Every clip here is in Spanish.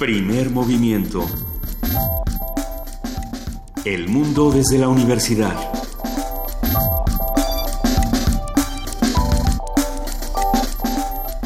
Primer movimiento. El mundo desde la universidad.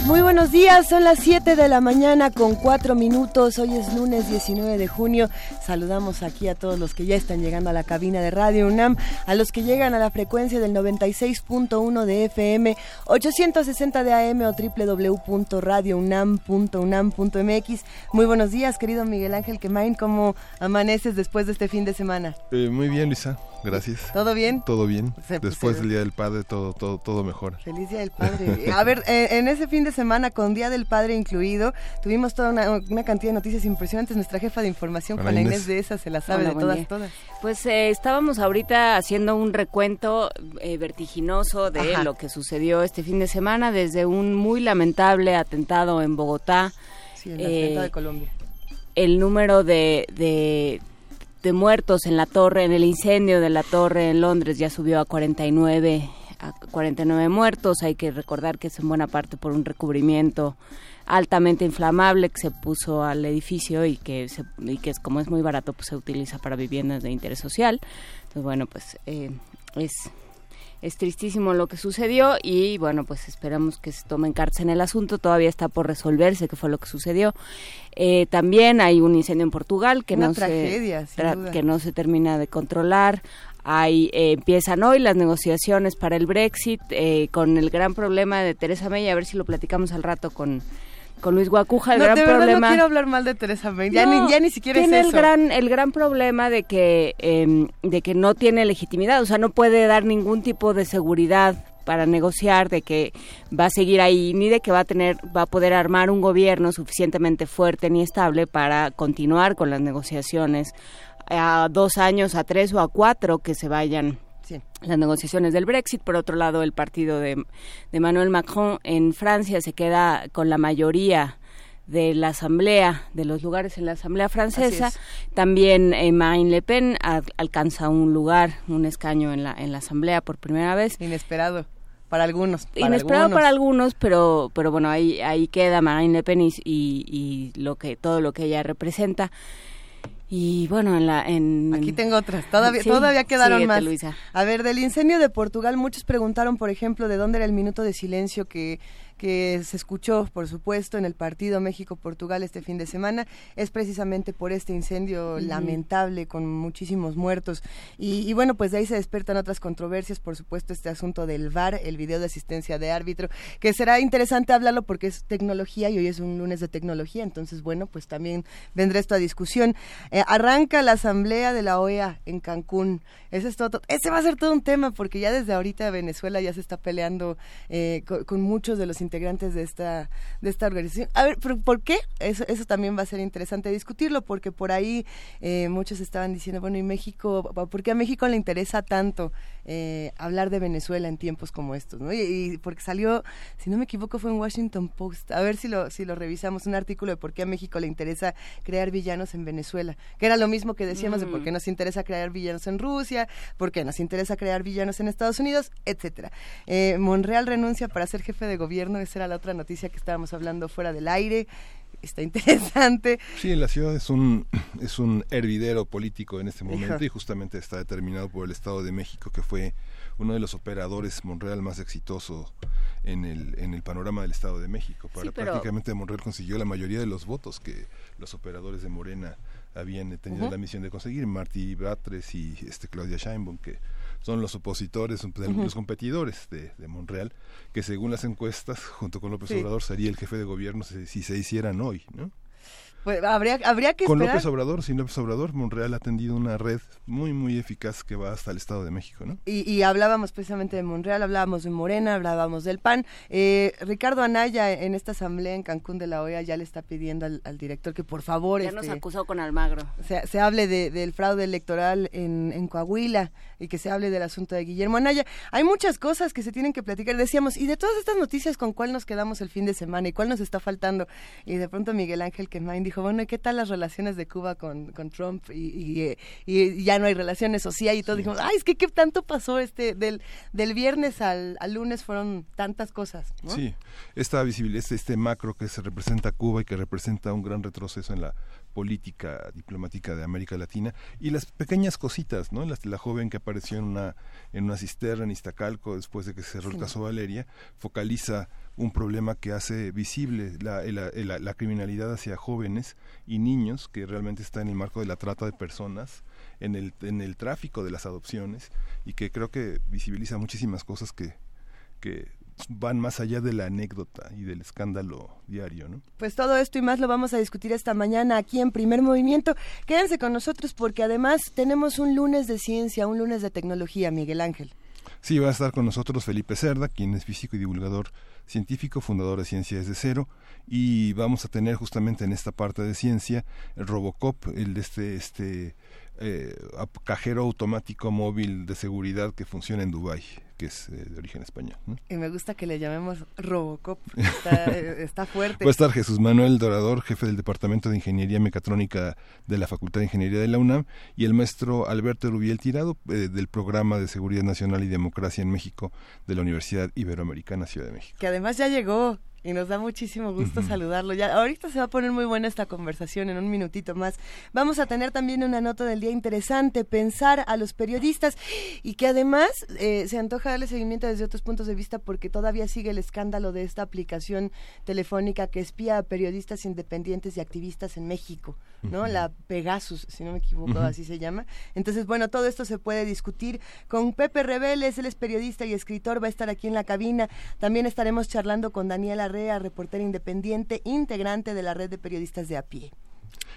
Muy buenos días, son las 7 de la mañana con 4 minutos. Hoy es lunes 19 de junio. Saludamos aquí a todos los que ya están llegando a la cabina de Radio UNAM, a los que llegan a la frecuencia del 96.1 de FM, 860 de AM o www.radiounam.unam.mx. Muy buenos días, querido Miguel Ángel Quemain. ¿Cómo amaneces después de este fin de semana? Eh, muy bien, Luisa. Gracias. ¿Todo bien? Todo bien. Después del Día del Padre, todo, todo, todo mejor. Feliz Día del Padre. A ver, eh, en ese fin de semana, con Día del Padre incluido, tuvimos toda una, cantidad de noticias impresionantes. Nuestra jefa de información, Juana Inés de esa, se la sabe de todas, todas. Pues eh, estábamos ahorita haciendo un recuento eh, vertiginoso de lo que sucedió este fin de semana, desde un muy lamentable atentado en Bogotá. Sí, en la de Colombia. El número de de muertos en la torre, en el incendio de la torre en Londres ya subió a 49, a 49 muertos. Hay que recordar que es en buena parte por un recubrimiento altamente inflamable que se puso al edificio y que, y que es, como es muy barato, pues se utiliza para viviendas de interés social. Entonces, bueno, pues eh, es es tristísimo lo que sucedió y bueno, pues esperamos que se tomen cartas en el asunto. Todavía está por resolverse qué fue lo que sucedió. Eh, también hay un incendio en Portugal que no se que no se termina de controlar. Hay, eh, empiezan hoy las negociaciones para el Brexit eh, con el gran problema de Teresa May, a ver si lo platicamos al rato con con Luis Guacuja el gran problema no quiero hablar mal de Teresa May. Ya, ni, ya ni siquiera tiene es el gran el gran problema de que em, de que no tiene legitimidad o sea no puede dar ningún tipo de seguridad para negociar de que va a seguir ahí ni de que va a tener va a poder armar un gobierno suficientemente fuerte ni estable para continuar con las negociaciones a dos años a tres o a cuatro que se vayan las negociaciones del Brexit. Por otro lado, el partido de, de Emmanuel Macron en Francia se queda con la mayoría de la asamblea, de los lugares en la asamblea francesa. También eh, Marine Le Pen alcanza un lugar, un escaño en la, en la asamblea por primera vez. Inesperado. Para algunos. Inesperado para algunos, pero, pero bueno, ahí, ahí queda Marine Le Pen y, y, lo que, todo lo que ella representa. Y bueno, en la... En, Aquí tengo otras, todavía, todavía quedaron más. A ver, del incendio de Portugal, muchos preguntaron, por ejemplo, de dónde era el minuto de silencio que que se escuchó, por supuesto, en el partido México-Portugal este fin de semana, es precisamente por este incendio lamentable con muchísimos muertos. Y, bueno, pues de ahí se despiertan otras controversias, por supuesto, este asunto del VAR, el video de asistencia de árbitro, que será interesante hablarlo porque es tecnología y hoy es un lunes de tecnología, entonces bueno, pues también vendrá esto a discusión. Eh, arranca la asamblea de la OEA en Cancún. Ese, es todo, ese va a ser todo un tema porque ya desde ahorita Venezuela ya se está peleando eh, con, con muchos de los integrantes de esta, de esta organización. A ver, ¿por qué? Eso, eso también va a ser interesante discutirlo, porque por ahí eh, muchos estaban diciendo, bueno, ¿y México? ¿Por qué a México le interesa tanto eh, hablar de Venezuela en tiempos como estos? ¿no? Y, porque salió, si no me equivoco, fue en Washington Post, a ver si lo, si lo revisamos, un artículo de por qué a México le interesa crear villanos en Venezuela, que era lo mismo que decíamos de por qué mm. nos interesa crear villanos en Rusia, por qué nos interesa crear villanos en Estados Unidos, etcétera. Eh, Monreal renuncia para ser jefe de gobierno esa era la otra noticia que estábamos hablando fuera del aire. Está interesante. Sí, la ciudad es un, es un hervidero político en este momento y justamente está determinado por el Estado de México, que fue uno de los operadores Monreal más exitoso en el, en el panorama del Estado de México. Para, Prácticamente Monreal consiguió la mayoría de los votos que los operadores de Morena habían tenido la misión de conseguir, Martí Batres y este Claudia Sheinbaum, que son los opositores, los competidores de, de, Monreal, que según las encuestas, junto con López Obrador, sería el jefe de gobierno si, si se hicieran hoy, ¿no? Pues habría, habría que Con López Obrador, sin López Obrador, Monreal ha tendido una red muy, muy eficaz que va hasta el Estado de México, ¿no? Y, hablábamos precisamente de Monreal, hablábamos de Morena, hablábamos del PAN. Eh, Ricardo Anaya, en esta asamblea en Cancún de la OEA, ya le está pidiendo al, director que por favor... Ya nos este, acusó con Almagro. Se, se hable del fraude electoral en, en Coahuila y que se hable del asunto de Guillermo Anaya. Hay muchas cosas que se tienen que platicar. Decíamos, y de todas estas noticias, ¿con cuál nos quedamos el fin de semana y cuál nos está faltando? Y de pronto Miguel Ángel Quemain dijo, dijo, bueno, ¿y qué tal las relaciones de Cuba con, con Trump? Y, y, ya no hay relaciones, o sí hay, y todos dijimos, ay, es que qué tanto pasó este, del, del viernes al, al lunes fueron tantas cosas. Sí, esta visibilidad, este, este macro que se representa Cuba y que representa un gran retroceso en la política diplomática de América Latina y las pequeñas cositas, ¿no? La, la joven que apareció en una en una cisterna en Iztacalco después de que se cerró el caso Valeria focaliza un problema que hace visible la, la, la, criminalidad hacia jóvenes y niños que realmente está en el marco de la trata de personas en el en el tráfico de las adopciones y que creo que visibiliza muchísimas cosas que que van más allá de la anécdota y del escándalo diario, ¿no? Pues todo esto y más lo vamos a discutir esta mañana aquí en Primer Movimiento. Quédense con nosotros porque además tenemos un lunes de ciencia, un lunes de tecnología, Miguel Ángel. Sí, va a estar con nosotros Felipe Cerda, quien es físico y divulgador científico, fundador de Ciencia desde Cero, y vamos a tener justamente en esta parte de ciencia el Robocop, el de este, este eh, cajero automático móvil de seguridad que funciona en Dubái que es eh, de origen español. Y me gusta que le llamemos Robocop, está, eh, está fuerte. Va a estar Jesús Manuel Dorador, jefe del Departamento de Ingeniería Mecatrónica de la Facultad de Ingeniería de la UNAM, y el maestro Alberto Rubiel Tirado, eh, del Programa de Seguridad Nacional y Democracia en México de la Universidad Iberoamericana Ciudad de México. Que además ya llegó y nos da muchísimo gusto saludarlo. Ya ahorita se va a poner muy buena esta conversación en un minutito más. Vamos a tener también una nota del día interesante, pensar a los periodistas y que además eh, se antoja darle seguimiento desde otros puntos de vista porque todavía sigue el escándalo de esta aplicación telefónica que espía a periodistas independientes y activistas en México, ¿no? La Pegasus, si no me equivoco, así se llama. Entonces, bueno, todo esto se puede discutir con Pepe Rebeles, él es periodista y escritor, va a estar aquí en la cabina. También estaremos charlando con Daniela reportera independiente, integrante de la red de periodistas de a pie.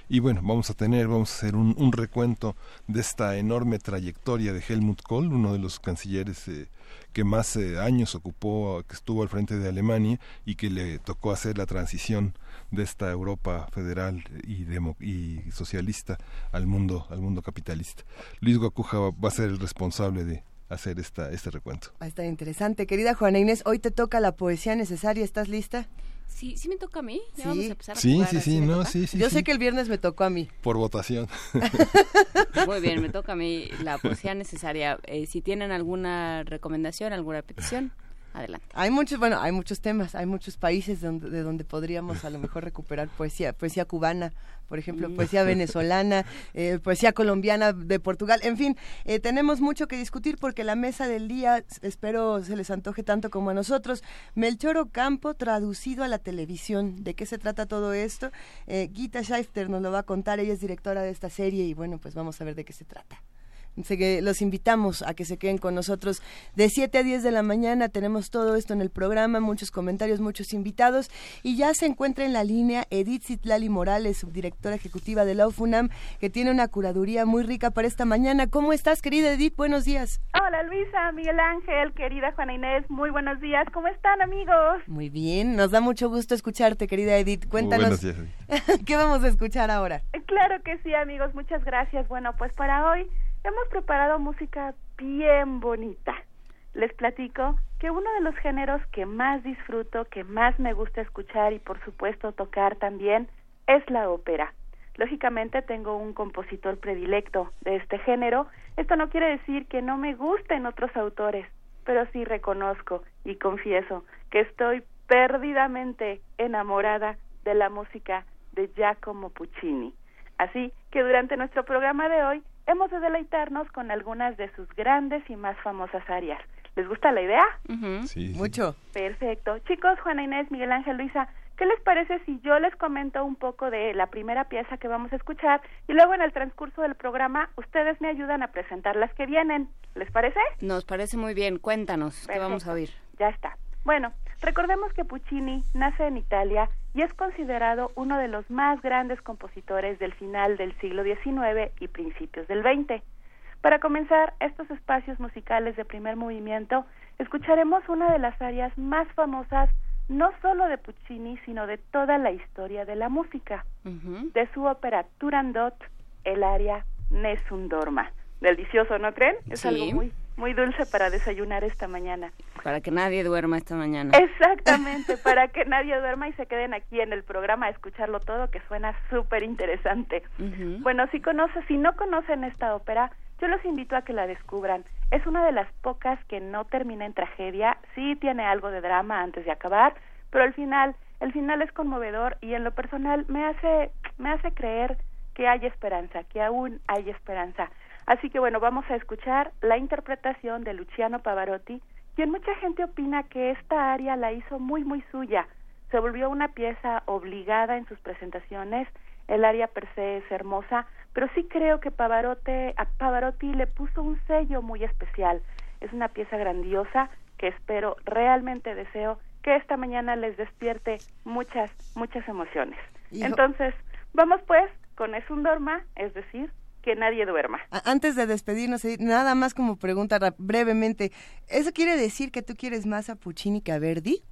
Y bueno, vamos a tener, vamos a hacer un, recuento de esta enorme trayectoria de Helmut Kohl, uno de los cancilleres eh, que más eh, años ocupó, que estuvo al frente de Alemania y que le tocó hacer la transición de esta Europa federal y, y socialista al mundo, al mundo capitalista. Luis Guacuja va a ser el responsable de, hacer esta, este recuento. Va a estar interesante. Querida Juana Inés, hoy te toca la poesía necesaria. ¿Estás lista? Sí, sí me toca a mí. Ya sí. vamos a empezar a sí, sí, sí, no, sí, sí. Yo sé que el viernes me tocó a mí. Por votación. Muy bien, me toca a mí la poesía necesaria. Eh, si tienen alguna recomendación, alguna petición. Adelante. Hay muchos, bueno, hay muchos temas, hay muchos países donde, de donde podríamos a lo mejor recuperar poesía, poesía cubana, por ejemplo, mm. poesía venezolana, eh, poesía colombiana de Portugal, en fin, eh, tenemos mucho que discutir porque la mesa del día, espero se les antoje tanto como a nosotros, Melchor Ocampo traducido a la televisión, ¿de qué se trata todo esto? Eh, Gita Scheifter nos lo va a contar, ella es directora de esta serie y bueno, pues vamos a ver de qué se trata los invitamos a que se queden con nosotros de 7 a 10 de la mañana. Tenemos todo esto en el programa, muchos comentarios, muchos invitados. Y ya se encuentra en la línea Edith Zitlali Morales, subdirectora ejecutiva de la UFUNAM, que tiene una curaduría muy rica para esta mañana. ¿Cómo estás, querida Edith? Buenos días. Hola, Luisa, Miguel Ángel, querida Juana Inés. Muy buenos días. ¿Cómo están, amigos? Muy bien. Nos da mucho gusto escucharte, querida Edith. Cuéntanos. ¿Qué vamos a escuchar ahora? Claro que sí, amigos. Muchas gracias. Bueno, pues para hoy hemos preparado música bien bonita. Les platico que uno de los géneros que más disfruto, que más me gusta escuchar y por supuesto tocar también es la ópera. Lógicamente tengo un compositor predilecto de este género. Esto no quiere decir que no me gusten otros autores, pero sí reconozco y confieso que estoy perdidamente enamorada de la música de Giacomo Puccini. Así que durante nuestro programa de hoy hemos de deleitarnos con algunas de sus grandes y más famosas áreas. ¿Les gusta la idea? sí, Mucho. Perfecto. Chicos, Juana Inés, Miguel Ángel, Luisa, ¿qué les parece si yo les comento un poco de la primera pieza que vamos a escuchar y luego en el transcurso del programa ustedes me ayudan a presentar las que vienen? ¿Les parece? Nos parece muy bien. Cuéntanos, ¿qué vamos a oír? Ya está. Bueno, recordemos que Puccini nace en Italia y es considerado uno de los más grandes compositores del final del siglo XIX y principios del XX. Para comenzar estos espacios musicales de primer movimiento, escucharemos una de las áreas más famosas no solo de Puccini, sino de toda la historia de la música, de su ópera Turandot, el área Nessun Dorma. Delicioso, ¿no creen? Es algo muy muy dulce para desayunar esta mañana. Para que nadie duerma esta mañana. Exactamente, para que nadie duerma y se queden aquí en el programa a escucharlo todo, que suena súper interesante. Bueno, si conoce, si no conocen esta ópera, yo los invito a que la descubran. Es una de las pocas que no termina en tragedia, sí tiene algo de drama antes de acabar, pero al final, el final es conmovedor y en lo personal me hace, me hace creer que hay esperanza, que aún hay esperanza. Así que bueno, vamos a escuchar la interpretación de Luciano Pavarotti, quien mucha gente opina que esta aria la hizo muy muy suya. Se volvió una pieza obligada en sus presentaciones. El aria per se es hermosa, pero sí creo que Pavarotti, a Pavarotti le puso un sello muy especial. Es una pieza grandiosa que espero, realmente deseo que esta mañana les despierte muchas, muchas emociones. Entonces, vamos pues con Es un Dorma, es decir, que nadie duerma. Antes de despedirnos, nada más como pregunta brevemente, ¿eso quiere decir que tú quieres más a Puccini que a Verdi?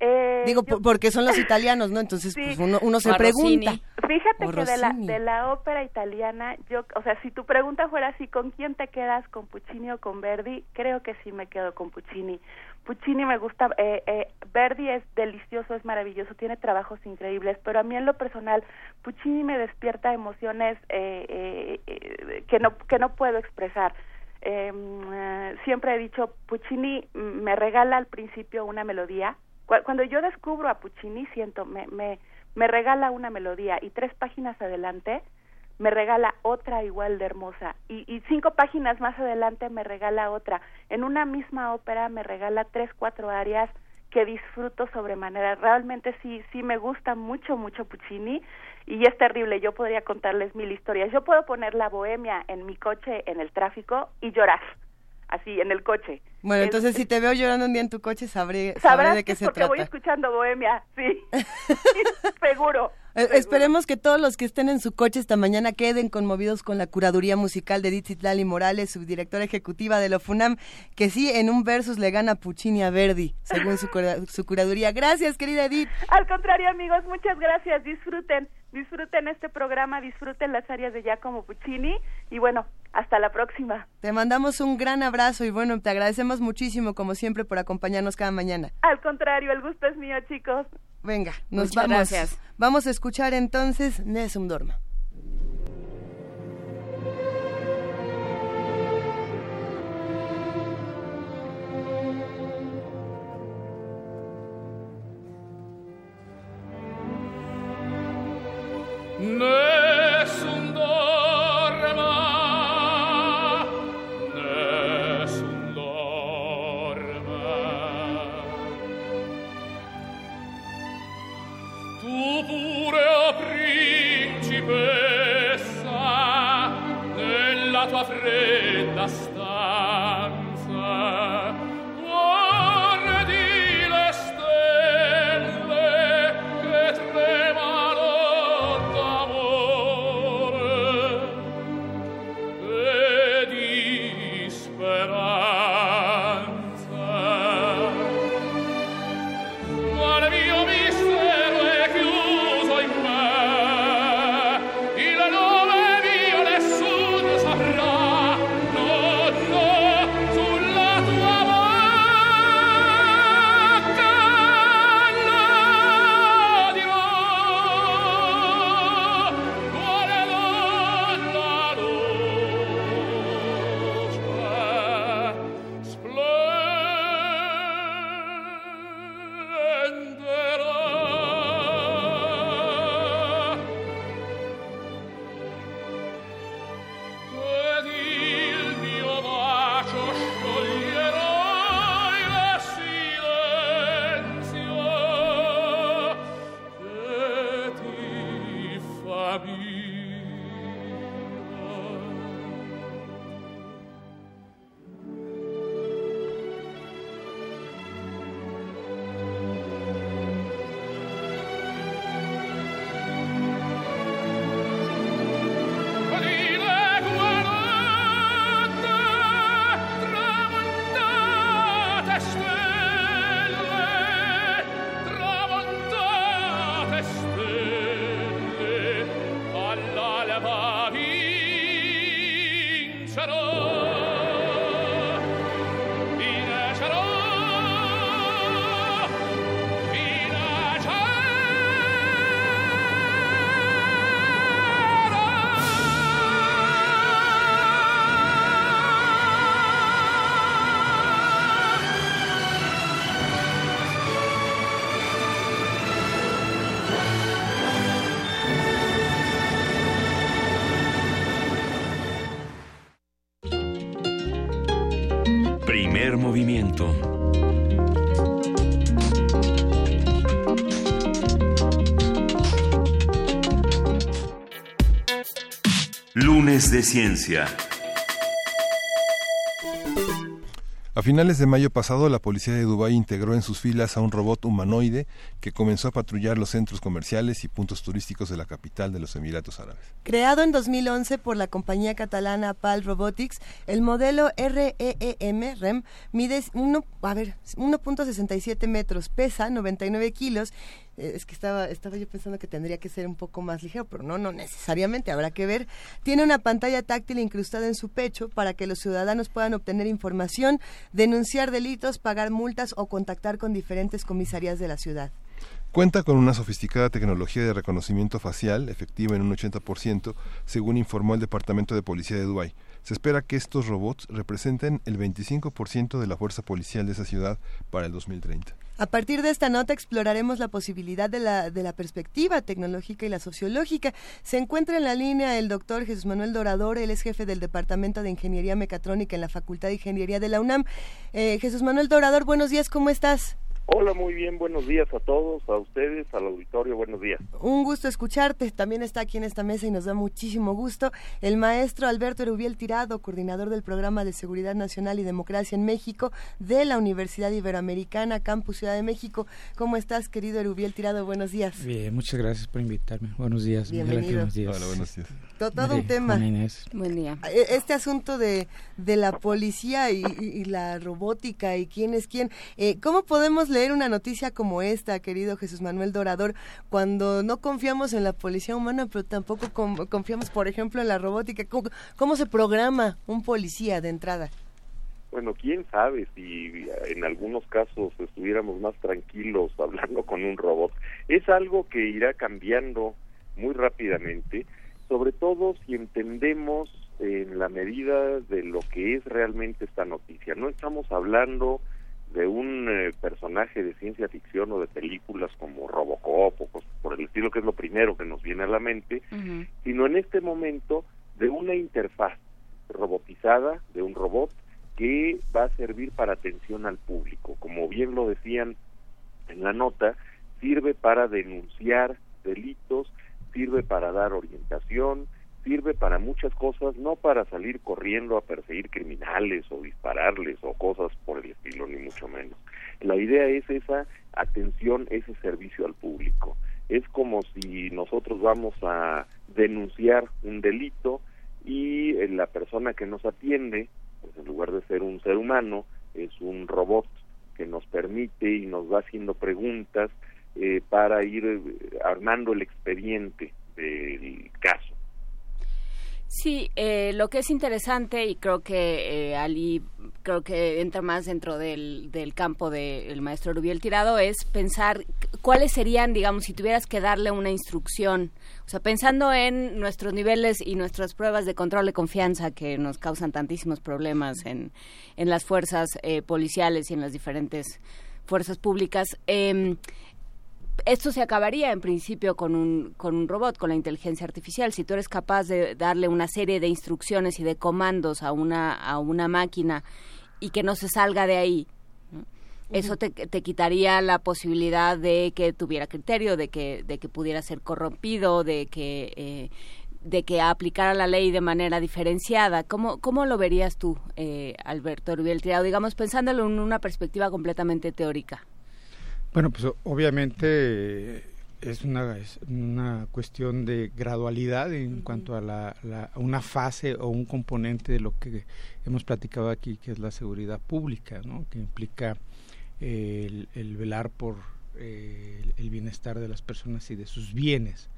Eh, Digo, porque son los italianos, ¿no? Entonces, pues uno, uno se pregunta. Fíjate que de la, de la ópera italiana, yo, o sea, si tu pregunta fuera así, ¿con quién te quedas, con Puccini o con Verdi? Creo que sí me quedo con Puccini. Puccini me gusta, eh, eh, Verdi es delicioso, es maravilloso, tiene trabajos increíbles, pero a mí en lo personal, Puccini me despierta emociones eh, eh, que, no, que no puedo expresar. Em, siempre he dicho, Puccini me regala al principio una melodía. Cuando yo descubro a Puccini, siento, me, me, me regala una melodía y tres páginas adelante me regala otra igual de hermosa y, y, cinco páginas más adelante me regala otra. En una misma ópera me regala tres, cuatro áreas que disfruto sobremanera. Realmente sí, sí me gusta mucho, mucho Puccini y es terrible. Yo podría contarles mil historias. Yo puedo poner la bohemia en mi coche en el tráfico y llorar así en el coche. Bueno, entonces si te veo llorando un día en tu coche, sabré, sabré de qué se porque trata. voy escuchando Bohemia, sí, seguro. Eh, esperemos que todos los que estén en su coche esta mañana queden conmovidos con la curaduría musical de Edith Lali Morales, subdirectora ejecutiva de la FUNAM, que sí, en un versus le gana Puccini a Verdi, según su, su curaduría. Gracias, querida Edith. Al contrario, amigos, muchas gracias. Disfruten, disfruten este programa, disfruten las áreas de Giacomo Puccini y bueno, hasta la próxima. Te mandamos un gran abrazo y bueno, te agradecemos muchísimo como siempre por acompañarnos cada mañana. Al contrario, el gusto es mío, chicos. Venga, nos vamos. Gracias. Vamos a escuchar entonces Nesum Dorma. Nessun promessa della tua fredda stanza De Ciencia. A finales de mayo pasado, la policía de Dubái integró en sus filas a un robot humanoide que comenzó a patrullar los centros comerciales y puntos turísticos de la capital de los Emiratos Árabes. Creado en 2011 por la compañía catalana PAL Robotics, el modelo REEM REM mide 1.67 metros, pesa 99 kilos es que estaba, estaba yo pensando que tendría que ser un poco más ligero, pero no, no necesariamente, habrá que ver. Tiene una pantalla táctil incrustada en su pecho para que los ciudadanos puedan obtener información, denunciar delitos, pagar multas o contactar con diferentes comisarías de la ciudad. Cuenta con una sofisticada tecnología de reconocimiento facial, efectiva en un 80%, según informó el Departamento de Policía de Dubái. Se espera que estos robots representen el 25% de la fuerza policial de esa ciudad para el 2030. A partir de esta nota exploraremos la posibilidad de la, de la perspectiva tecnológica y la sociológica. Se encuentra en la línea el doctor Jesús Manuel Dorador, él es jefe del Departamento de Ingeniería Mecatrónica en la Facultad de Ingeniería de la UNAM. Eh, Jesús Manuel Dorador, buenos días, ¿cómo estás? Hola, muy bien, buenos días a todos, a ustedes, al auditorio, buenos días. Un gusto escucharte, también está aquí en esta mesa y nos da muchísimo gusto el maestro Alberto Erubiel Tirado, coordinador del programa de Seguridad Nacional y Democracia en México de la Universidad Iberoamericana, Campus Ciudad de México. ¿Cómo estás, querido Erubiel Tirado? Buenos días. Bien, muchas gracias por invitarme. Buenos días. Bienvenido. Buenos días. Hola, buenos días. Todo, un tema. Buen día. E, este asunto de, de la policía y, la robótica y quién es quién. Eh, ¿Cómo podemos leer una noticia como esta, querido Jesús Manuel Dorador, cuando no confiamos en la policía humana, pero tampoco confiamos, por ejemplo, en la robótica? ¿Cómo, se programa un policía de entrada? Bueno, quién sabe si en algunos casos estuviéramos más tranquilos hablando con un robot. Es algo que irá cambiando muy rápidamente sobre todo si entendemos en la medida de lo que es realmente esta noticia. No estamos hablando de un eh, personaje de ciencia ficción o de películas como Robocop o por el estilo que es lo primero que nos viene a la mente, sino en este momento de una interfaz robotizada, de un robot que va a servir para atención al público. Como bien lo decían en la nota, sirve para denunciar delitos, sirve para dar orientación, sirve para muchas cosas, no para salir corriendo a perseguir criminales o dispararles o cosas por el estilo, ni mucho menos. La idea es esa atención, ese servicio al público. Es como si nosotros vamos a denunciar un delito y eh, la persona que nos atiende, pues en lugar de ser un ser humano, es un robot que nos permite y nos va haciendo preguntas eh, para ir eh, armando el expediente del caso. Sí, eh, lo que es interesante y creo que Ali creo que entra más dentro del, del campo del maestro Rubiel Tirado es pensar cuáles serían, digamos, si tuvieras que darle una instrucción, o sea, pensando en nuestros niveles y nuestras pruebas de control de confianza que nos causan tantísimos problemas en, en las fuerzas policiales y en las diferentes fuerzas públicas. Eh, esto se acabaría en principio con un, con un robot, con la inteligencia artificial. Si tú eres capaz de darle una serie de instrucciones y de comandos a una, a una máquina y que no se salga de ahí, eso te, te, quitaría la posibilidad de que tuviera criterio, de que, de que pudiera ser corrompido, de que, eh, de que aplicara la ley de manera diferenciada. ¿Cómo, cómo lo verías tú, eh, Alberto Rubiel Tirado, digamos, pensándolo en una perspectiva completamente teórica? Bueno, pues obviamente es una, es una cuestión de gradualidad en cuanto a la, una fase o un componente de lo que hemos platicado aquí, que es la seguridad pública, ¿no? que implica el, velar por eh, el bienestar de las personas y de sus bienes.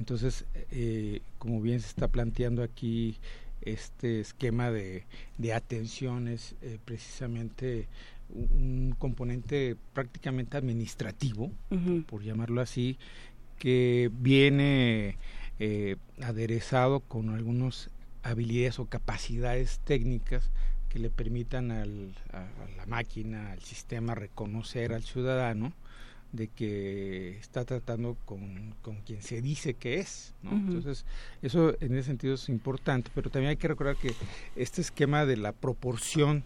Entonces, eh, como bien se está planteando aquí, este esquema de, de atenciones eh, precisamente un componente prácticamente administrativo, por llamarlo así, que viene eh, aderezado con algunas habilidades o capacidades técnicas que le permitan al, a, la máquina, al sistema reconocer al ciudadano de que está tratando con, con quien se dice que es. Entonces, eso en ese sentido es importante, pero también hay que recordar que este esquema de la proporción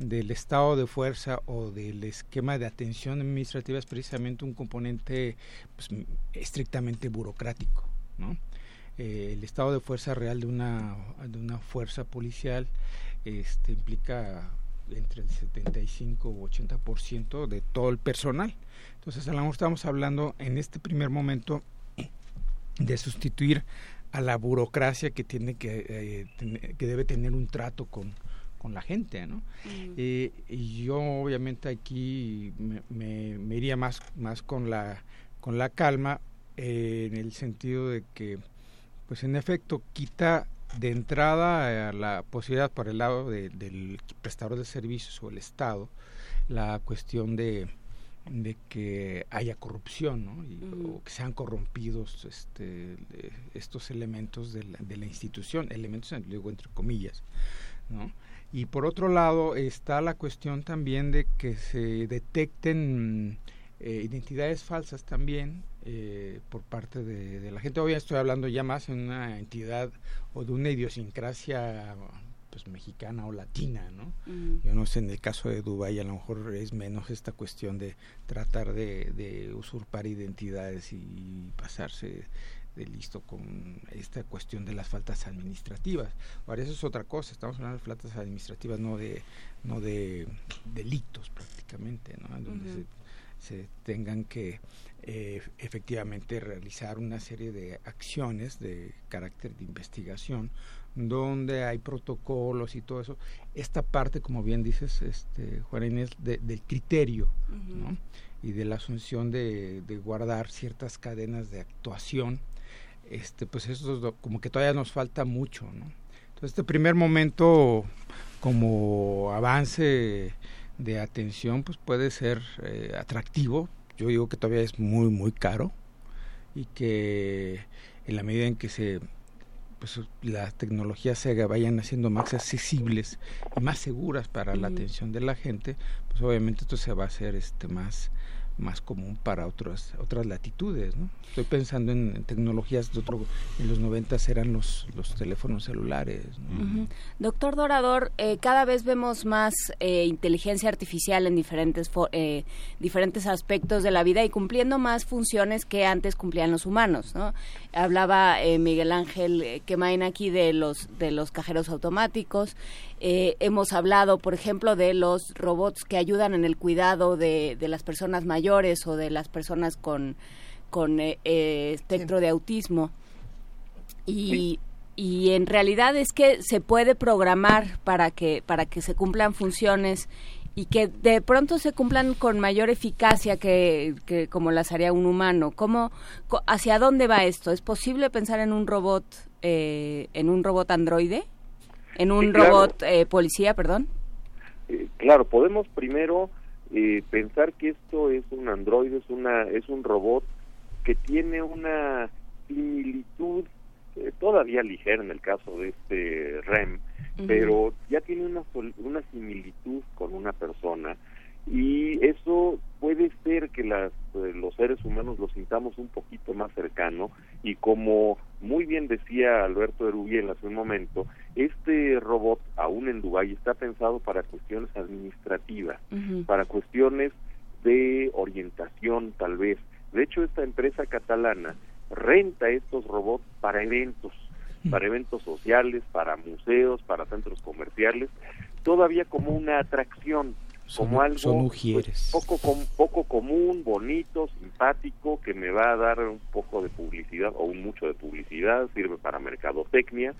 del estado de fuerza o del esquema de atención administrativa es precisamente un componente pues, estrictamente burocrático. ¿no? Eh, el estado de fuerza real de una, de una fuerza policial este, implica entre el 75 u 80% de todo el personal. Entonces, a lo mejor estamos hablando en este primer momento de sustituir a la burocracia que tiene que, eh, que debe tener un trato con, con la gente, ¿no? Mm. Eh, y yo obviamente aquí me, me, iría más, más con la con la calma en el sentido de que pues en efecto quita de entrada la posibilidad por el lado del prestador de servicios o el Estado la cuestión de, de que haya corrupción ¿no? y, o que sean corrompidos este, estos elementos de la, de la institución, elementos digo entre comillas. ¿no? Y por otro lado está la cuestión también de que se detecten eh, identidades falsas también eh, por parte de, la gente. Hoy estoy hablando ya más en una entidad o de una idiosincrasia pues mexicana o latina, ¿no? Yo no sé, en el caso de Dubái a lo mejor es menos esta cuestión de tratar de, de usurpar identidades y pasarse de listo con esta cuestión de las faltas administrativas. Ahora eso es otra cosa, estamos hablando de faltas administrativas, no de no de delitos prácticamente, ¿no? Donde se, tengan que eh, efectivamente realizar una serie de acciones de carácter de investigación donde hay protocolos y todo eso esta parte como bien dices este Juan Inés del criterio y de la asunción de, de, guardar ciertas cadenas de actuación este pues eso como que todavía nos falta mucho no entonces este primer momento como avance de atención pues puede ser eh, atractivo. Yo digo que todavía es muy muy caro y que en la medida en que se pues las tecnologías se vayan haciendo más accesibles y más seguras para la atención de la gente pues obviamente esto se va a hacer este más más común para otras otras latitudes ¿no? estoy pensando en, tecnologías de otro en los 90 eran los los teléfonos celulares doctor Dorador eh, cada vez vemos más eh, inteligencia artificial en diferentes eh, diferentes aspectos de la vida y cumpliendo más funciones que antes cumplían los humanos ¿no? hablaba Miguel Ángel Quemain aquí de los de los cajeros automáticos eh, hemos hablado, por ejemplo, de los robots que ayudan en el cuidado de, de las personas mayores o de las personas con, con eh, eh, espectro de autismo. Y, y en realidad es que se puede programar para que, para que se cumplan funciones y que de pronto se cumplan con mayor eficacia que, que como las haría un humano. ¿Cómo, ¿Hacia dónde va esto? ¿Es posible pensar en un robot, en un robot androide? En un robot eh, policía, perdón. Eh, claro, podemos primero eh, pensar que esto es un androide, es una es un robot que tiene una similitud todavía ligera en el caso de este REM, pero ya tiene una una similitud con una persona y eso puede ser que las, eh, los seres humanos lo sintamos un poquito más cercano y como muy bien decía Alberto Erubiel hace un momento, este robot aún en Dubái está pensado para cuestiones administrativas, para cuestiones de orientación tal vez. De hecho, esta empresa catalana renta estos robots para eventos, para eventos sociales, para museos, para centros comerciales, todavía como una atracción como algo pues, poco poco común, bonito, simpático, que me va a dar un poco de publicidad o un mucho de publicidad, sirve para mercadotecnia.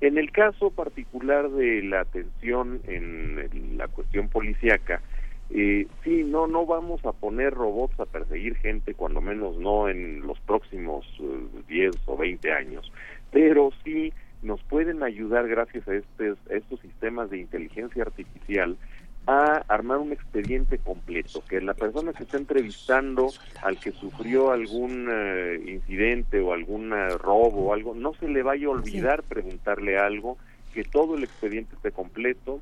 En el caso particular de la atención en, la cuestión policíaca, eh, sí, no, no vamos a poner robots a perseguir gente, cuando menos no en los próximos 10 eh, o 20 años, pero sí nos pueden ayudar gracias a, este, a estos sistemas de inteligencia artificial a armar un expediente completo, que la persona que está entrevistando al que sufrió algún eh, incidente o algún eh, robo o algo, no se le vaya a olvidar preguntarle algo, que todo el expediente esté completo,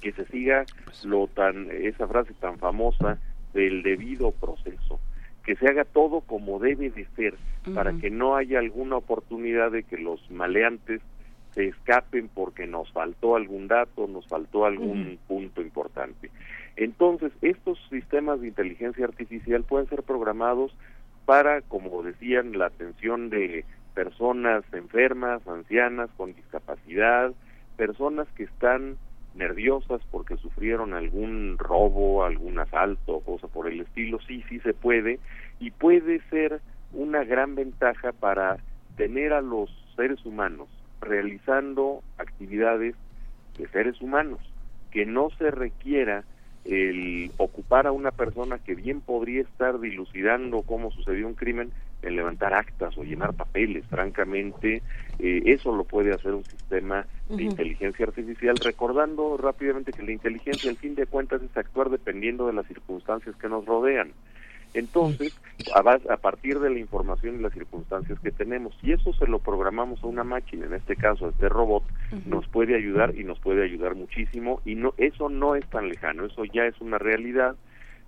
que se siga lo tan esa frase tan famosa del debido proceso, que se haga todo como debe de ser, para que no haya alguna oportunidad de que los maleantes se escapen porque nos faltó algún dato, nos faltó algún punto importante. Entonces, estos sistemas de inteligencia artificial pueden ser programados para, como decían, la atención de personas enfermas, ancianas, con discapacidad, personas que están nerviosas porque sufrieron algún robo, algún asalto, cosa por el estilo, sí, sí se puede, y puede ser una gran ventaja para tener a los seres humanos realizando actividades de seres humanos, que no se requiera el ocupar a una persona que bien podría estar dilucidando cómo sucedió un crimen en levantar actas o llenar papeles. Francamente, eh, eso lo puede hacer un sistema de inteligencia artificial, recordando rápidamente que la inteligencia, al fin de cuentas, es actuar dependiendo de las circunstancias que nos rodean. Entonces, a, partir de la información y las circunstancias que tenemos, si eso se lo programamos a una máquina, en este caso a este robot, nos puede ayudar y nos puede ayudar muchísimo y no eso no es tan lejano, eso ya es una realidad.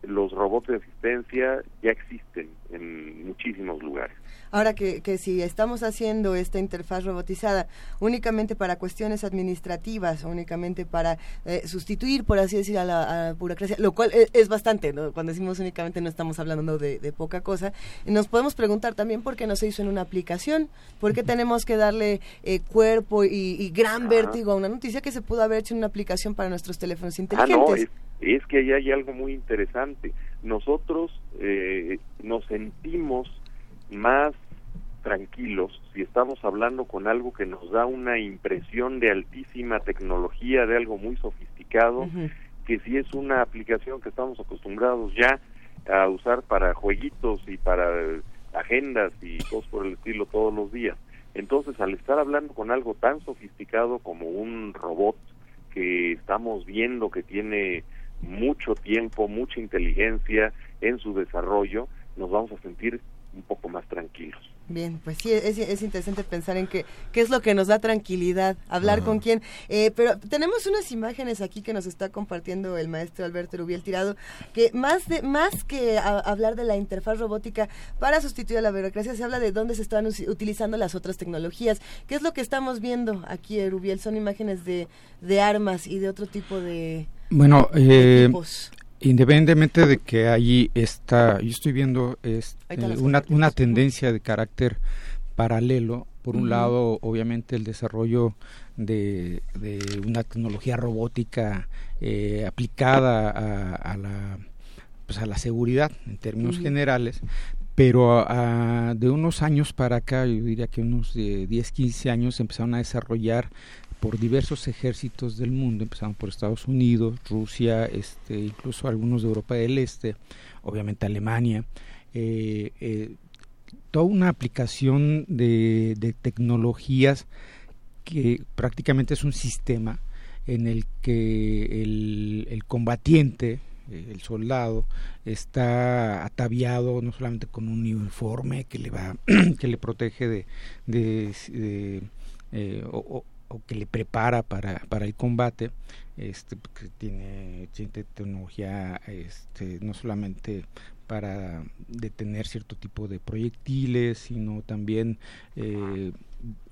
Los robots de asistencia ya existen en muchísimos lugares. Ahora que, que si estamos haciendo esta interfaz robotizada únicamente para cuestiones administrativas, únicamente para eh, sustituir, por así decir, a la, burocracia, lo cual es, bastante, ¿no? cuando decimos únicamente no estamos hablando de, poca cosa, nos podemos preguntar también por qué no se hizo en una aplicación, por qué tenemos que darle eh, cuerpo y, gran vértigo a una noticia que se pudo haber hecho en una aplicación para nuestros teléfonos inteligentes. Ah, no, es, que ahí hay algo muy interesante. Nosotros eh, nos sentimos más tranquilos si estamos hablando con algo que nos da una impresión de altísima tecnología, de algo muy sofisticado, que si es una aplicación que estamos acostumbrados ya a usar para jueguitos y para agendas y cosas por el estilo todos los días. Entonces, al estar hablando con algo tan sofisticado como un robot que estamos viendo que tiene mucho tiempo, mucha inteligencia en su desarrollo, nos vamos a sentir un poco más tranquilos. Bien, pues sí, es, interesante pensar en qué, qué es lo que nos da tranquilidad, hablar con quién. Eh, pero tenemos unas imágenes aquí que nos está compartiendo el maestro Alberto Rubiel Tirado, que más, de, más que hablar de la interfaz robótica para sustituir a la burocracia, se habla de dónde se están utilizando las otras tecnologías. ¿Qué es lo que estamos viendo aquí, Rubiel? Son imágenes de, de armas y de otro tipo de... Bueno, eh, Independientemente de que allí está, yo estoy viendo este, una, una tendencia de carácter paralelo. Por un lado, obviamente, el desarrollo de, una tecnología robótica eh, aplicada a, la pues a la seguridad en términos generales, pero de unos años para acá, yo diría que unos de 10, 15 años, empezaron a desarrollar por diversos ejércitos del mundo, empezando por Estados Unidos, Rusia, este, incluso algunos de Europa del Este, obviamente Alemania, eh, eh, toda una aplicación de, tecnologías que prácticamente es un sistema en el que el, combatiente, el soldado, está ataviado no solamente con un uniforme que le va, que le protege de, de, eh, que le prepara para, para el combate, este, que tiene, tecnología este, no solamente para detener cierto tipo de proyectiles, sino también eh,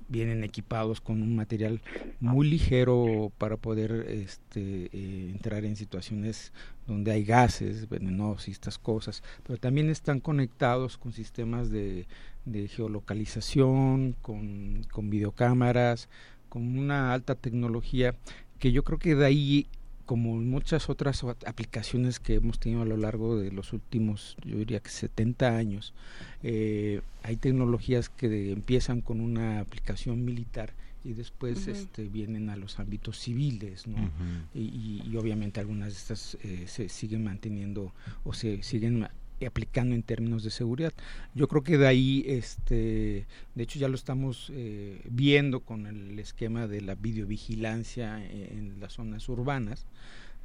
vienen equipados con un material muy ligero para poder este, eh, entrar en situaciones donde hay gases venenosos y estas cosas, pero también están conectados con sistemas de, de geolocalización, con, con videocámaras, con una alta tecnología que yo creo que de ahí como muchas otras aplicaciones que hemos tenido a lo largo de los últimos, yo diría que 70 años, eh, hay tecnologías que empiezan con una aplicación militar y después este, vienen a los ámbitos civiles, ¿no? y, y, obviamente algunas de estas eh, se siguen manteniendo o se siguen aplicando en términos de seguridad. Yo creo que de ahí, este, de hecho ya lo estamos eh, viendo con el esquema de la videovigilancia en las zonas urbanas,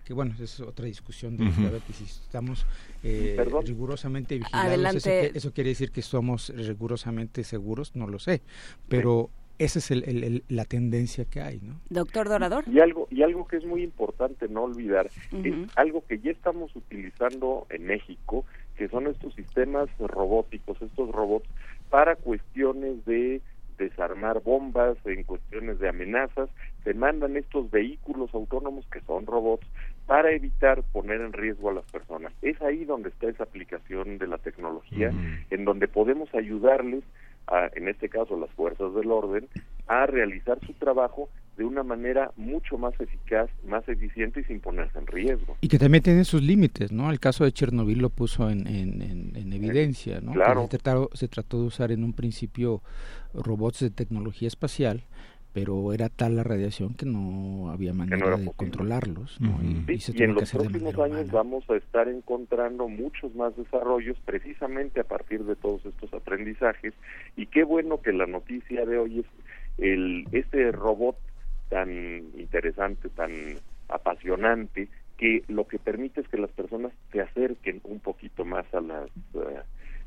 que bueno, es otra discusión de, ver que si estamos eh, rigurosamente vigilados, eso, eso, quiere decir que somos rigurosamente seguros, no lo sé, pero esa es el, la tendencia que hay, ¿no? Doctor Dorador. Y algo, y algo que es muy importante no olvidar, es algo que ya estamos utilizando en México, que son estos sistemas robóticos, estos robots, para cuestiones de desarmar bombas, en cuestiones de amenazas, se mandan estos vehículos autónomos que son robots para evitar poner en riesgo a las personas. Es ahí donde está esa aplicación de la tecnología, en donde podemos ayudarles, a, en este caso las fuerzas del orden, a realizar su trabajo de una manera mucho más eficaz, más eficiente y sin ponerse en riesgo. Y que también tiene sus límites, ¿no? El caso de Chernobyl lo puso en, en, evidencia, ¿no? Claro. Se trató, se trató de usar en un principio robots de tecnología espacial pero era tal la radiación que no había manera de controlarlos. y, en los próximos años vamos a estar encontrando muchos más desarrollos precisamente a partir de todos estos aprendizajes y qué bueno que la noticia de hoy es el este robot tan interesante, tan apasionante, que lo que permite es que las personas se acerquen un poquito más a las eh,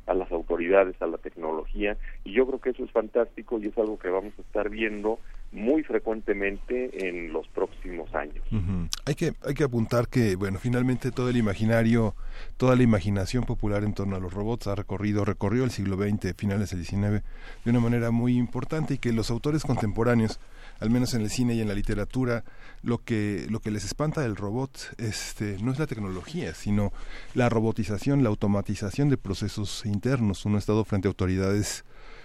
a las autoridades, a la tecnología, y yo creo que eso es fantástico y es algo que vamos a estar viendo muy frecuentemente en los próximos años. Hay que hay que apuntar que bueno, finalmente todo el imaginario, toda la imaginación popular en torno a los robots ha recorrido, recorrió el siglo XX, finales del XIX de una manera muy importante y que los autores contemporáneos al menos en el cine y en la literatura, lo que, lo que les espanta del robot este, no es la tecnología, sino la robotización, la automatización de procesos internos. Uno ha estado frente a autoridades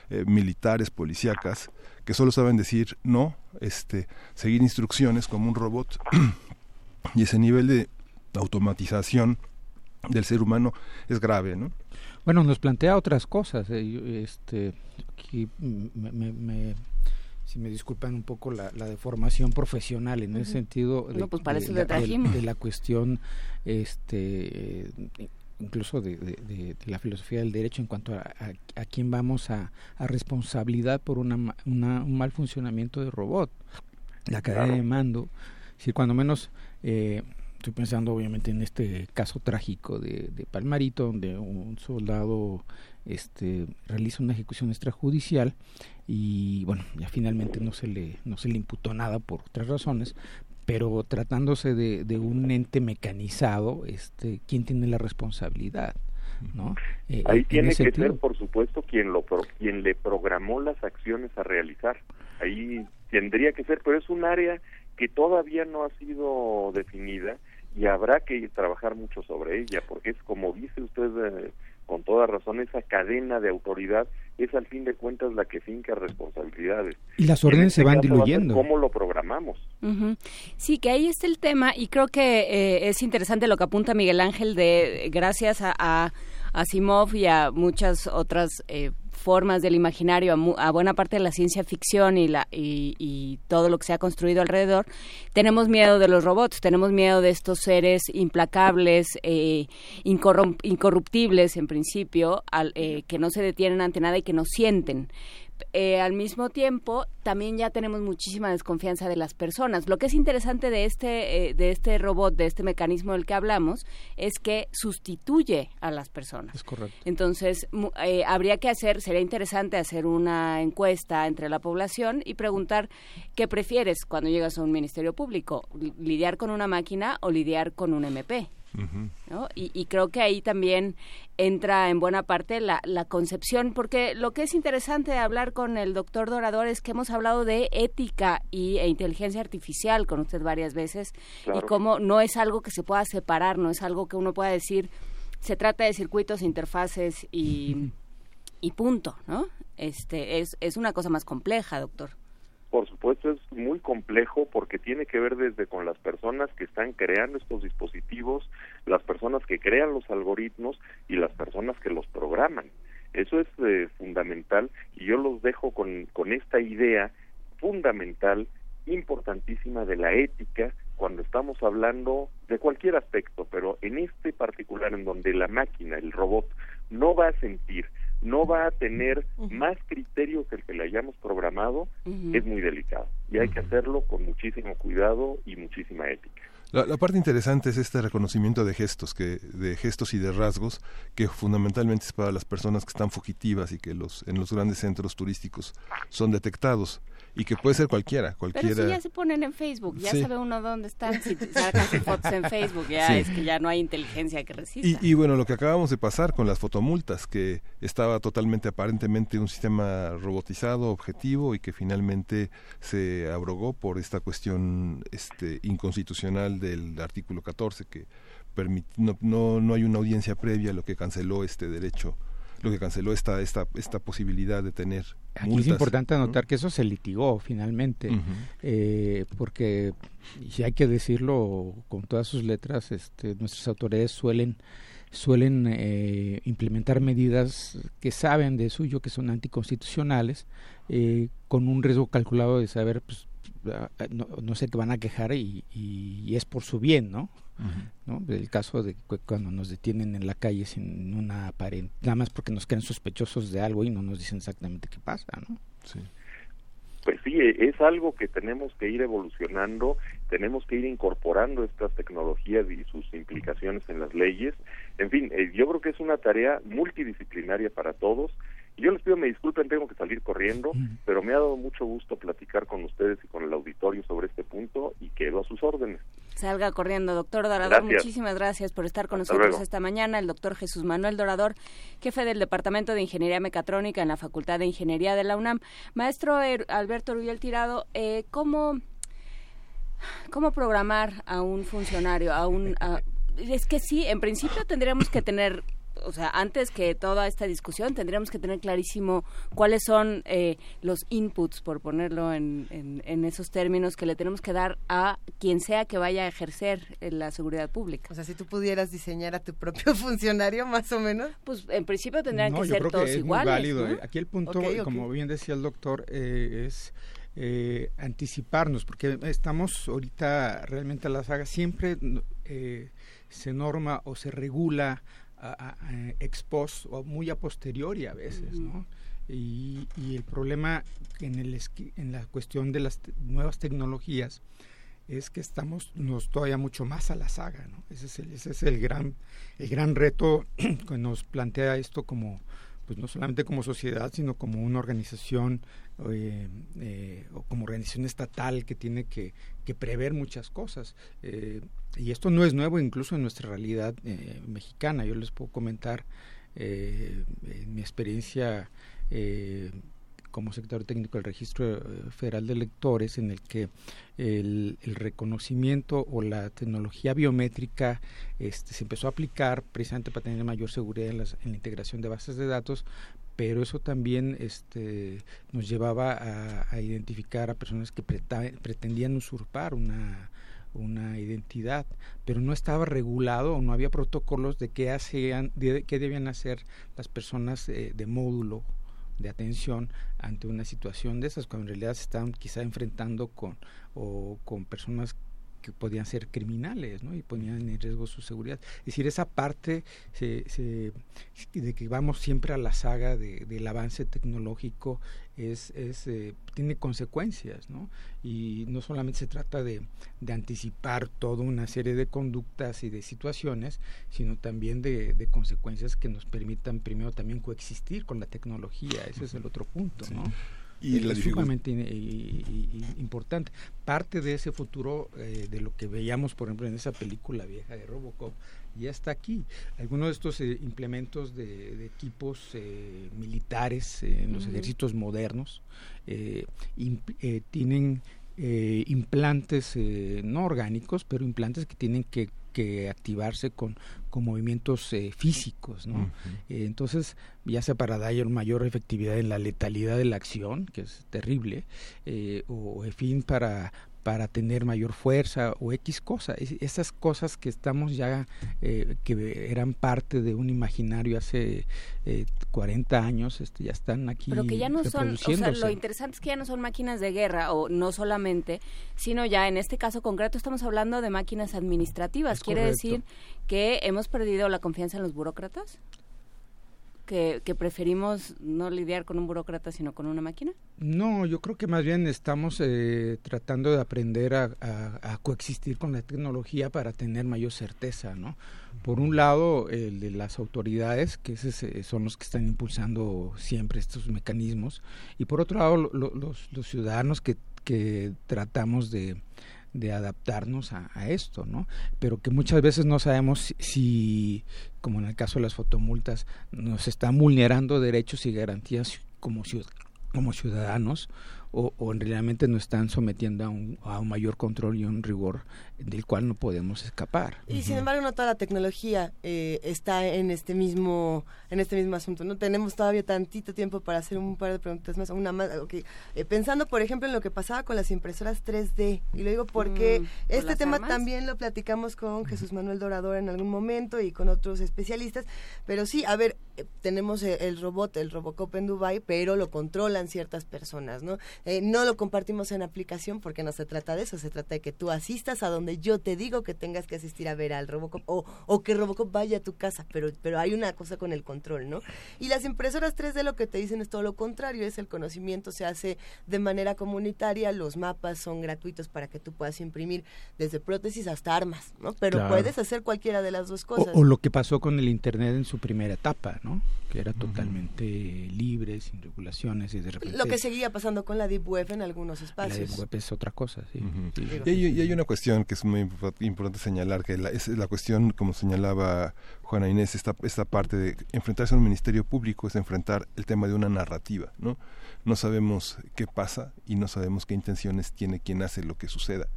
eh, militares, policíacas, que solo saben decir no, este, seguir instrucciones como un robot. y ese nivel de automatización del ser humano es grave, ¿no? Bueno, nos plantea otras cosas. Eh, este, aquí me si me disculpan un poco la, la deformación profesional en ese sentido de, pues de, la cuestión este incluso de, de, la filosofía del derecho en cuanto a, a, quién vamos a, a responsabilidad por una, una, un mal funcionamiento de robot la cadena de mando. Si cuando menos eh, estoy pensando obviamente en este caso trágico de, de Palmarito donde un soldado este realiza una ejecución extrajudicial y bueno, ya finalmente no se le, no se le imputó nada por otras razones, pero tratándose de, de un ente mecanizado, este, ¿quién tiene la responsabilidad? ¿no? Eh, Ahí tiene que ser, por supuesto, quien, lo quien le programó las acciones a realizar. Ahí tendría que ser, pero es un área que todavía no ha sido definida y habrá que trabajar mucho sobre ella, porque es como dice usted eh, con toda razón, esa cadena de autoridad es al fin de cuentas la que finca responsabilidades. Y las órdenes se van diluyendo. ¿Cómo lo programamos? Sí, que ahí está el tema y creo que eh, es interesante lo que apunta Miguel Ángel de gracias a, a Asimov y a muchas otras eh, formas del imaginario, a, buena parte de la ciencia ficción y, la, y, todo lo que se ha construido alrededor, tenemos miedo de los robots, tenemos miedo de estos seres implacables, eh, incorruptibles en principio, eh, que no se detienen ante nada y que no sienten. Eh, al mismo tiempo también ya tenemos muchísima desconfianza de las personas. Lo que es interesante de este, eh, de este robot, de este mecanismo del que hablamos, es que sustituye a las personas. Es correcto. Entonces, eh, habría que hacer, sería interesante hacer una encuesta entre la población y preguntar qué prefieres cuando llegas a un ministerio público, lidiar con una máquina o lidiar con un MP. Y, creo que ahí también entra en buena parte la, concepción, porque lo que es interesante de hablar con el doctor Dorador es que hemos hablado de ética y, e inteligencia artificial con usted varias veces y cómo no es algo que se pueda separar, no es algo que uno pueda decir, se trata de circuitos, interfaces y, y punto, ¿no? Este, es, es una cosa más compleja, doctor por supuesto es muy complejo porque tiene que ver desde con las personas que están creando estos dispositivos, las personas que crean los algoritmos y las personas que los programan. Eso es eh, fundamental y yo los dejo con, con esta idea fundamental, importantísima de la ética cuando estamos hablando de cualquier aspecto, pero en este particular en donde la máquina, el robot, no va a sentir, no va a tener más criterio que el que le hayamos programado, es muy delicado. Y hay que hacerlo con muchísimo cuidado y muchísima ética. La, parte interesante es este reconocimiento de gestos, que, de gestos y de rasgos, que fundamentalmente es para las personas que están fugitivas y que los, en los grandes centros turísticos son detectados y que puede ser cualquiera, cualquiera. Pero si ya se ponen en Facebook, ya sabe uno dónde están, si sacan fotos en Facebook, ya es que ya no hay inteligencia que resista. Y, y, bueno, lo que acabamos de pasar con las fotomultas, que estaba totalmente aparentemente un sistema robotizado, objetivo y que finalmente se abrogó por esta cuestión este inconstitucional del artículo 14 que no, no, no hay una audiencia previa, lo que canceló este derecho lo que canceló esta, esta, esta posibilidad de tener Aquí es importante anotar que eso se litigó finalmente, eh, porque, y hay que decirlo con todas sus letras, este, nuestras autoridades suelen suelen eh, implementar medidas que saben de suyo que son anticonstitucionales eh, con un riesgo calculado de saber pues, ah, no, no sé qué van a quejar y, y, es por su bien, ¿no? ¿No? El caso de cuando nos detienen en la calle sin una aparente, nada más porque nos quedan sospechosos de algo y no nos dicen exactamente qué pasa, ¿no? Sí. Pues sí, e, es algo que tenemos que ir evolucionando, tenemos que ir incorporando estas tecnologías y sus implicaciones en las leyes. En fin, eh, yo creo que es una tarea multidisciplinaria para todos yo les pido me disculpen, tengo que salir corriendo, pero me ha dado mucho gusto platicar con ustedes y con el auditorio sobre este punto y quedo a sus órdenes. Salga corriendo, doctor Dorador. Muchísimas gracias por estar con nosotros esta mañana. El doctor Jesús Manuel Dorador, jefe del Departamento de Ingeniería Mecatrónica en la Facultad de Ingeniería de la UNAM. Maestro er, Alberto Rubiel Tirado, eh, ¿cómo, ¿cómo programar a un funcionario, a un... es que sí, en principio tendríamos que tener o sea, antes que toda esta discusión, tendríamos que tener clarísimo cuáles son eh, los inputs, por ponerlo en, en, esos términos, que le tenemos que dar a quien sea que vaya a ejercer la seguridad pública. O sea, si tú pudieras diseñar a tu propio funcionario, más o menos. Pues en principio tendrían que ser todos es iguales. válido. Aquí el punto, como bien decía el doctor, eh, es... Eh, anticiparnos, porque estamos ahorita realmente a la saga, siempre se norma o se regula a, ex post o muy a posteriori a veces, ¿no? Y, y, el problema en, el en la cuestión de las nuevas tecnologías es que estamos nos todavía mucho más a la saga, ¿no? Ese es el, ese es el gran el gran reto que nos plantea esto como pues no solamente como sociedad, sino como una organización eh, eh, o como organización estatal que tiene que, prever muchas cosas. Eh, y esto no es nuevo incluso en nuestra realidad mexicana. Yo les puedo comentar en mi experiencia como secretario técnico del Registro Federal de Electores, en el que el, reconocimiento o la tecnología biométrica este, se empezó a aplicar precisamente para tener mayor seguridad en, en la integración de bases de datos, pero eso también este, nos llevaba a, identificar a personas que pretendían usurpar una, una identidad, pero no estaba regulado o no había protocolos de qué hacían, de, qué debían hacer las personas eh, de módulo de atención ante una situación de esas, cuando en realidad se estaban quizá enfrentando con, o con personas que podían ser criminales ¿no? y ponían en riesgo su seguridad. Es decir, esa parte se, de que vamos siempre a la saga de, del avance tecnológico es, es eh, tiene consecuencias, ¿no? Y no solamente se trata de, de, anticipar toda una serie de conductas y de situaciones, sino también de, de, consecuencias que nos permitan primero también coexistir con la tecnología. Ese es el otro punto, ¿no? Y es sumamente importante. Parte de ese futuro, eh, de lo que veíamos, por ejemplo, en esa película vieja de Robocop, ya está aquí. Algunos de estos eh, implementos de, equipos eh, militares en los ejércitos modernos tienen implantes no orgánicos, pero implantes que tienen que que activarse con, con movimientos eh, físicos, ¿no? Eh, entonces, ya sea para dar mayor efectividad en la letalidad de la acción, que es terrible, eh, o en fin, para, para tener mayor fuerza o X cosa. esas cosas que estamos ya, eh, que eran parte de un imaginario hace eh, 40 años, este, ya están aquí. Pero que ya no son, o sea, lo interesante es que ya no son máquinas de guerra, o no solamente, sino ya en este caso concreto estamos hablando de máquinas administrativas. ¿Quiere decir que hemos perdido la confianza en los burócratas? Que, preferimos no lidiar con un burócrata sino con una máquina? No, yo creo que más bien estamos eh, tratando de aprender a, coexistir con la tecnología para tener mayor certeza, ¿no? Por un lado, el de las autoridades, que son los que están impulsando siempre estos mecanismos, y por otro lado, los, los ciudadanos que, que tratamos de de adaptarnos a, esto, ¿no? Pero que muchas veces no sabemos si, como en el caso de las fotomultas, nos están vulnerando derechos y garantías como, como ciudadanos o, o realmente nos están sometiendo a un, a un mayor control y un rigor del cual no podemos escapar. Y sin embargo no toda la tecnología eh, está en este mismo en este mismo asunto. No tenemos todavía tantito tiempo para hacer un par de preguntas más. Una más, eh, pensando por ejemplo en lo que pasaba con las impresoras 3D y lo digo porque mm, este tema también lo platicamos con Jesús Manuel Dorador en algún momento y con otros especialistas. Pero sí, a ver, tenemos el, robot, el Robocop en Dubai, pero lo controlan ciertas personas, ¿no? no lo compartimos en aplicación porque no se trata de eso, se trata de que tú asistas a donde yo te digo que tengas que asistir a ver al Robocop o, o que Robocop vaya a tu casa, pero, pero hay una cosa con el control, ¿no? Y las impresoras 3D lo que te dicen es todo lo contrario, es el conocimiento se hace de manera comunitaria, los mapas son gratuitos para que tú puedas imprimir desde prótesis hasta armas, ¿no? Pero puedes hacer cualquiera de las dos cosas. O, lo que pasó con el Internet en su primera etapa, ¿no? Que era totalmente libre, sin regulaciones y de repente... Lo que seguía pasando con la Deep Web en algunos espacios. La Deep Web es otra cosa, sí. y, hay, una cuestión que es muy importante señalar que la, es la cuestión, como señalaba Juana Inés, esta, esta parte de enfrentarse a un ministerio público es enfrentar el tema de una narrativa, ¿no? No sabemos qué pasa y no sabemos qué intenciones tiene quien hace lo que suceda.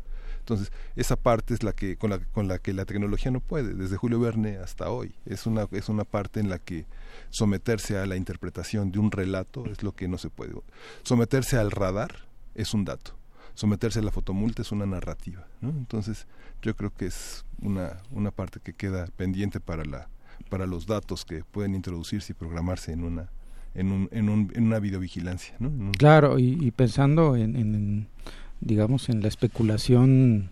Entonces, esa parte es la que con la, con la que la tecnología no puede, desde Julio Verne hasta hoy. Es una, es una parte en la que someterse a la interpretación de un relato es lo que no se puede. Someterse al radar es un dato someterse a la fotomulta es una narrativa. ¿no? Entonces, yo creo que es una, una parte que queda pendiente para, la, para los datos que pueden introducirse y programarse en una, en, un, en, un, en una videovigilancia. Claro, y, pensando en, en, digamos, en la especulación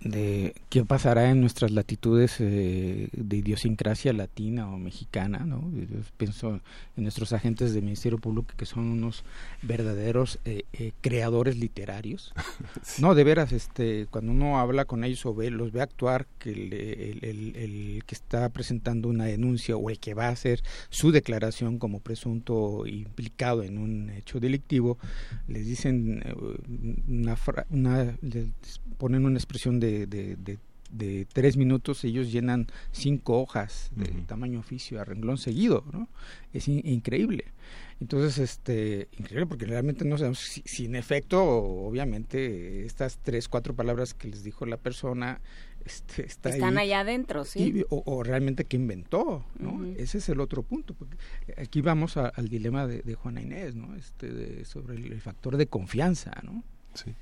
de qué pasará en nuestras latitudes eh, de idiosincrasia latina o mexicana, ¿no? Yo pienso en nuestros agentes del Ministerio Público que son unos verdaderos eh, eh, creadores literarios. No, de veras, este, cuando uno habla con ellos o ve, los ve actuar, que el, el, el, que está presentando una denuncia o el que va a hacer su declaración como presunto implicado en un hecho delictivo, les dicen una, una les ponen una expresión de de, de, tres minutos ellos llenan cinco hojas de tamaño oficio a renglón seguido, ¿no? Es increíble. Entonces, este, increíble porque realmente no sabemos si, en efecto, obviamente, estas tres, cuatro palabras que les dijo la persona este, están allá adentro, sí. o, realmente que inventó, ¿no? Ese es el otro punto. Porque aquí vamos al dilema de, Juana Inés, ¿no? Este, sobre el, factor de confianza, ¿no? Sí.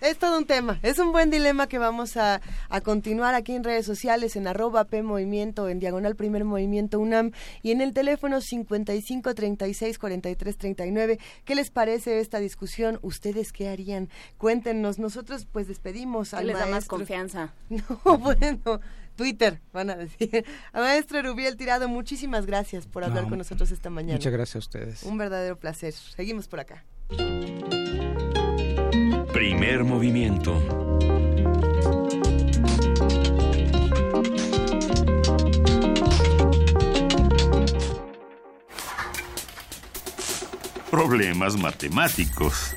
Es todo un tema, es un buen dilema que vamos a, continuar aquí en redes sociales, en arroba P Movimiento, en Diagonal Primer Movimiento UNAM y en el teléfono 55 36 43 39. ¿Qué les parece esta discusión? ¿Ustedes qué harían? Cuéntenos, nosotros pues despedimos al les da más confianza? No, bueno... Twitter, van a decir. A maestro Rubiel Tirado, muchísimas gracias por hablar con nosotros esta mañana. Muchas gracias a ustedes. Un verdadero placer. Seguimos por acá. Primer movimiento. Problemas matemáticos.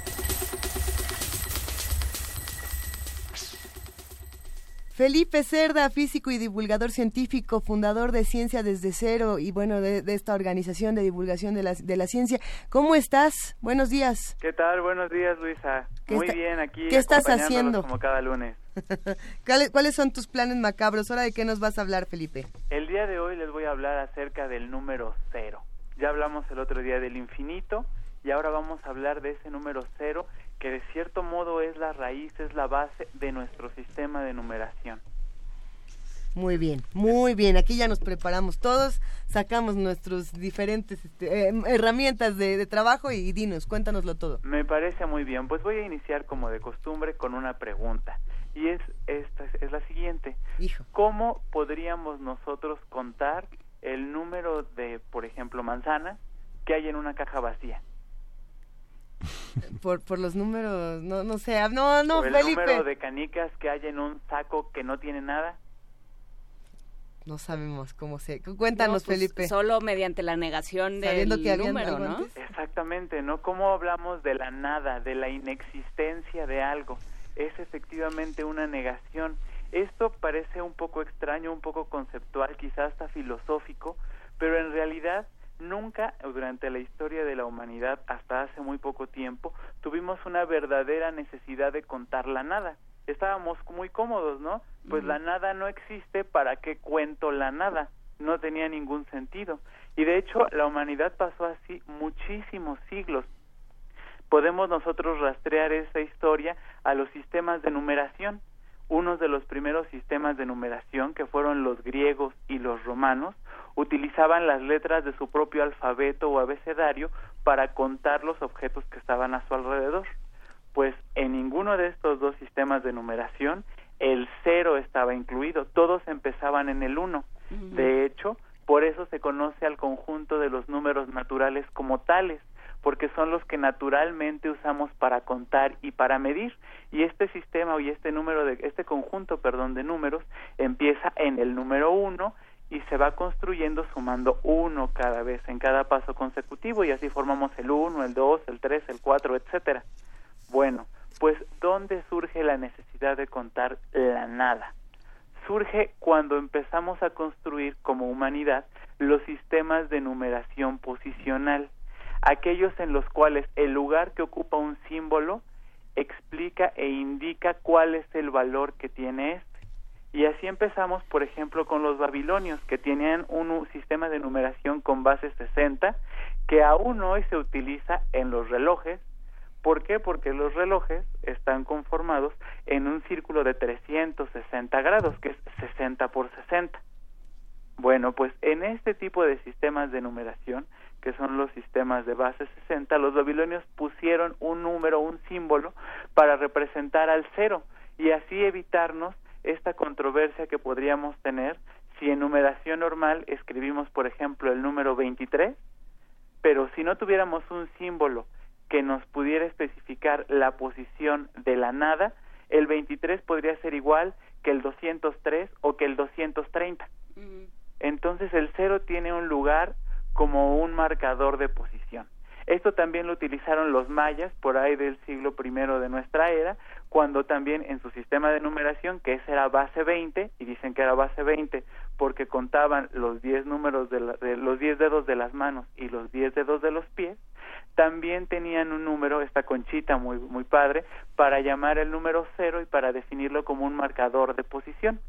Felipe Cerda, físico y divulgador científico, fundador de Ciencia desde Cero y bueno, de, esta organización de divulgación de la, de la, ciencia. ¿Cómo estás? Buenos días. ¿Qué tal? Buenos días, Luisa. Muy bien, aquí. ¿Qué estás haciendo? Como cada lunes. ¿Cuáles son tus planes macabros? ¿Ahora de qué nos vas a hablar, Felipe? El día de hoy les voy a hablar acerca del número cero. Ya hablamos el otro día del infinito y ahora vamos a hablar de ese número cero que de cierto modo es la raíz, es la base de nuestro sistema de numeración. Muy bien, muy bien. Aquí ya nos preparamos todos, sacamos nuestras diferentes este, em, herramientas de, trabajo y dinos, cuéntanoslo todo. Me parece muy bien. Pues voy a iniciar como de costumbre con una pregunta y es esta es la siguiente. ¿Cómo podríamos nosotros contar el número de, por ejemplo, manzana que hay en una caja vacía. Por, por los números, no, no sé, no, no, o el número de canicas que hay en un saco que no tiene nada. No sabemos cómo se... Cuéntanos, pues, Felipe. Solo mediante la negación del que número, ¿no? Exactamente, ¿no? ¿Cómo hablamos de la nada, de la inexistencia de algo? Es efectivamente una negación. Esto parece un poco extraño, un poco conceptual, quizás hasta filosófico, pero en realidad nunca durante la historia de la humanidad, hasta hace muy poco tiempo, tuvimos una verdadera necesidad de contar la nada estábamos muy cómodos, ¿no? Pues la nada no existe, ¿para qué cuento la nada? No tenía ningún sentido. Y de hecho, la humanidad pasó así muchísimos siglos. Podemos nosotros rastrear esa historia a los sistemas de numeración. Unos de los primeros sistemas de numeración, que fueron los griegos y los romanos, utilizaban las letras de su propio alfabeto o abecedario para contar los objetos que estaban a su alrededor pues en ninguno de estos dos sistemas de numeración el cero estaba incluido, todos empezaban en el uno. De hecho, por eso se conoce al conjunto de los números naturales como tales, porque son los que naturalmente usamos para contar y para medir. Y este sistema y este número de este conjunto, perdón, de números empieza en el número uno y se va construyendo sumando uno cada vez en cada paso consecutivo y así formamos el uno, el dos, el tres, el cuatro, etcétera. Bueno, pues ¿dónde surge la necesidad de contar la nada? Surge cuando empezamos a construir como humanidad los sistemas de numeración posicional, aquellos en los cuales el lugar que ocupa un símbolo explica e indica cuál es el valor que tiene este. Y así empezamos, por ejemplo, con los babilonios, que tenían un sistema de numeración con base 60, que aún hoy se utiliza en los relojes, ¿Por qué? Porque los relojes están conformados en un círculo de 360 grados, que es 60 por 60. Bueno, pues en este tipo de sistemas de numeración, que son los sistemas de base 60, los babilonios pusieron un número, un símbolo, para representar al cero y así evitarnos esta controversia que podríamos tener si en numeración normal escribimos, por ejemplo, el número 23, pero si no tuviéramos un símbolo que nos pudiera especificar la posición de la nada, el 23 podría ser igual que el 203 o que el 230. Entonces el cero tiene un lugar como un marcador de posición. Esto también lo utilizaron los mayas por ahí del siglo I de nuestra era, cuando también en su sistema de numeración, que ese era base 20, y dicen que era base 20 porque contaban los 10 números de, de los 10 dedos de las manos y los 10 dedos de los pies, también tenían un número, esta conchita muy, muy padre, para llamar el número cero y para definirlo como un marcador de posición.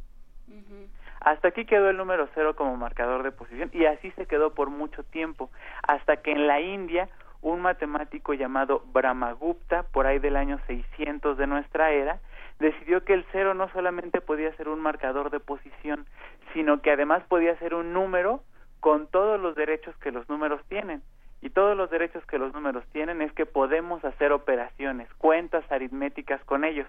Hasta aquí quedó el número cero como marcador de posición y así se quedó por mucho tiempo, hasta que en la India un matemático llamado Brahmagupta, por ahí del año 600 de nuestra era, decidió que el cero no solamente podía ser un marcador de posición, sino que además podía ser un número con todos los derechos que los números tienen y todos los derechos que los números tienen es que podemos hacer operaciones, cuentas aritméticas con ellos.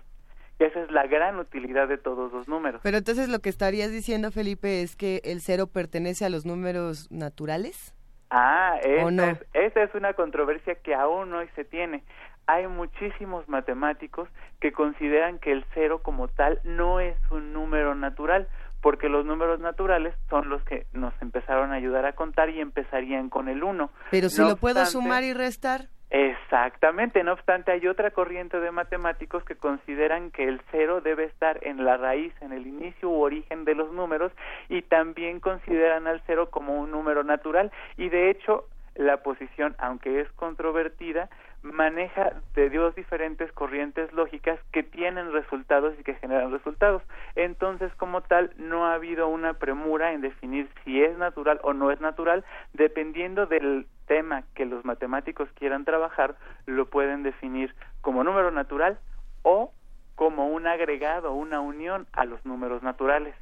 Esa es la gran utilidad de todos los números. Pero entonces lo que estarías diciendo, Felipe, es que el cero pertenece a los números naturales. Ah, esa, es, esa es una controversia que aún hoy se tiene. Hay muchísimos matemáticos que consideran que el cero como tal no es un número natural, porque los números naturales son los que nos empezaron a ayudar a contar y empezarían con el 1. Pero si lo puedo sumar y restar. Exactamente, no obstante hay otra corriente de matemáticos que consideran que el cero debe estar en la raíz, en el inicio u origen de los números y también consideran al cero como un número natural. Y de hecho la posición, aunque es controvertida, maneja de dos diferentes corrientes lógicas que tienen resultados y que generan resultados. Entonces, como tal, no ha habido una premura en definir si es natural o no es natural, dependiendo del tema que los matemáticos quieran trabajar, lo pueden definir como número natural o como un agregado, una unión a los números naturales.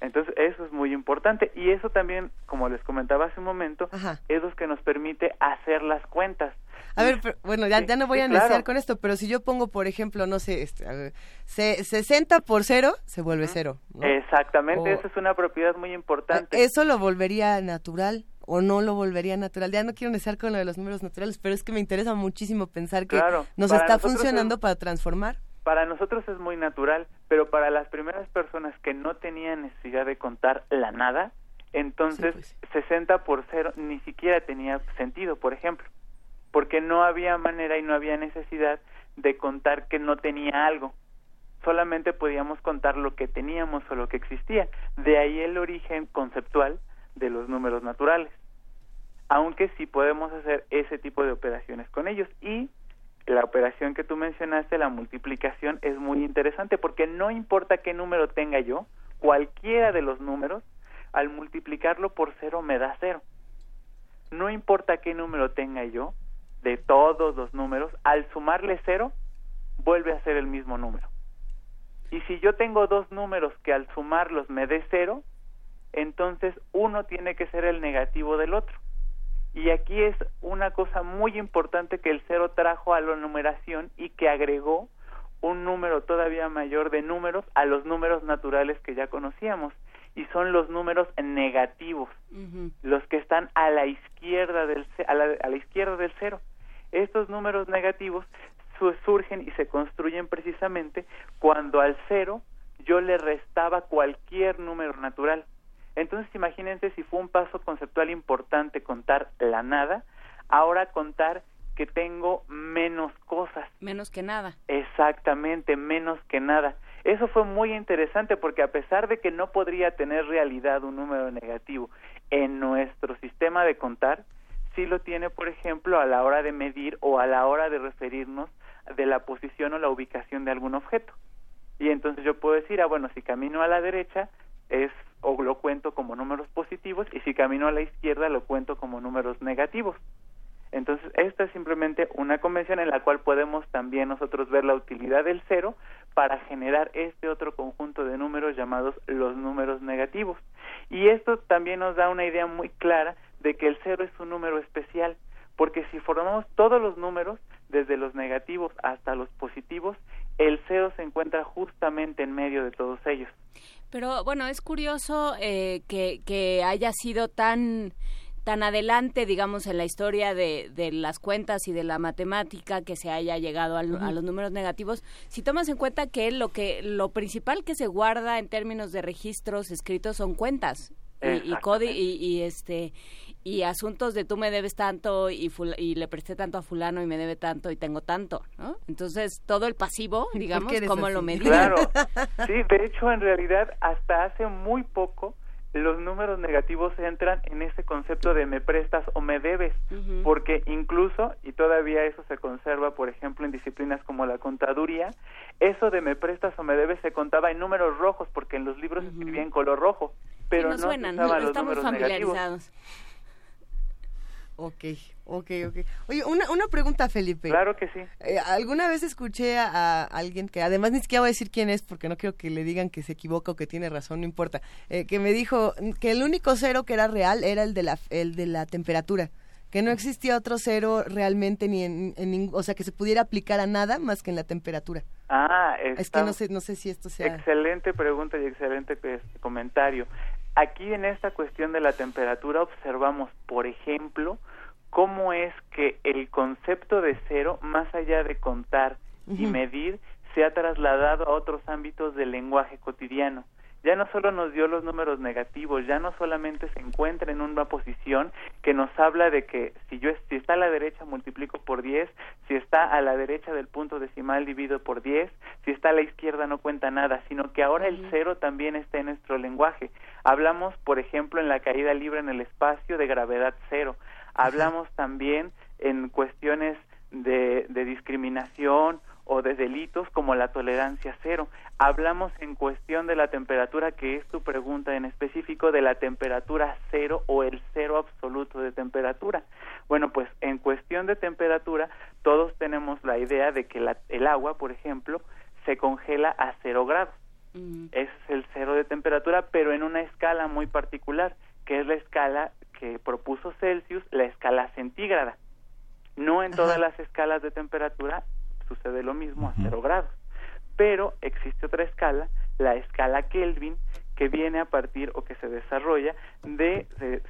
Entonces, eso es muy importante y eso también, como les comentaba hace un momento, es lo que nos permite hacer las cuentas A ver, bueno, ya, ya no voy a iniciar con esto, pero si yo pongo, por ejemplo, no sé, este, 60 por cero, se vuelve cero. Exactamente, esa es una propiedad muy importante. ¿Eso lo volvería natural? o no lo volvería natural. Ya no quiero iniciar con lo de los números naturales, pero es que me interesa muchísimo pensar que nos está funcionando para transformar. Para nosotros es muy natural, pero para las primeras personas que no tenían necesidad de contar la nada, entonces 60 pues por cero ni siquiera tenía sentido, por ejemplo, porque no había manera y no había necesidad de contar que no tenía algo. Solamente podíamos contar lo que teníamos o lo que existía. De ahí el origen conceptual de los números naturales. Aunque sí podemos hacer ese tipo de operaciones con ellos. Y la operación que tú mencionaste, la multiplicación, es muy interesante porque no importa qué número tenga yo, cualquiera de los números, al multiplicarlo por cero me da cero. No importa qué número tenga yo, de todos los números, al sumarle cero, vuelve a ser el mismo número. Y si yo tengo dos números que al sumarlos me dé cero, entonces uno tiene que ser el negativo del otro. Y aquí es una cosa muy importante que el cero trajo a la numeración y que agregó un número todavía mayor de números a los números naturales que ya conocíamos y son los números negativos, los que están a la izquierda del a la, a la izquierda del cero. Estos números negativos surgen y se construyen precisamente cuando al cero yo le restaba cualquier número natural. Entonces imagínense si fue un paso conceptual importante contar la nada, ahora contar que tengo menos cosas. Menos que nada. Exactamente, menos que nada. Eso fue muy interesante porque a pesar de que no podría tener realidad un número negativo en nuestro sistema de contar, sí lo tiene, por ejemplo, a la hora de medir o a la hora de referirnos de la posición o la ubicación de algún objeto. Y entonces yo puedo decir, ah, bueno, si camino a la derecha es o lo cuento como números positivos y si camino a la izquierda lo cuento como números negativos. Entonces, esta es simplemente una convención en la cual podemos también nosotros ver la utilidad del cero para generar este otro conjunto de números llamados los números negativos. Y esto también nos da una idea muy clara de que el cero es un número especial, porque si formamos todos los números, desde los negativos hasta los positivos, el cero se encuentra justamente en medio de todos ellos. Pero bueno, es curioso eh, que, que haya sido tan tan adelante, digamos, en la historia de, de, las cuentas y de la matemática que se haya llegado a, los números negativos, si tomas en cuenta que lo que lo principal que se guarda en términos de registros escritos son cuentas y, y, y, este y asuntos de tú me debes tanto y, y le presté tanto a fulano y me debe tanto y tengo tanto, ¿no? Entonces, todo el pasivo, digamos, ¿cómo lo medí? Claro, sí, de hecho, en realidad, hasta hace muy poco, los números negativos entran en ese concepto de me prestas o me debes, porque incluso, y todavía eso se conserva, por ejemplo, en disciplinas como la contaduría, eso de me prestas o me debes se contaba en números rojos, porque en los libros se escribía en color rojo, pero no, suenan, no los estamos familiarizados. Ok, ok, ok. Oye, una, una pregunta, Felipe. Claro que sí. Eh, alguna vez escuché a, alguien que, además ni siquiera voy a decir quién es, porque no quiero que le digan que se equivoca o que tiene razón, no importa, eh, que me dijo que el único cero que era real era el de la, el de la temperatura que no existía otro cero realmente ni en, en, o sea que se pudiera aplicar a nada más que en la temperatura. Ah, es que no sé no sé si esto sea excelente pregunta y excelente pues, comentario. Aquí en esta cuestión de la temperatura observamos, por ejemplo, cómo es que el concepto de cero, más allá de contar y medir, se ha trasladado a otros ámbitos del lenguaje cotidiano. Ya no solo nos dio los números negativos, ya no solamente se encuentra en una posición que nos habla de que si yo si está a la derecha multiplico por 10, si está a la derecha del punto decimal divido por 10, si está a la izquierda no cuenta nada, sino que ahora el cero también está en nuestro lenguaje. Hablamos, por ejemplo, en la caída libre en el espacio de gravedad cero. Hablamos también en cuestiones de, de discriminación o de delitos como la tolerancia cero. Hablamos en cuestión de la temperatura, que es tu pregunta en específico, de la temperatura cero o el cero absoluto de temperatura. Bueno, pues en cuestión de temperatura, todos tenemos la idea de que el agua, por ejemplo, se congela a cero grados. Mm. Ese es el cero de temperatura, pero en una escala muy particular, que es la escala que propuso Celsius, la escala centígrada. No en todas las escalas de temperatura sucede lo mismo a cero grados, pero existe otra escala, la escala Kelvin, que viene a partir o que se desarrolla de,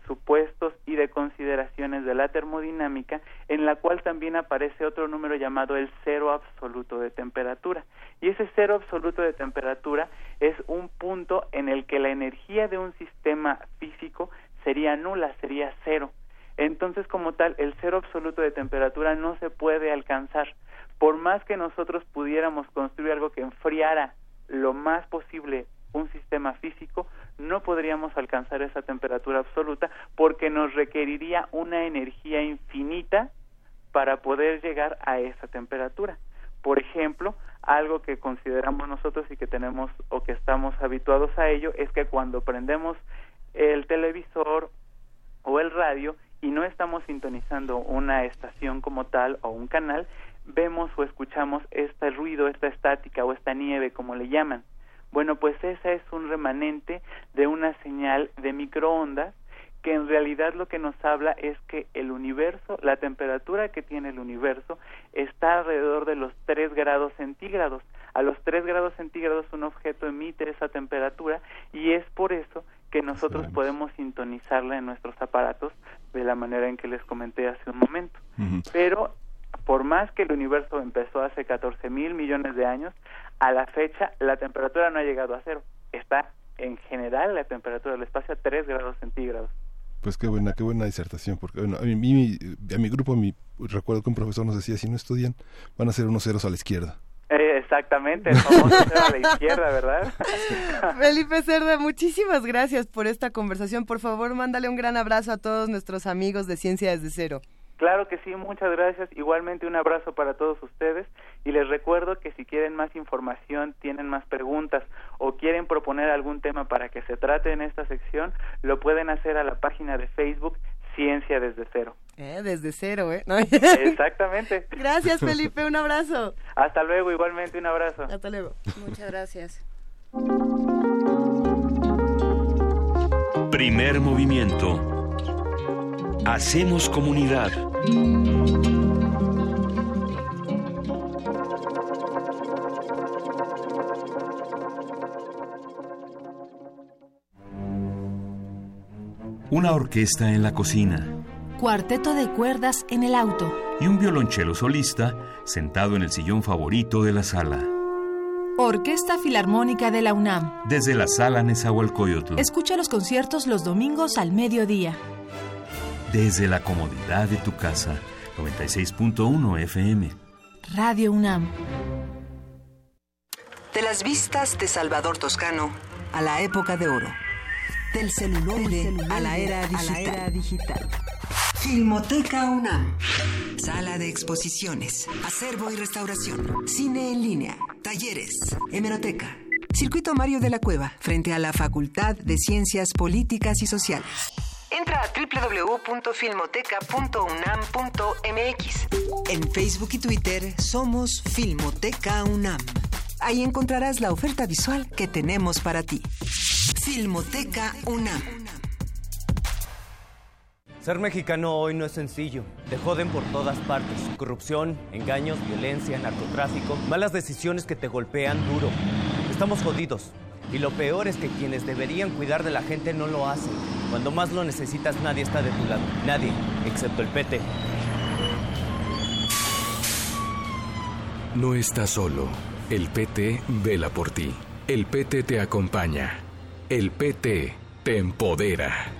supuestos y de consideraciones de la termodinámica, en la cual también aparece otro número llamado el cero absoluto de temperatura. Y ese cero absoluto de temperatura es un punto en el que la energía de un sistema físico sería nula, sería cero. Entonces, como tal, el cero absoluto de temperatura no se puede alcanzar. Por más que nosotros pudiéramos construir algo que enfriara lo más posible un sistema físico, no podríamos alcanzar esa temperatura absoluta porque nos requeriría una energía infinita para poder llegar a esa temperatura. Por ejemplo, algo que consideramos nosotros y que tenemos o que estamos habituados a ello es que cuando prendemos el televisor o el radio y no estamos sintonizando una estación como tal o un canal, vemos o escuchamos este ruido, esta estática o esta nieve, como le llaman. Bueno, pues esa es un remanente de una señal de microondas que en realidad lo que nos habla es que el universo, la temperatura que tiene el universo está alrededor de los 3 grados centígrados. A los 3 grados centígrados un objeto emite esa temperatura y es por eso que nosotros podemos sintonizarla en nuestros aparatos de la manera en que les comenté hace un momento. Pero por más que el universo empezó hace 14 mil millones de años, a la fecha la temperatura no ha llegado a cero. Está en general la temperatura del espacio a 3 grados centígrados. Pues qué buena, qué buena disertación, porque bueno, a, mí, a mi grupo, mi, recuerdo que un profesor nos decía, si no estudian, van a ser unos ceros a la izquierda. Exactamente, somos a la izquierda, ¿verdad? Felipe Cerda, muchísimas gracias por esta conversación. Por favor, mándale un gran abrazo a todos nuestros amigos de Ciencia desde Cero. Claro que sí, muchas gracias. Igualmente un abrazo para todos ustedes y les recuerdo que si quieren más información, tienen más preguntas o quieren proponer algún tema para que se trate en esta sección, lo pueden hacer a la página de Facebook Ciencia desde cero. Eh, desde cero, ¿eh? Exactamente. Gracias, Felipe, un abrazo. Hasta luego, igualmente un abrazo. Hasta luego. Muchas gracias. Primer movimiento Hacemos comunidad. Una orquesta en la cocina. Cuarteto de cuerdas en el auto. Y un violonchelo solista sentado en el sillón favorito de la sala. Orquesta Filarmónica de la UNAM. Desde la sala Nezahualcóyotl. Escucha los conciertos los domingos al mediodía desde la comodidad de tu casa. 96.1 FM. Radio UNAM. De las vistas de Salvador Toscano a la época de oro. Del celuloide, a, la era digital. Filmoteca UNAM. Sala de exposiciones, acervo y restauración, cine en línea, talleres, hemeroteca. Circuito Mario de la Cueva, frente a la Facultad de Ciencias Políticas y Sociales. Entra a www.filmoteca.unam.mx. En Facebook y Twitter somos Filmoteca UNAM. Ahí encontrarás la oferta visual que tenemos para ti. Filmoteca UNAM. Ser mexicano hoy no es sencillo. Te joden por todas partes. Corrupción, engaños, violencia, narcotráfico, malas decisiones que te golpean duro. Estamos jodidos. Y lo peor es que quienes deberían cuidar de la gente no lo hacen. Cuando más lo necesitas, nadie está de tu lado. Nadie, excepto el PT. No estás solo. El PT vela por ti. El PT te acompaña. El PT te empodera.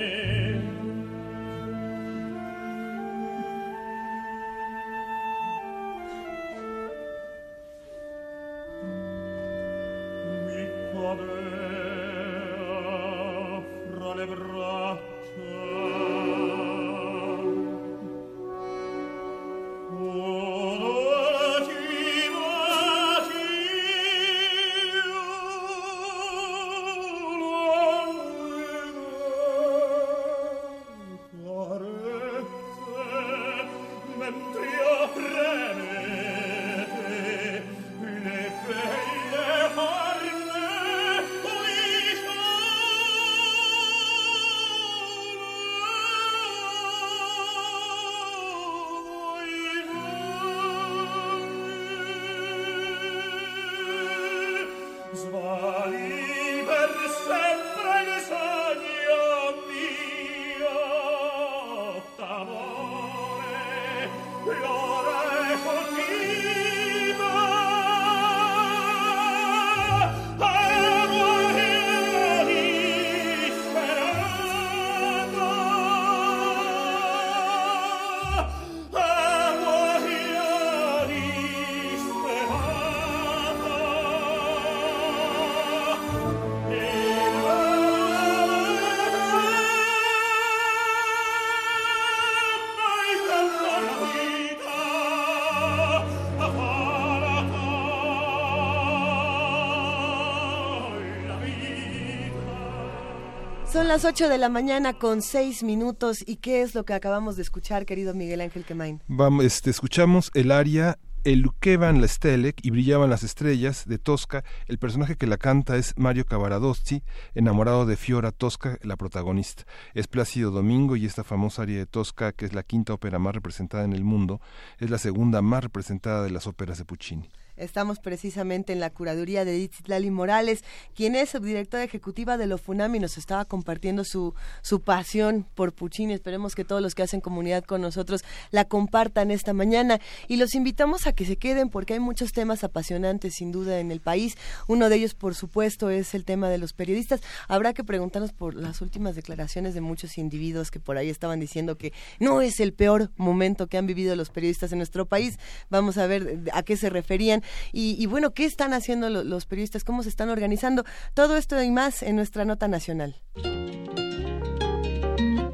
Son las 8 de la mañana con 6 minutos. ¿Y qué es lo que acabamos de escuchar, querido Miguel Ángel Quemain? Vamos, este, escuchamos el aria El Luquevan la Stelec y brillaban las estrellas de Tosca. El personaje que la canta es Mario Cavaradossi, enamorado de Fiora Tosca, la protagonista. Es Plácido Domingo y esta famosa aria de Tosca, que es la quinta ópera más representada en el mundo, es la segunda más representada de las óperas de Puccini. Estamos precisamente en la curaduría de Edith Lali Morales, quien es subdirectora ejecutiva de Lofunam y nos estaba compartiendo su, su pasión por Puccini. Esperemos que todos los que hacen comunidad con nosotros la compartan esta mañana y los invitamos a que se queden porque hay muchos temas apasionantes sin duda en el país. Uno de ellos, por supuesto, es el tema de los periodistas. Habrá que preguntarnos por las últimas declaraciones de muchos individuos que por ahí estaban diciendo que no es el peor momento que han vivido los periodistas en nuestro país. Vamos a ver a qué se referían. Y, bueno, ¿qué están haciendo los periodistas? ¿Cómo se están organizando? Todo esto y más en nuestra nota nacional.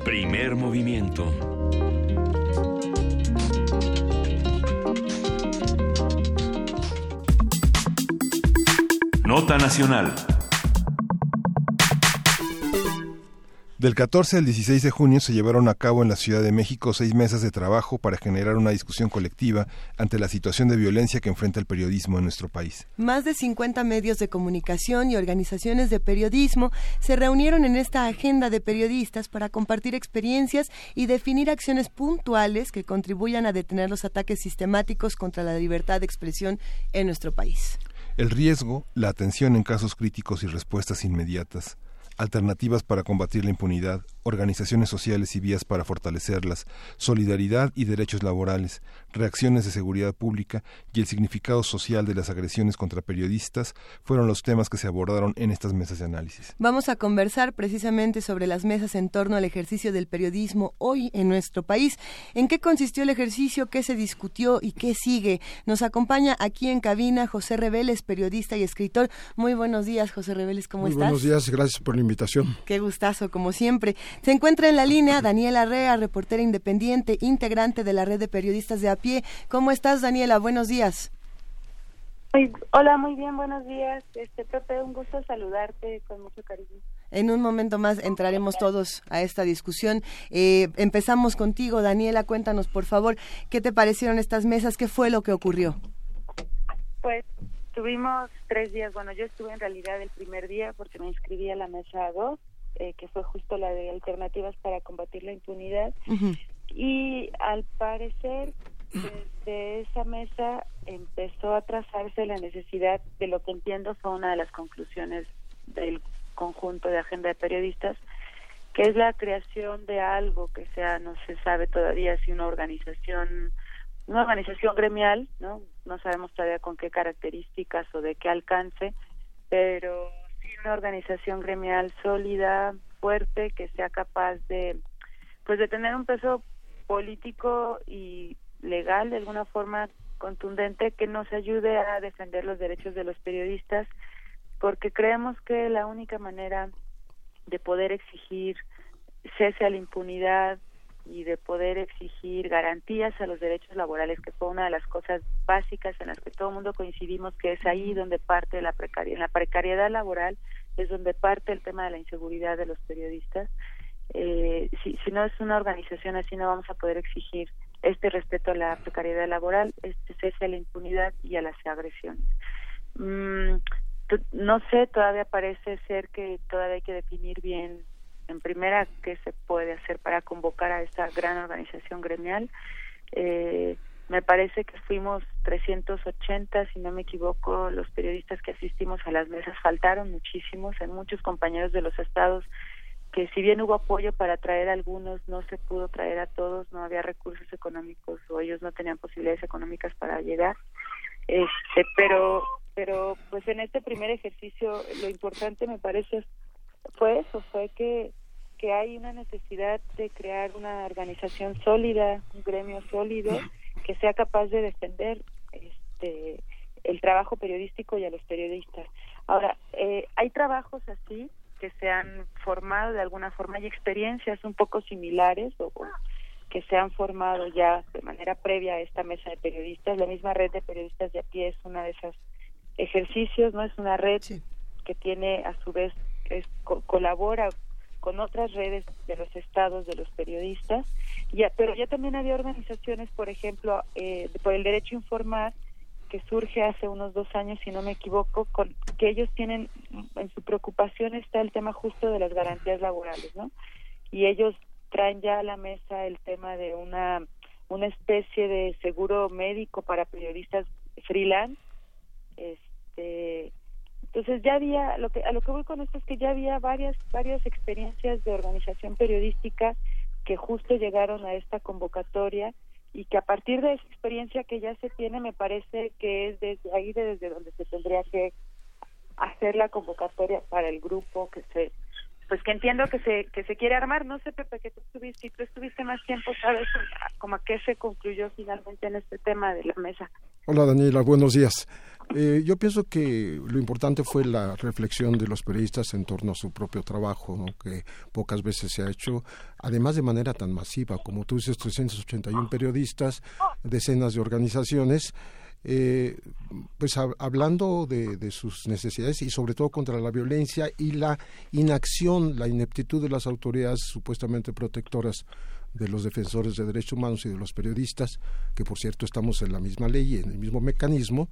Primer movimiento. Nota nacional. Del 14 al 16 de junio se llevaron a cabo en la Ciudad de México seis mesas de trabajo para generar una discusión colectiva ante la situación de violencia que enfrenta el periodismo en nuestro país. Más de 50 medios de comunicación y organizaciones de periodismo se reunieron en esta agenda de periodistas para compartir experiencias y definir acciones puntuales que contribuyan a detener los ataques sistemáticos contra la libertad de expresión en nuestro país. El riesgo, la atención en casos críticos y respuestas inmediatas alternativas para combatir la impunidad, organizaciones sociales y vías para fortalecerlas, solidaridad y derechos laborales, reacciones de seguridad pública y el significado social de las agresiones contra periodistas fueron los temas que se abordaron en estas mesas de análisis. Vamos a conversar precisamente sobre las mesas en torno al ejercicio del periodismo hoy en nuestro país. ¿En qué consistió el ejercicio? ¿Qué se discutió y qué sigue? Nos acompaña aquí en cabina José Reveles, periodista y escritor. Muy buenos días, José Reveles, ¿cómo Muy estás? Buenos días, gracias por la invitación. Qué gustazo, como siempre. Se encuentra en la línea Daniela Rea, reportera independiente, integrante de la red de periodistas de a pie. ¿Cómo estás, Daniela? Buenos días. Hola, muy bien, buenos días. Este Pepe, un gusto saludarte con mucho cariño. En un momento más entraremos todos a esta discusión. Eh, empezamos contigo, Daniela. Cuéntanos, por favor, ¿qué te parecieron estas mesas? ¿Qué fue lo que ocurrió? Pues tuvimos tres días. Bueno, yo estuve en realidad el primer día porque me inscribí a la mesa 2, eh, que fue justo la de alternativas para combatir la impunidad. Y al parecer, desde esa mesa empezó a trazarse la necesidad de lo que entiendo fue una de las conclusiones del conjunto de agenda de periodistas, que es la creación de algo que sea, no se sabe todavía si una organización una organización gremial, ¿no? No sabemos todavía con qué características o de qué alcance, pero sí una organización gremial sólida, fuerte, que sea capaz de, pues de tener un peso político y legal de alguna forma contundente que nos ayude a defender los derechos de los periodistas, porque creemos que la única manera de poder exigir cese a la impunidad, y de poder exigir garantías a los derechos laborales, que fue una de las cosas básicas en las que todo el mundo coincidimos, que es ahí donde parte la precariedad, en la precariedad laboral es donde parte el tema de la inseguridad de los periodistas. Eh, si, si no es una organización así, no vamos a poder exigir este respeto a la precariedad laboral, este cese a la impunidad y a las agresiones. Mm, no sé, todavía parece ser que todavía hay que definir bien en primera qué se puede hacer para convocar a esta gran organización gremial. Eh, me parece que fuimos 380, si no me equivoco, los periodistas que asistimos a las mesas faltaron muchísimos, en muchos compañeros de los estados que si bien hubo apoyo para traer a algunos, no se pudo traer a todos, no había recursos económicos o ellos no tenían posibilidades económicas para llegar. Este, pero pero pues en este primer ejercicio lo importante me parece fue eso, fue que, que hay una necesidad de crear una organización sólida, un gremio sólido que sea capaz de defender este el trabajo periodístico y a los periodistas. Ahora, eh, hay trabajos así que se han formado de alguna forma, hay experiencias un poco similares o, que se han formado ya de manera previa a esta mesa de periodistas. La misma red de periodistas de a pie es una de esos ejercicios, no es una red que tiene a su vez es, colabora con otras redes de los estados de los periodistas, ya, pero ya también había organizaciones, por ejemplo, eh, por el derecho a informar, que surge hace unos dos años, si no me equivoco, con que ellos tienen, en su preocupación está el tema justo de las garantías laborales, ¿no? Y ellos traen ya a la mesa el tema de una, una especie de seguro médico para periodistas freelance, este, entonces ya había, lo que, a lo que voy con esto es que ya había varias, varias experiencias de organización periodística que justo llegaron a esta convocatoria y que a partir de esa experiencia que ya se tiene me parece que es desde ahí desde donde se tendría que hacer la convocatoria para el grupo que se pues que entiendo que se que se quiere armar. No sé Pepe que tú estuviste si tú estuviste más tiempo sabes como a qué se concluyó finalmente en este tema de la mesa. Hola Daniela buenos días eh, yo pienso que lo importante fue la reflexión de los periodistas en torno a su propio trabajo, que pocas veces se ha hecho, además de manera tan masiva, como tú dices, 381 periodistas, decenas de organizaciones, eh, pues hablando de, sus necesidades y sobre todo contra la violencia y la inacción, la ineptitud de las autoridades supuestamente protectoras de los defensores de derechos humanos y de los periodistas, que por cierto estamos en la misma ley en el mismo mecanismo,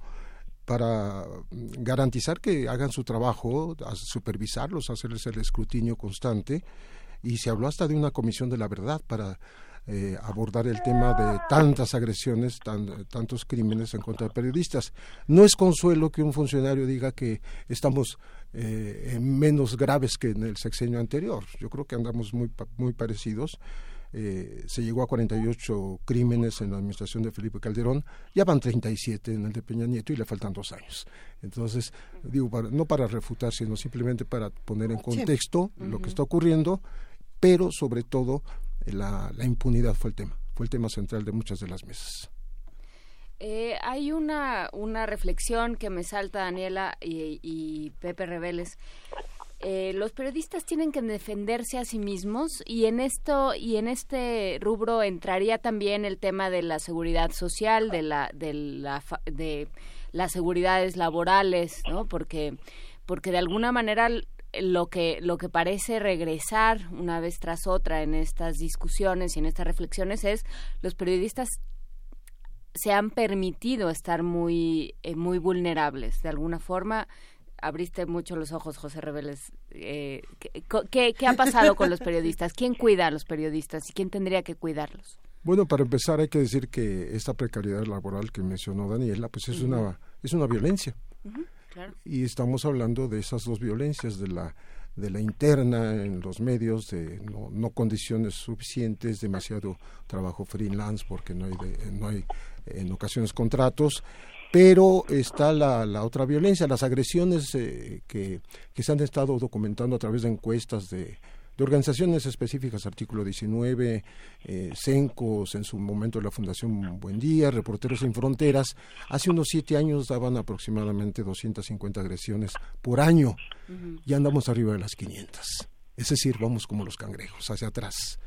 para garantizar que hagan su trabajo, supervisarlos, hacerles el escrutinio constante. Y se habló hasta de una comisión de la verdad para eh, abordar el tema de tantas agresiones, tantos crímenes en contra de periodistas. No es consuelo que un funcionario diga que estamos eh, menos graves que en el sexenio anterior. Yo creo que andamos muy, muy parecidos. Eh, se llegó a 48 crímenes en la administración de Felipe Calderón, ya van 37 en el de Peña Nieto y le faltan dos años. Entonces, digo, no para refutar, sino simplemente para poner en contexto lo que está ocurriendo, pero sobre todo la, impunidad fue el tema, fue el tema central de muchas de las mesas. Eh, hay una, una reflexión que me salta Daniela y, Pepe Reveles. Eh, los periodistas tienen que defenderse a sí mismos y en esto y en este rubro entraría también el tema de la seguridad social, de la de la de las seguridades laborales, ¿no? Porque porque de alguna manera lo que lo que parece regresar una vez tras otra en estas discusiones y en estas reflexiones es los periodistas se han permitido estar muy eh, muy vulnerables de alguna forma abriste mucho los ojos José Reveles eh, ¿qué, ¿qué, ha pasado con los periodistas quién cuida a los periodistas y quién tendría que cuidarlos bueno para empezar hay que decir que esta precariedad laboral que mencionó Daniela pues es una es una violencia. Y estamos hablando de esas dos violencias, de la de la interna en los medios, de no, condiciones suficientes, demasiado trabajo freelance porque no hay, no hay en ocasiones contratos, pero está la, la otra violencia, las agresiones eh, que, que se han estado documentando a través de encuestas de de organizaciones específicas, artículo 19, eh, CENCOS, en su momento la Fundación Buen Día, Reporteros Sin Fronteras, hace unos siete años daban aproximadamente 250 agresiones por año, y andamos arriba de las 500. Es decir, vamos como los cangrejos, hacia atrás.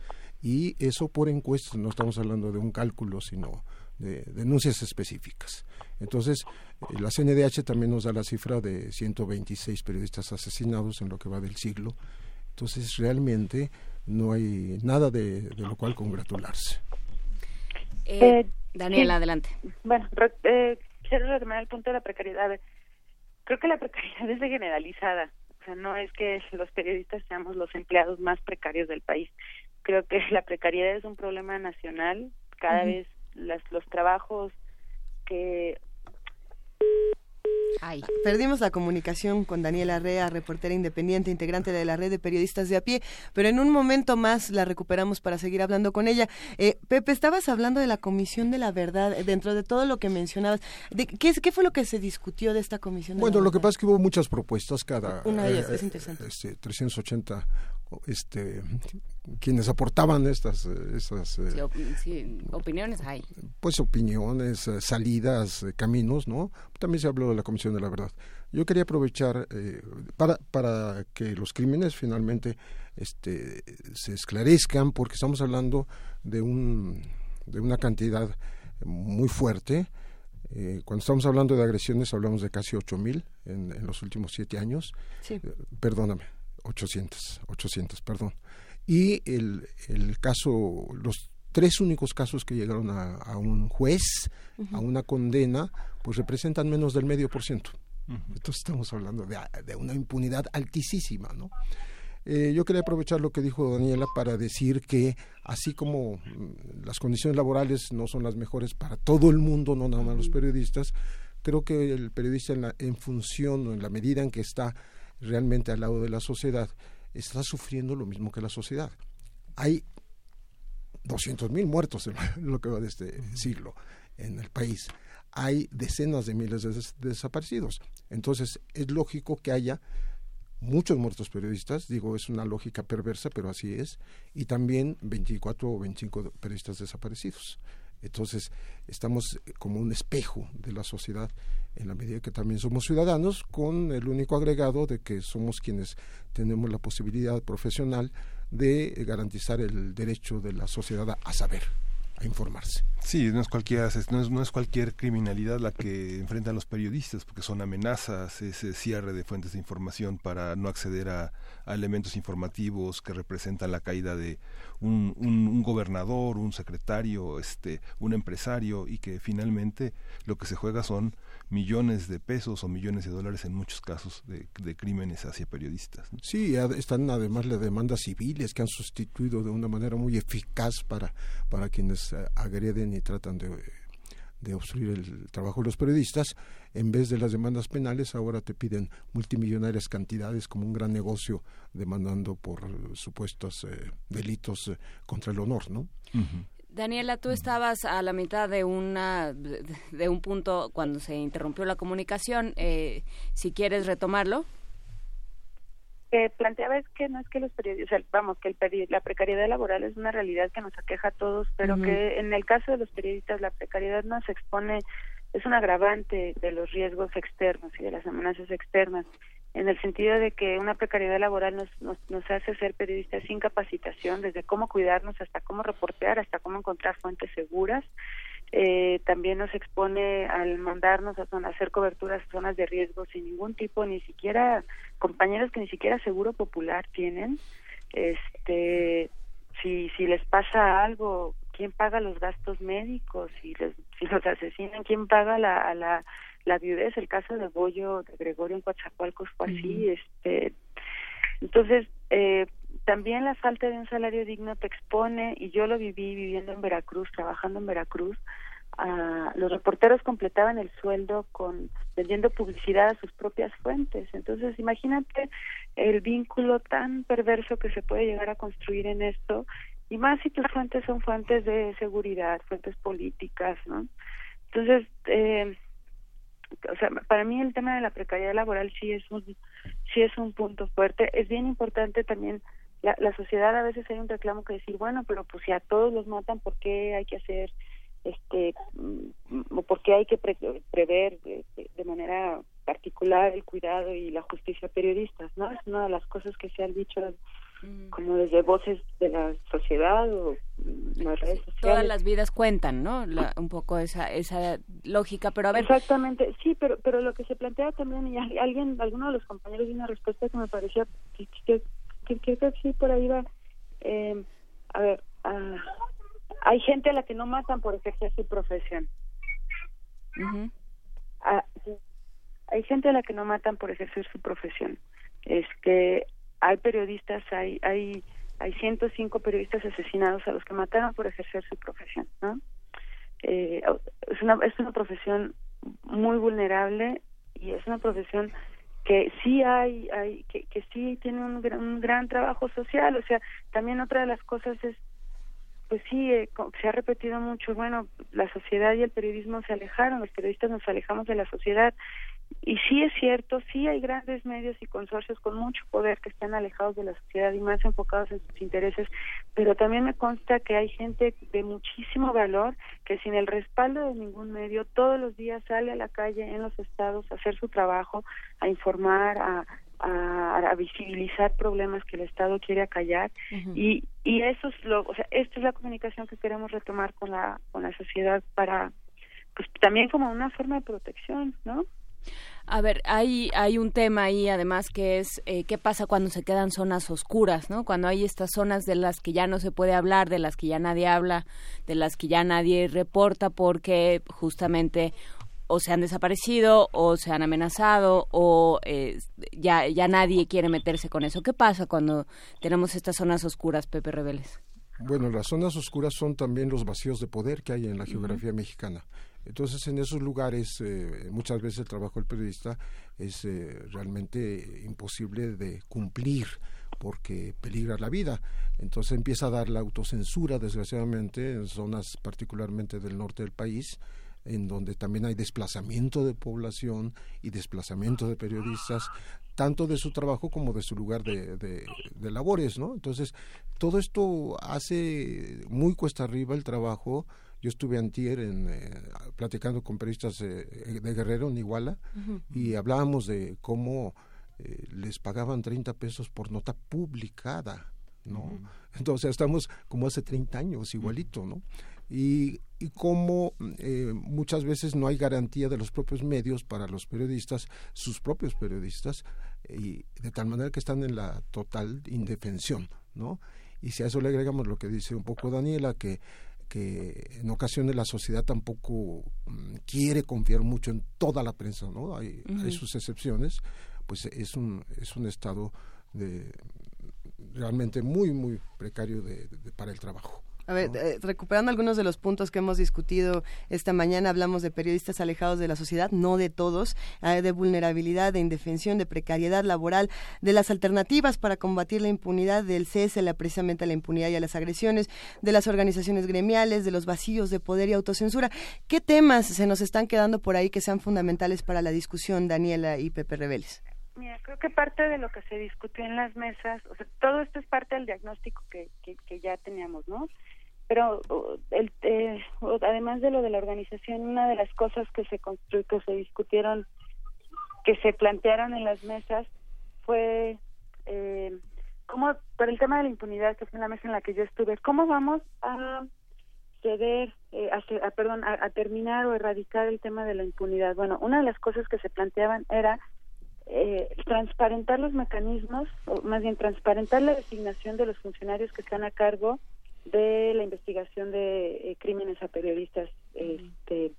Y eso por encuestas, no estamos hablando de un cálculo, sino de denuncias específicas. Entonces, eh, la CNDH también nos da la cifra de 126 periodistas asesinados en lo que va del siglo entonces, realmente no hay nada de, lo cual congratularse. Eh, eh Daniela, adelante. Bueno, eh, quiero retomar el punto de la precariedad. Creo que la precariedad es generalizada. O sea, no es que los periodistas seamos los empleados más precarios del país. Creo que la precariedad es un problema nacional. Cada vez las, los trabajos que Perdimos la comunicación con Daniela Rea, reportera independiente, integrante de la red de periodistas de a pie, pero en un momento más la recuperamos para seguir hablando con ella. Eh, Pepe, estabas hablando de la Comisión de la Verdad, dentro de todo lo que mencionabas. De, ¿qué, ¿Qué fue lo que se discutió de esta Comisión? bueno, lo que pasa es que hubo muchas propuestas, cada... Una de ellas, eh, es interesante. Este, 380 este, quienes aportaban estas, esas eh, opiniones hay. Pues opiniones, eh, salidas, eh, caminos, ¿no? También se habló de la Comisión de la Verdad. Yo quería aprovechar para, para que los crímenes finalmente este, se esclarezcan, porque estamos hablando de, un, de una cantidad muy fuerte. cuando estamos hablando de agresiones hablamos de casi 8.000 en, en los últimos siete años. Sí. perdóname, 800, 800, perdón. Y el, el caso, los tres únicos casos que llegaron a, un juez, a una condena, pues representan menos del medio por ciento. Entonces estamos hablando de, de una impunidad altísima, ¿no? Eh, yo quería aprovechar lo que dijo Daniela para decir que así como mm, las condiciones laborales no son las mejores para todo el mundo, no nada más los periodistas, creo que el periodista en, la, en función o en la medida en que está realmente al lado de la sociedad, está sufriendo lo mismo que la sociedad. Hay 200.000 muertos en lo que va de este siglo en el país. Hay decenas de miles de, desaparecidos. Entonces, es lógico que haya muchos muertos periodistas, digo, es una lógica perversa, pero así es, y también 24 o 25 periodistas desaparecidos. Entonces, estamos como un espejo de la sociedad en la medida que también somos ciudadanos, con el único agregado de que somos quienes tenemos la posibilidad profesional de garantizar el derecho de la sociedad a saber. Informarse. Sí, no es, cualquier, no, es, no es cualquier criminalidad la que enfrentan los periodistas, porque son amenazas, ese cierre de fuentes de información para no acceder a, a elementos informativos que representan la caída de un, un, gobernador, un secretario, este, un empresario, y que finalmente lo que se juega son millones de pesos o millones de dólares en muchos casos de, crímenes hacia periodistas. Sí, están además las demandas civiles que han sustituido de una manera muy eficaz para, para quienes eh, agreden y tratan de, de obstruir el trabajo de los periodistas, en vez de las demandas penales, ahora te piden multimillonarias cantidades como un gran negocio demandando por supuestos eh, delitos eh, contra el honor, ¿no? Daniela, tú estabas a la mitad de una de un punto cuando se interrumpió la comunicación. Eh, si quieres retomarlo. Eh, planteaba es que no es que los periodistas, vamos, que el la precariedad laboral es una realidad que nos aqueja a todos, pero que en el caso de los periodistas la precariedad no se expone, es un agravante de los riesgos externos y de las amenazas externas en el sentido de que una precariedad laboral nos, nos, nos, hace ser periodistas sin capacitación, desde cómo cuidarnos hasta cómo reportear, hasta cómo encontrar fuentes seguras. Eh, también nos expone al mandarnos a, hacer coberturas zonas de riesgo sin ningún tipo, ni siquiera compañeros que ni siquiera seguro popular tienen. Este, si, si les pasa algo, ¿quién paga los gastos médicos? Si, les, si los asesinan, ¿quién paga la, a la la viudez, el caso de Bollo, de Gregorio en Coatzacoalcos fue así, este, entonces, eh, también la falta de un salario digno te expone, y yo lo viví viviendo en Veracruz, trabajando en Veracruz, a, los reporteros completaban el sueldo con vendiendo publicidad a sus propias fuentes. Entonces, imagínate el vínculo tan perverso que se puede llegar a construir en esto, y más si tus fuentes son fuentes de seguridad, fuentes políticas, ¿no? Entonces, eh, o sea, para mí el tema de la precariedad laboral sí es un sí es un punto fuerte. Es bien importante también la, la sociedad a veces hay un reclamo que decir, bueno, pero pues si a todos los matan, ¿por qué hay que hacer este mm, o por qué hay que prever de, manera particular el cuidado y la justicia periodistas, ¿no? Es una de las cosas que se han dicho. Como desde voces de la sociedad o las redes sociales. Todas las vidas cuentan, ¿no? un poco esa esa lógica, pero a ver. Exactamente, sí, pero pero lo que se plantea también y alguien, alguno de los compañeros dio una respuesta que me parecía que que, que, sí por ahí va. Eh, a ver, ah, hay gente a la que no matan por ejercer su profesión. Ah, hay gente a la que no matan por ejercer su profesión. Este, hay periodistas, hay, hay, hay 105 periodistas asesinados a los que mataron por ejercer su profesión, ¿no? Eh, es una es una profesión muy vulnerable y es una profesión que sí hay, hay que, que sí tiene un, un gran trabajo social, o sea, también otra de las cosas es pues sí, eh, se ha repetido mucho, bueno, la sociedad y el periodismo se alejaron, los periodistas nos alejamos de la sociedad y sí es cierto, sí hay grandes medios y consorcios con mucho poder que están alejados de la sociedad y más enfocados en sus intereses, pero también me consta que hay gente de muchísimo valor que sin el respaldo de ningún medio todos los días sale a la calle en los estados a hacer su trabajo, a informar, a, a, visibilizar problemas que el Estado quiere acallar y, y eso es lo, o sea, esta es la comunicación que queremos retomar con la, con la sociedad para, pues también como una forma de protección, ¿no? A ver, hay, hay un tema ahí además que es eh, qué pasa cuando se quedan zonas oscuras, ¿no? Cuando hay estas zonas de las que ya no se puede hablar, de las que ya nadie habla, de las que ya nadie reporta porque justamente o se han desaparecido o se han amenazado o eh, ya, ya nadie quiere meterse con eso. ¿Qué pasa cuando tenemos estas zonas oscuras, Pepe Rebeles? Bueno, las zonas oscuras son también los vacíos de poder que hay en la geografía mexicana. Entonces, en esos lugares, eh, muchas veces el trabajo del periodista es eh, realmente imposible de cumplir porque peligra la vida. Entonces empieza a dar la autocensura, desgraciadamente, en zonas particularmente del norte del país, en donde también hay desplazamiento de población y desplazamiento de periodistas, tanto de su trabajo como de su lugar de, de, labores, ¿no? Entonces, todo esto hace muy cuesta arriba el trabajo yo estuve antier en, eh, platicando con periodistas de Guerrero, en Iguala, y hablábamos de cómo eh, les pagaban 30 pesos por nota publicada, ¿no? Entonces estamos como hace 30 años, igualito, ¿no? y, y cómo eh, muchas veces no hay garantía de los propios medios para los periodistas, sus propios periodistas, y de tal manera que están en la total indefensión, ¿no? Y si a eso le agregamos lo que dice un poco Daniela, que que en ocasiones la sociedad tampoco mm, quiere confiar mucho en toda la prensa, ¿no? Hay, hay sus excepciones, pues es un, es un estado de realmente muy, muy precario de, para el trabajo. A ver, eh, recuperando algunos de los puntos que hemos discutido esta mañana, hablamos de periodistas alejados de la sociedad, no de todos, eh, de vulnerabilidad, de indefensión, de precariedad laboral, de las alternativas para combatir la impunidad, del cese la, precisamente a la impunidad y a las agresiones, de las organizaciones gremiales, de los vacíos de poder y autocensura. ¿Qué temas se nos están quedando por ahí que sean fundamentales para la discusión, Daniela y Pepe Rebeles? Mira, creo que parte de lo que se discutió en las mesas, o sea, todo esto es parte del diagnóstico que, que, que ya teníamos, ¿no? Pero el, eh, además de lo de la organización una de las cosas que se que se discutieron que se plantearon en las mesas fue eh, cómo por el tema de la impunidad que fue la mesa en la que yo estuve cómo vamos a ceder eh, a, perdón a, terminar o erradicar el tema de la impunidad. Bueno una de las cosas que se planteaban era eh, transparentar los mecanismos o más bien transparentar la designación de los funcionarios que están a cargo de la investigación de eh, crímenes a periodistas. Este,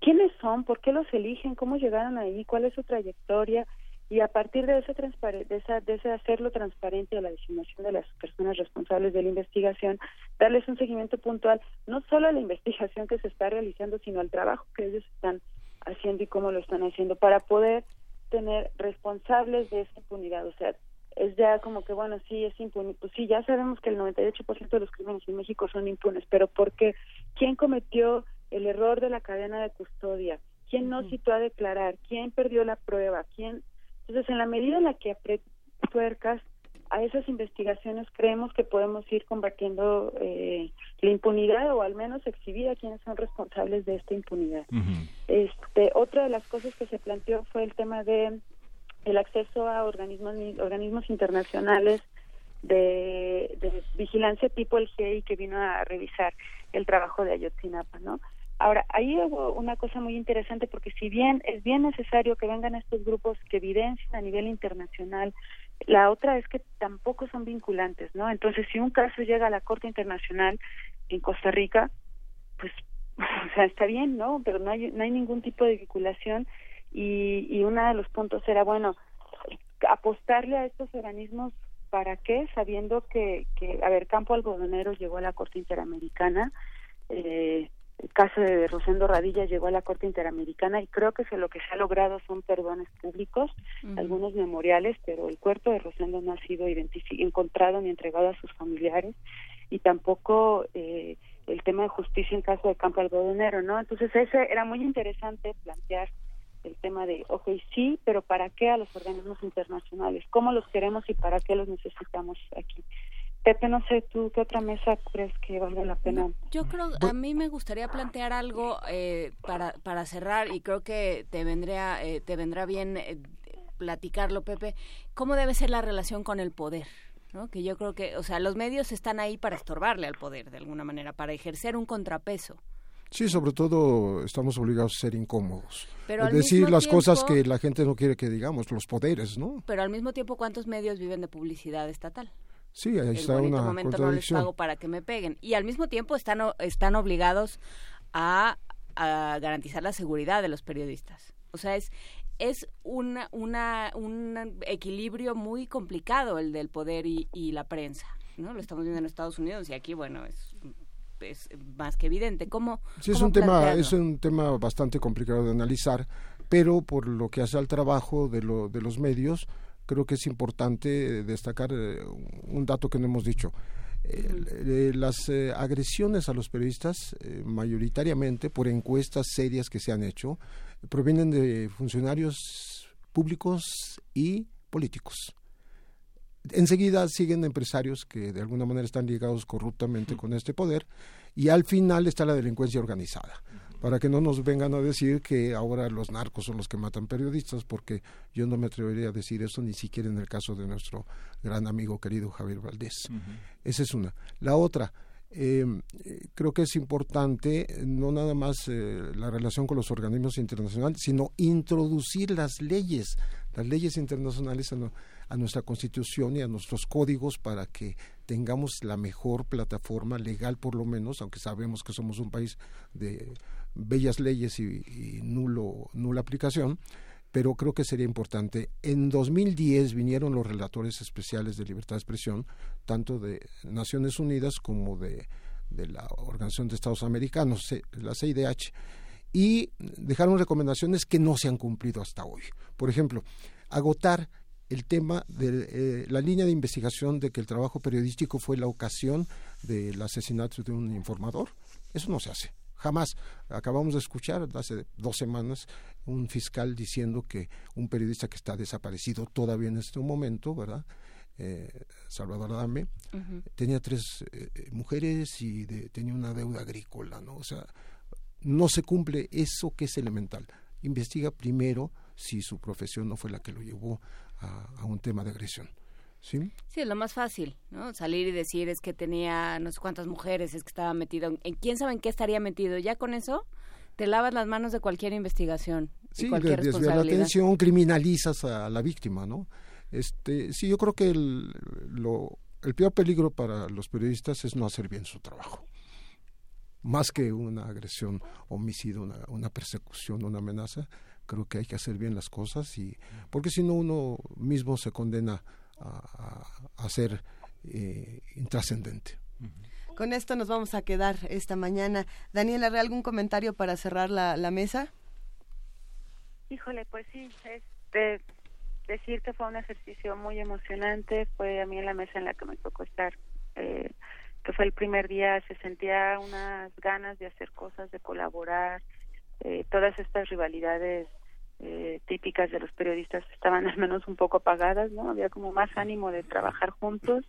¿Quiénes son? ¿Por qué los eligen? ¿Cómo llegaron ahí? ¿Cuál es su trayectoria? Y a partir de ese, de, esa, de ese hacerlo transparente a la designación de las personas responsables de la investigación, darles un seguimiento puntual, no solo a la investigación que se está realizando, sino al trabajo que ellos están haciendo y cómo lo están haciendo, para poder tener responsables de esa impunidad. O sea, es ya como que, bueno, sí, es impune. Pues sí, ya sabemos que el 98% de los crímenes en México son impunes, pero ¿por qué? ¿Quién cometió el error de la cadena de custodia? ¿Quién no citó a declarar? ¿Quién perdió la prueba? ¿Quién? Entonces, en la medida en la que tuercas a esas investigaciones, creemos que podemos ir combatiendo eh, la impunidad o al menos exhibir a quienes son responsables de esta impunidad. este, otra de las cosas que se planteó fue el tema de el acceso a organismos organismos internacionales de, vigilancia tipo el GI que vino a revisar el trabajo de Ayotzinapa, ¿no? Ahora, ahí hubo una cosa muy interesante porque si bien es bien necesario que vengan estos grupos que evidencien a nivel internacional, la otra es que tampoco son vinculantes, ¿no? Entonces, si un caso llega a la Corte Internacional en Costa Rica, pues, o sea, está bien, ¿no? Pero no hay, no hay ningún tipo de vinculación y, y uno de los puntos era, bueno, apostarle a estos organismos para qué, sabiendo que, que a ver, Campo Algodonero llegó a la Corte Interamericana, eh, el caso de Rosendo Radilla llegó a la Corte Interamericana y creo que lo que se ha logrado son perdones públicos, algunos memoriales, pero el cuerpo de Rosendo no ha sido encontrado ni entregado a sus familiares y tampoco eh, el tema de justicia en caso de Campo Algodonero, ¿no? Entonces ese era muy interesante plantear el tema de, ok, sí, pero ¿para qué a los organismos internacionales? ¿Cómo los queremos y para qué los necesitamos aquí? Pepe, no sé, ¿tú qué otra mesa crees que valga la pena? Yo creo, a mí me gustaría plantear algo eh, para, para cerrar y creo que te vendría, eh, te vendrá bien eh, platicarlo, Pepe. ¿Cómo debe ser la relación con el poder? ¿no? Que yo creo que, o sea, los medios están ahí para estorbarle al poder, de alguna manera, para ejercer un contrapeso. Sí, sobre todo estamos obligados a ser incómodos. es decir las cosas que la gente no quiere que digamos, los poderes, ¿no? Pero al mismo tiempo, ¿cuántos medios viven de publicidad estatal? Sí, ahí está una momento no les pago para que me peguen. Y al mismo tiempo están, están obligados a, garantizar la seguridad de los periodistas. O sea, es, es una, una, un equilibrio muy complicado el del poder y, y la prensa. ¿no? Lo estamos viendo en Estados Unidos y aquí, bueno, es es más que evidente. ¿Cómo, sí, es un tema es un tema bastante complicado de analizar, pero por lo que hace al trabajo de, lo, de los medios, creo que es importante destacar eh, un dato que no hemos dicho. Eh, las eh, agresiones a los periodistas, mayoritariamente por encuestas serias que se han hecho, provienen de funcionarios públicos y políticos enseguida siguen empresarios que de alguna manera están ligados corruptamente con este poder y al final está la delincuencia organizada para que no nos vengan a decir que ahora los narcos son los que matan periodistas, porque yo no me atrevería a decir eso ni siquiera en el caso de nuestro gran amigo querido Javier Valdés. Esa es una. La otra, Eh, creo que es importante no nada más eh, la relación con los organismos internacionales, sino introducir las leyes, las leyes internacionales a, nuestra constitución y a nuestros códigos para que tengamos la mejor plataforma legal, por lo menos, aunque sabemos que somos un país de bellas leyes y, nulo, nula aplicación, pero creo que sería importante. En 2010 vinieron los relatores especiales de libertad de expresión, tanto de Naciones Unidas como de, de la Organización de Estados Americanos, la CIDH, y dejaron recomendaciones que no se han cumplido hasta hoy. Por ejemplo, agotar el tema de eh, la línea de investigación de que el trabajo periodístico fue la ocasión del asesinato de un informador. Eso no se hace. Jamás. Acabamos de escuchar hace dos semanas un fiscal diciendo que un periodista que está desaparecido todavía en este momento, ¿verdad? Eh, Salvador Adame, tenía tres eh, mujeres y tenía una deuda agrícola, ¿no? O sea, no se cumple eso que es elemental. Investiga primero si su profesión no fue la que lo llevó a un tema de agresión. ¿Sí? Sí, es lo más fácil, ¿no? Salir y decir es que tenía no sé cuántas mujeres, es que estaba metido en, quién sabe en qué estaría metido. Ya con eso te lavas las manos de cualquier investigación. Sí, cualquier la atención, criminalizas a la víctima, ¿no? Este, sí, yo creo que el, lo, el peor peligro para los periodistas es no hacer bien su trabajo. Más que una agresión, homicidio, una, una persecución, una amenaza, creo que hay que hacer bien las cosas y porque si no uno mismo se condena a, ser eh, intrascendente. Con esto nos vamos a quedar esta mañana. Daniela, ¿algún comentario para cerrar la, la mesa? Híjole, pues sí, este, decir que fue un ejercicio muy emocionante, fue a mí en la mesa en la que me tocó estar, eh, que fue el primer día, se sentía unas ganas de hacer cosas, de colaborar, eh, todas estas rivalidades eh, típicas de los periodistas estaban al menos un poco apagadas, ¿no? Había como más ánimo de trabajar juntos,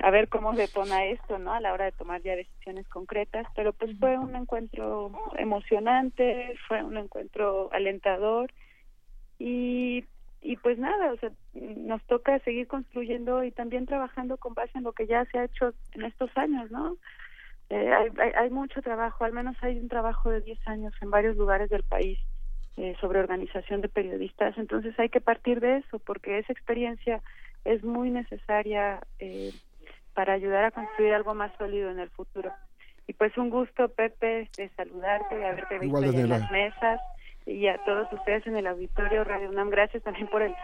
a ver cómo detona esto, ¿no? A la hora de tomar ya decisiones concretas, pero pues fue un encuentro emocionante, fue un encuentro alentador y y pues nada, o sea, nos toca seguir construyendo y también trabajando con base en lo que ya se ha hecho en estos años, ¿no? Eh, hay, hay, hay, mucho trabajo, al menos hay un trabajo de 10 años en varios lugares del país eh, sobre organización de periodistas. Entonces hay que partir de eso porque esa experiencia es muy necesaria eh, para ayudar a construir algo más sólido en el futuro. Y pues un gusto, Pepe, de saludarte, de haberte visto en las mesas y a todos ustedes en el auditorio Radio UNAM. Gracias también por el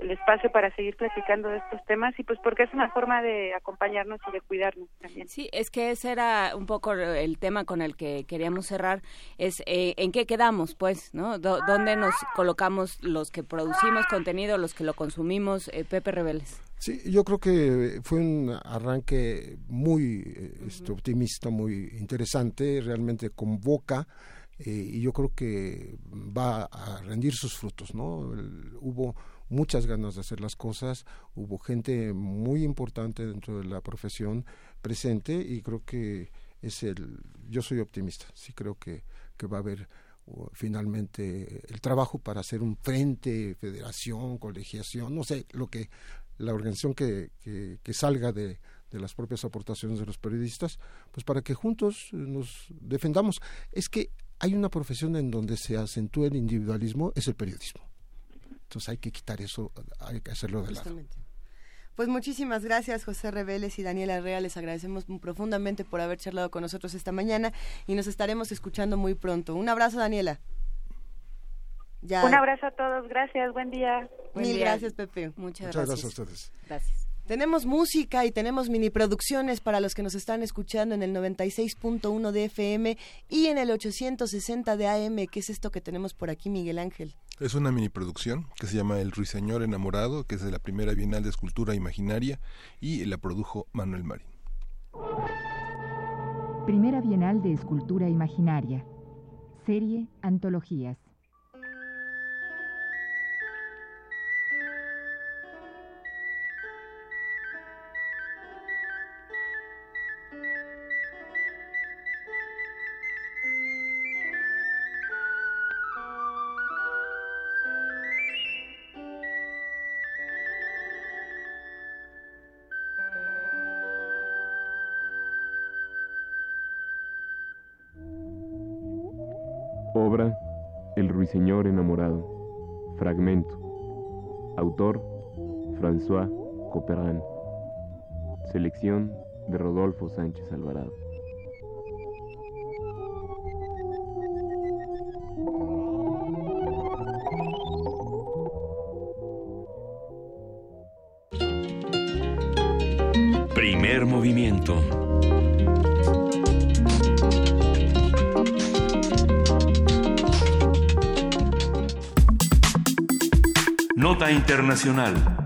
el espacio para seguir platicando de estos temas y pues porque es una forma de acompañarnos y de cuidarnos también. Sí, es que ese era un poco el tema con el que queríamos cerrar, es eh, en qué quedamos, pues, ¿no? ¿Dónde nos colocamos los que producimos contenido, los que lo consumimos? Eh, Pepe Reveles. Sí, yo creo que fue un arranque muy este, optimista, muy interesante, realmente convoca eh, y yo creo que va a rendir sus frutos, ¿no? hubo muchas ganas de hacer las cosas, hubo gente muy importante dentro de la profesión presente y creo que es el, yo soy optimista, sí creo que, que va a haber finalmente el trabajo para hacer un frente, federación, colegiación, no sé, lo que la organización que, que, que salga de, de las propias aportaciones de los periodistas, pues para que juntos nos defendamos. Es que hay una profesión en donde se acentúa el individualismo, es el periodismo. Entonces hay que quitar eso, hay que hacerlo de lado. Pues muchísimas gracias José Reveles y Daniela Rea, les agradecemos profundamente por haber charlado con nosotros esta mañana y nos estaremos escuchando muy pronto. Un abrazo Daniela. Un abrazo a todos, gracias, buen día. Mil gracias Pepe. Muchas, Muchas gracias. a ustedes. Gracias. Tenemos música y tenemos mini producciones para los que nos están escuchando en el 96.1 de FM y en el 860 de AM. ¿Qué es esto que tenemos por aquí, Miguel Ángel? Es una mini producción que se llama El Ruiseñor Enamorado, que es de la primera Bienal de Escultura Imaginaria y la produjo Manuel Marín. Primera Bienal de Escultura Imaginaria. Serie Antologías. François. Selección de Rodolfo Sánchez Alvarado. Primer movimiento. Nota Internacional.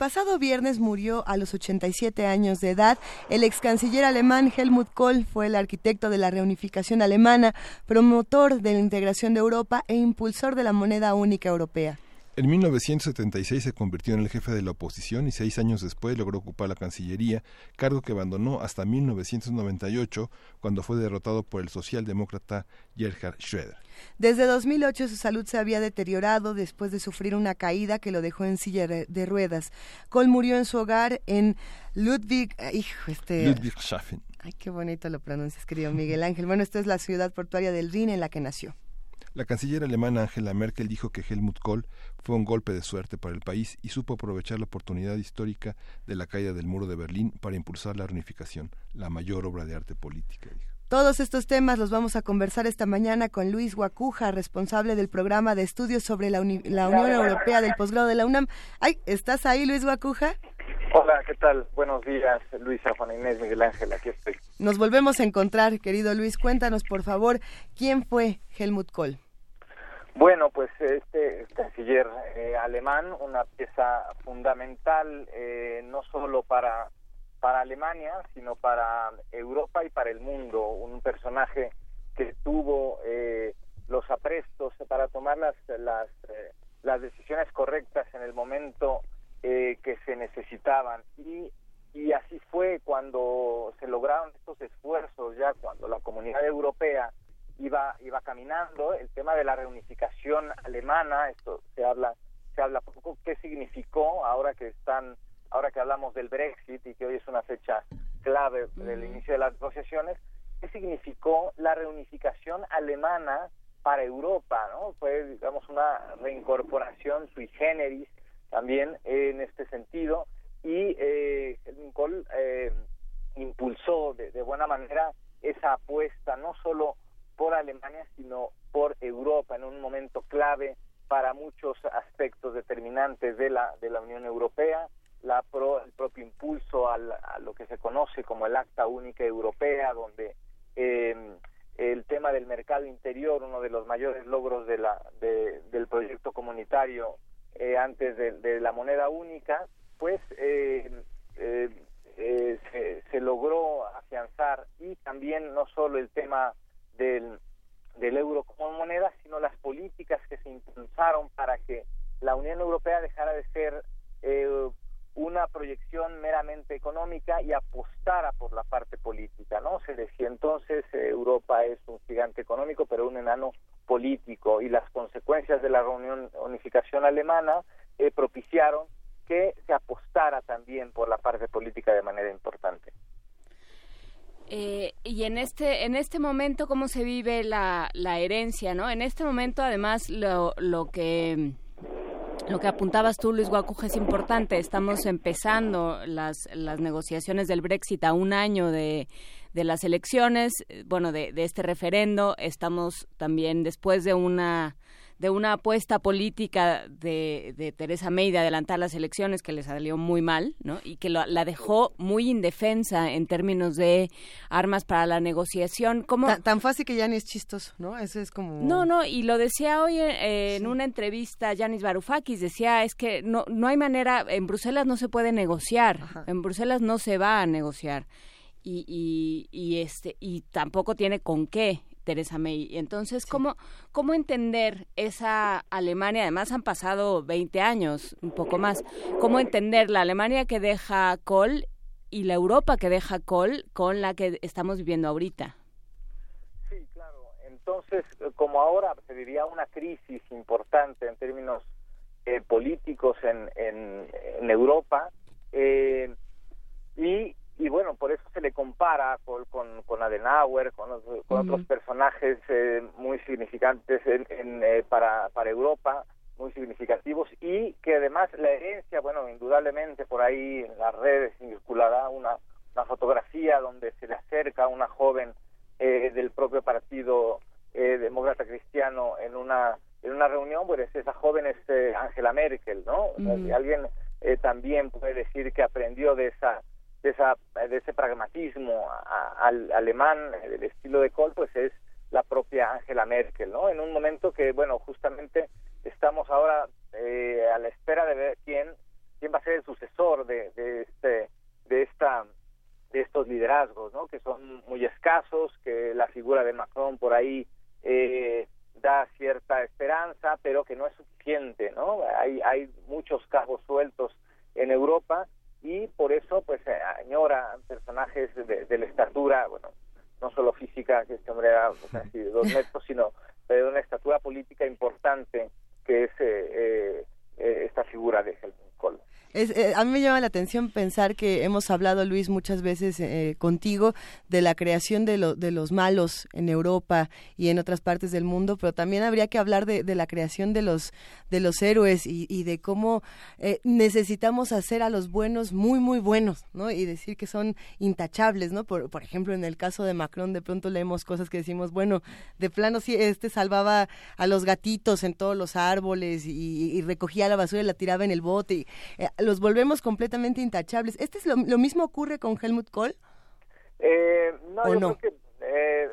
Pasado viernes murió a los 87 años de edad. El ex canciller alemán Helmut Kohl fue el arquitecto de la reunificación alemana, promotor de la integración de Europa e impulsor de la moneda única europea. En 1976 se convirtió en el jefe de la oposición y seis años después logró ocupar la Cancillería, cargo que abandonó hasta 1998, cuando fue derrotado por el socialdemócrata Gerhard Schröder. Desde 2008 su salud se había deteriorado después de sufrir una caída que lo dejó en silla de ruedas. Kohl murió en su hogar en Ludwig... Hijo, este... Ludwigshafen. Ay, qué bonito lo pronuncias, querido Miguel Ángel. Bueno, esta es la ciudad portuaria del Rin en la que nació. La canciller alemana Angela Merkel dijo que Helmut Kohl fue un golpe de suerte para el país y supo aprovechar la oportunidad histórica de la caída del muro de Berlín para impulsar la reunificación, la mayor obra de arte política. Todos estos temas los vamos a conversar esta mañana con Luis Guacuja, responsable del programa de estudios sobre la, la Unión Europea del posgrado de la UNAM. Ay, ¿estás ahí, Luis Guacuja? Hola, ¿qué tal? Buenos días, Luisa, Juan Inés, Miguel Ángel, aquí estoy. Nos volvemos a encontrar, querido Luis. Cuéntanos, por favor, ¿quién fue Helmut Kohl? Bueno, pues este canciller eh, alemán, una pieza fundamental eh, no solo para, para Alemania, sino para Europa y para el mundo, un personaje que tuvo eh, los aprestos para tomar las, las, las decisiones correctas en el momento que se necesitaban. Y y así fue cuando se lograron estos esfuerzos ya cuando la comunidad europea iba iba caminando. El tema de la reunificación alemana esto se habla se habla poco qué significó ahora que están ahora que hablamos del Brexit y que hoy es una fecha clave del inicio de las negociaciones qué significó la reunificación alemana para Europa no fue digamos una reincorporación sui generis también en este sentido y eh, Kohl eh, impulsó de, de buena manera esa apuesta no solo por Alemania, sino por Europa en un momento clave para muchos aspectos determinantes de la, de la Unión Europea, la el propio impulso a lo que se conoce como el Acta Única Europea, donde eh, el tema del mercado interior, uno de los mayores logros de la, del proyecto comunitario eh, antes de, la moneda única, pues eh, se, se logró afianzar y también no solo el tema del, del euro como moneda, sino las políticas que se impulsaron para que la Unión Europea dejara de ser eh, una proyección meramente económica y apostara por la parte política, ¿no? Se decía entonces eh, Europa es un gigante económico, pero un enano político y las consecuencias de la reunión alemana eh, propiciaron que se apostara también por la parte política de manera importante. Eh, y en este en este momento cómo se vive la, la herencia, ¿no? En este momento además lo, lo que lo que apuntabas tú, Luis Guacuja, es importante. Estamos empezando las, las negociaciones del Brexit a un año de, de las elecciones, eh, bueno, de, de este referendo. Estamos también después de una de una apuesta política de, de Teresa May de adelantar las elecciones que le salió muy mal, ¿no? Y que la dejó muy indefensa en términos de armas para la negociación. como tan, fácil que ya ni es chistoso, ¿no? Eso es como... No, no, y lo decía hoy eh, en una entrevista Yanis Varoufakis, decía, es que no, no hay manera, en Bruselas no se puede negociar, en Bruselas no se va a negociar. Y, y, y, este y tampoco tiene con qué Teresa May. Entonces, ¿cómo, ¿cómo entender esa Alemania? Además, han pasado 20 años, un poco más. ¿Cómo entender la Alemania que deja Kohl y la Europa que deja Kohl con la que estamos viviendo ahorita? Sí, claro. Entonces, como ahora se diría una crisis importante en términos eh, políticos en, en, Europa, eh, y y bueno, por eso se le compara con, con, Adenauer, con, otros personajes eh, muy significantes en, eh, para, para Europa, muy significativos, y que además la herencia, bueno, indudablemente por ahí en las redes circulará una, una fotografía donde se le acerca a una joven eh, del propio partido demócrata cristiano en una en una reunión, pues esa joven es Angela Merkel, ¿no? alguien también puede decir que aprendió de esa de, esa, de ese pragmatismo al alemán del estilo de Kohl, pues es la propia Angela Merkel, ¿no? En un momento que, bueno, justamente estamos ahora eh, a la espera de ver quién quién va a ser el sucesor de, de este de esta de estos liderazgos, ¿no? Que son muy escasos, que la figura de Macron por ahí eh, da cierta esperanza, pero que no es suficiente, ¿no? Hay hay muchos cabos sueltos en Europa y por eso pues eh, añora personajes de, la estatura, bueno, no solo física, que este hombre era casi de dos metros, sino de una estatura política importante que es eh, eh, esta figura de Helmut Kohl. Eh, a mí me llama la atención pensar que hemos hablado, Luis, muchas veces eh, contigo de la creación de, de los malos en Europa y en otras partes del mundo, pero también habría que hablar de, la creación de los, de los héroes y, de cómo eh, necesitamos hacer a los buenos muy, muy buenos, ¿no? Y decir que son intachables, ¿no? Por, por ejemplo, en el caso de Macron, de pronto leemos cosas que decimos, bueno, de plano sí, este salvaba a los gatitos en todos los árboles y, recogía la basura y la tiraba en el bote. Y, los volvemos completamente intachables. ¿Este es lo, mismo ocurre con Helmut Kohl? Eh, no, yo creo que eh,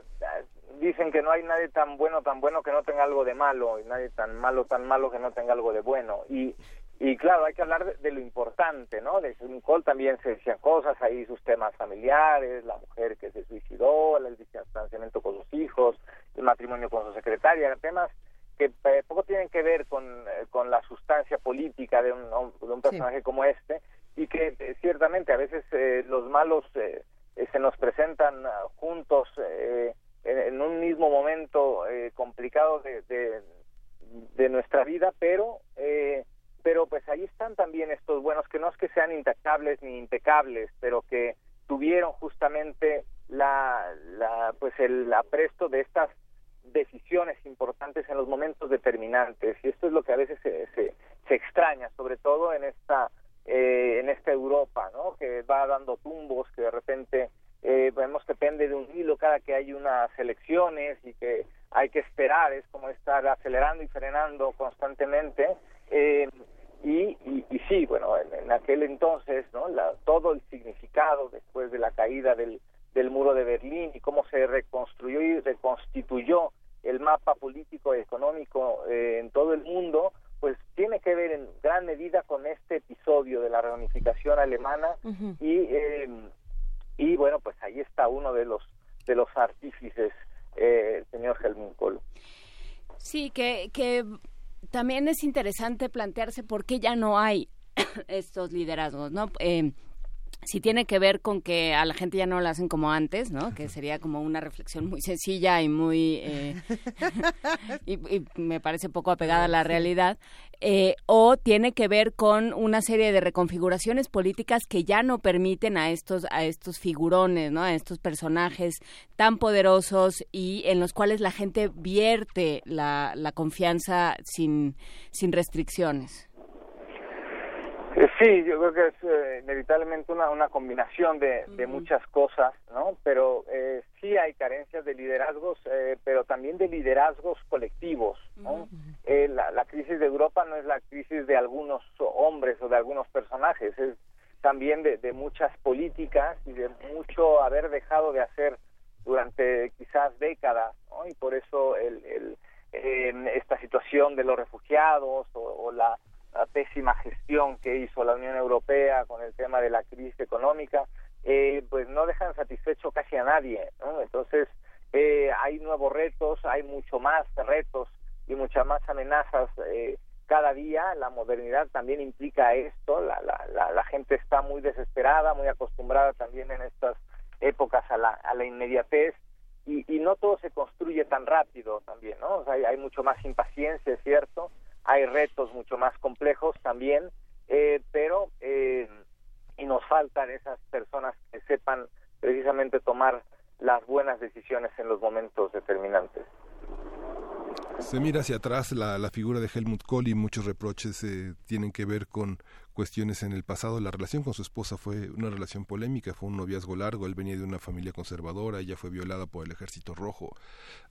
dicen que no hay nadie tan bueno, tan bueno que no tenga algo de malo, y nadie tan malo, tan malo que no tenga algo de bueno. Y, y claro, hay que hablar de, lo importante, ¿no? De Helmut Kohl también se decían cosas, ahí sus temas familiares, la mujer que se suicidó, el distanciamiento con sus hijos, el matrimonio con su secretaria, temas que eh, poco tienen que ver con, eh, con la sustancia política de un, de un personaje como este y que eh, ciertamente a veces los malos se nos presentan juntos en, un mismo momento complicado de, de, de, nuestra vida, pero pero pues ahí están también estos buenos que no es que sean intachables ni impecables, pero que tuvieron justamente la, la pues el apresto de estas decisiones importantes en los momentos determinantes y esto es lo que a veces se, se, extraña sobre todo en esta eh, en esta Europa no que va dando tumbos que de repente eh, vemos que depende de un hilo cada que hay unas elecciones y que hay que esperar es como estar acelerando y frenando constantemente eh, y, y, sí bueno en, aquel entonces no la, todo el significado después de la caída del del muro de Berlín y cómo se reconstruyó y reconstituyó el mapa político y económico eh, en todo el mundo, pues tiene que ver en gran medida con este episodio de la reunificación alemana y em, y bueno pues ahí está uno de los de los artífices eh, el señor Helmut Kohl. Sí que que también es interesante plantearse por qué ya no hay estos liderazgos no eh, si tiene que ver con que a la gente ya no lo hacen como antes, ¿no? Que sería como una reflexión muy sencilla y muy... Eh, y, me parece poco apegada a la realidad. Eh, o tiene que ver con una serie de reconfiguraciones políticas que ya no permiten a estos, a estos figurones, ¿no? A estos personajes tan poderosos y en los cuales la gente vierte la, la confianza sin, sin restricciones. Eh, sí, yo creo que es eh, inevitablemente una, una combinación de, de muchas cosas, ¿no? Pero eh, sí hay carencias de liderazgos, eh, pero también de liderazgos colectivos, ¿no? la, la crisis de Europa no es la crisis de algunos hombres o de algunos personajes, es también de, de muchas políticas y de mucho haber dejado de hacer durante quizás décadas, ¿no? Y por eso el, el, esta situación de los refugiados o, o la la pésima gestión que hizo la Unión Europea con el tema de la crisis económica, eh, pues no dejan satisfecho casi a nadie. ¿no? Entonces, eh, hay nuevos retos, hay mucho más retos y muchas más amenazas eh, cada día. La modernidad también implica esto. La, la, la, gente está muy desesperada, muy acostumbrada también en estas épocas a la, a la inmediatez. Y, y no todo se construye tan rápido también, ¿no? Hay, hay mucho más impaciencia, es cierto, hay retos mucho más complejos también, eh, pero eh, y nos faltan esas personas que sepan precisamente tomar las buenas decisiones en los momentos determinantes. Se mira hacia atrás la, la figura de Helmut Kohl y muchos reproches eh, tienen que ver con cuestiones en el pasado. La relación con su esposa fue una relación polémica, fue un noviazgo largo, él venía de una familia conservadora, ella fue violada por el ejército rojo.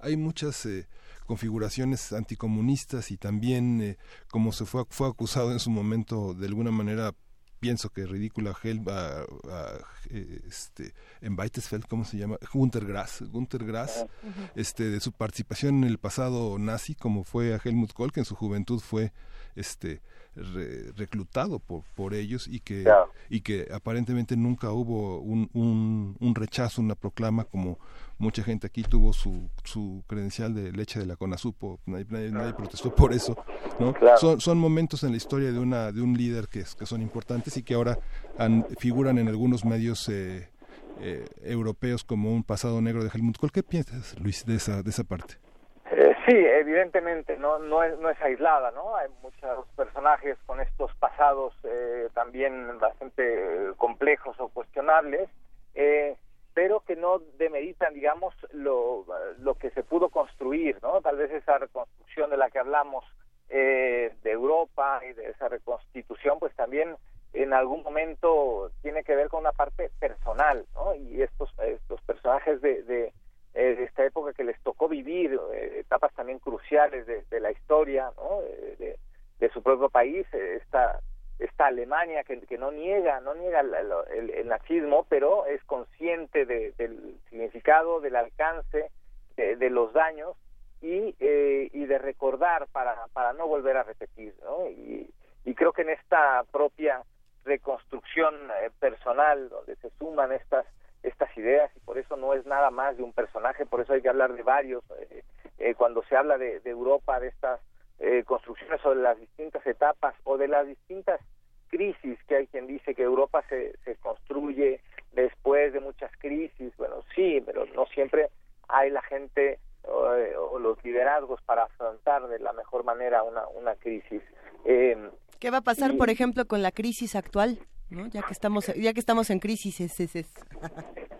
Hay muchas eh, configuraciones anticomunistas y también, eh, como se fue, fue acusado en su momento de alguna manera pienso que ridícula Hel a, este en Weitesfeld cómo se llama Gunter Grass Gunter Grass ah, este de su participación en el pasado nazi como fue a Helmut Kohl que en su juventud fue este reclutado por, por ellos y que y que aparentemente nunca hubo un, un, un rechazo una proclama como mucha gente aquí tuvo su, su credencial de leche de la CONASUPO, nadie, nadie, protestó por eso, ¿no? Son, son momentos en la historia de una de un líder que, que son importantes y que ahora figuran en algunos medios eh, eh, europeos como un pasado negro de Helmut Kohl. ¿Qué piensas, Luis, de esa, de esa parte? Eh, sí, evidentemente no, no, es, no es aislada, ¿no? Hay muchos personajes con estos pasados también bastante complejos o cuestionables. Eh, pero que no demeritan, digamos, lo, lo que se pudo construir, ¿no? Tal vez esa reconstrucción de la que hablamos eh, de Europa y de esa reconstitución, pues también en algún momento tiene que ver con una parte personal, ¿no? Y estos, estos personajes de, de, eh, esta época que les tocó vivir eh, etapas también cruciales de, de la historia, ¿no? De, de, su propio país, esta esta Alemania que, que no niega no niega el, nazismo pero es consciente del significado del alcance de, los daños y eh, y de recordar para para no volver a repetir ¿no? y, y creo que en esta propia reconstrucción eh, personal donde se suman estas estas ideas y por eso no es nada más de un personaje por eso hay que hablar de varios eh, cuando se habla de, de Europa de estas eh, construcciones sobre las distintas etapas o de las distintas crisis que hay quien dice que Europa se, se construye después de muchas crisis. Bueno, sí, pero no siempre hay la gente o, eh, los liderazgos para afrontar de la mejor manera una, una crisis. Eh, ¿Qué va a pasar, por ejemplo, con la crisis actual? ¿No? Ya que estamos ya que estamos en crisis es, es, es.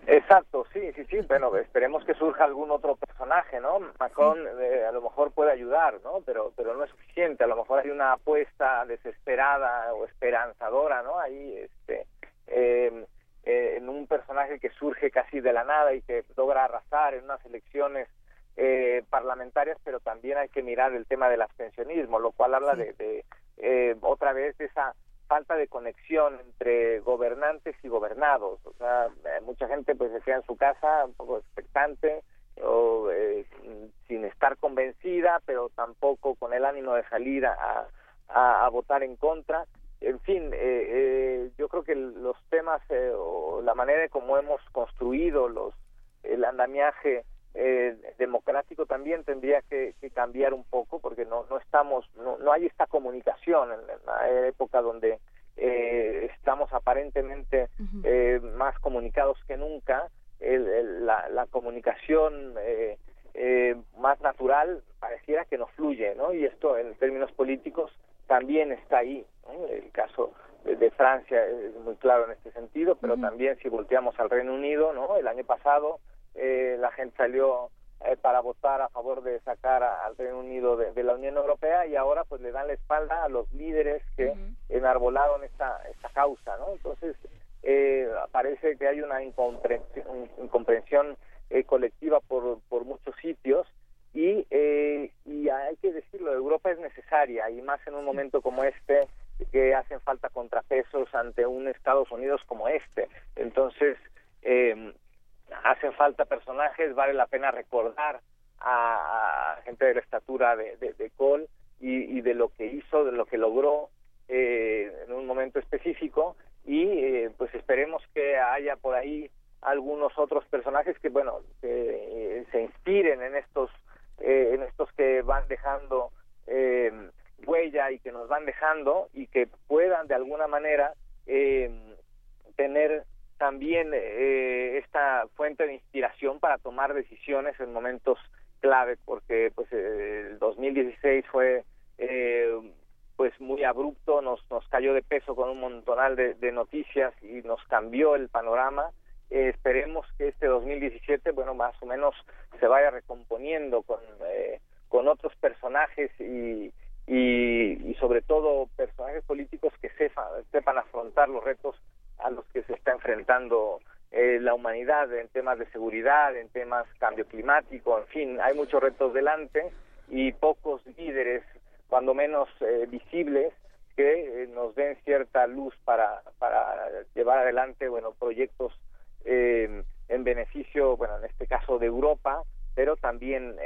Exacto, sí, sí, sí. Bueno, esperemos que surja algún otro personaje, ¿no? Macron eh, a lo mejor puede ayudar, ¿no? Pero pero no es suficiente. A lo mejor hay una apuesta desesperada o esperanzadora, ¿no? Ahí, este, eh, eh, en un personaje que surge casi de la nada y que logra arrasar en unas elecciones eh, parlamentarias, pero también hay que mirar el tema del abstencionismo, lo cual habla de, de eh, otra vez de esa falta de conexión entre gobernantes y gobernados. O sea, eh, mucha gente pues se queda en su casa un poco expectante o eh, sin estar convencida, pero tampoco con el ánimo de salir a, a, votar en contra. En fin, eh, yo creo que los temas o la manera de cómo hemos construido los el andamiaje democrático también tendría que, cambiar un poco porque no no estamos no, no hay esta comunicación en, la época donde eh, estamos aparentemente eh, más comunicados que nunca. La, la, comunicación eh, eh, más natural pareciera que no fluye no y esto en términos políticos también está ahí el caso de, Francia es muy claro en este sentido pero también si volteamos al Reino Unido no el año pasado eh, la gente salió eh, para votar a favor de sacar al Reino Unido de, la Unión Europea y ahora pues le dan la espalda a los líderes que enarbolaron esta, esta causa, ¿no? Entonces eh, parece que hay una incomprensión, incomprensión eh, colectiva por, por muchos sitios y, eh, y hay que decirlo, Europa es necesaria y más en un momento como este que hacen falta contrapesos ante un Estados Unidos como este. Entonces, eh, hacen falta personajes, vale la pena recordar a, gente de la estatura de, de, Cole y, de lo que hizo, de lo que logró eh, en un momento específico. Y eh, pues esperemos que haya por ahí algunos otros personajes que bueno que, eh, se inspiren en estos en estos que van dejando huella y que nos van dejando y que puedan de alguna manera tener también eh, esta fuente de inspiración para tomar decisiones en momentos clave, porque pues el 2016 fue eh, pues muy abrupto, nos, nos cayó de peso con un montonal de, noticias y nos cambió el panorama. Eh, esperemos que este 2017, bueno, más o menos se vaya recomponiendo con, eh, con otros personajes y, y, y, sobre todo personajes políticos que sepan, sepan afrontar los retos a los que se está enfrentando eh, la humanidad en temas de seguridad, en temas cambio climático, en fin, hay muchos retos delante y pocos líderes cuando menos eh, visibles, que eh, nos den cierta luz para, para llevar adelante, bueno, proyectos eh, en beneficio, bueno, en este caso de Europa, pero también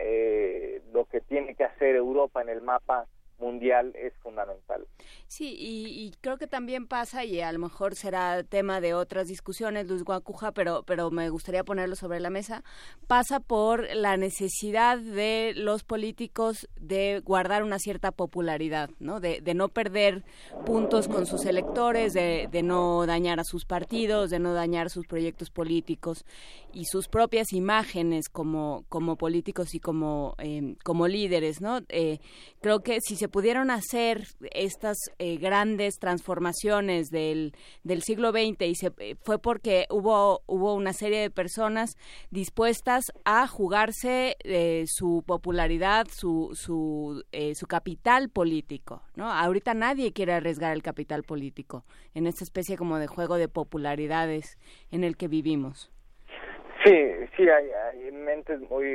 lo que tiene que hacer Europa en el mapa mundial es fundamental. Sí, y, creo que también pasa, y a lo mejor será tema de otras discusiones, Luis Guacuja, pero, pero me gustaría ponerlo sobre la mesa, pasa por la necesidad de los políticos de guardar una cierta popularidad, ¿no? De, no perder puntos con sus electores, de, no dañar a sus partidos, de no dañar sus proyectos políticos y sus propias imágenes como, como políticos y como, eh, como líderes, ¿no? Eh, creo que si se pudieron hacer estas eh, grandes transformaciones del, del siglo XX y se, eh, fue porque hubo, hubo una serie de personas dispuestas a jugarse eh, su popularidad, su, su, su capital político. ¿no? Ahorita nadie quiere arriesgar el capital político en esta especie como de juego de popularidades en el que vivimos. Sí, sí, hay, hay mentes muy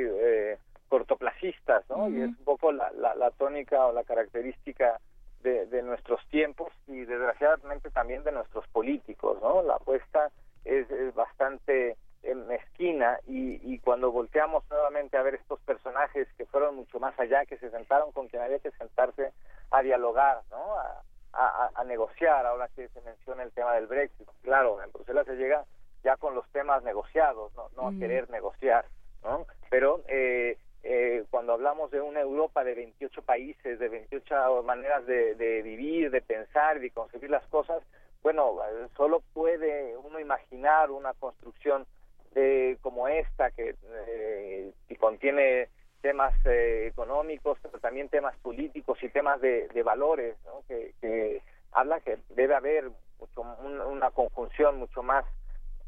cortoplacistas, ¿no? Y es un poco la, la, tónica o la característica de, de, nuestros tiempos y desgraciadamente también de nuestros políticos, ¿no? La apuesta es, bastante eh, mezquina y, y cuando volteamos nuevamente a ver estos personajes que fueron mucho más allá, que se sentaron con quien había que sentarse a dialogar, ¿no? A, a, a negociar, ahora que se menciona el tema del Brexit. Claro, en Bruselas se llega ya con los temas negociados, no, no a querer negociar, ¿no? Pero eh, eh, cuando hablamos de una Europa de 28 países, de 28 maneras de, vivir, de pensar, de concebir las cosas, bueno, solo puede uno imaginar una construcción de como esta que eh, contiene temas eh, económicos, pero también temas políticos y temas de, valores, ¿no? que, que habla que debe haber mucho, una conjunción mucho más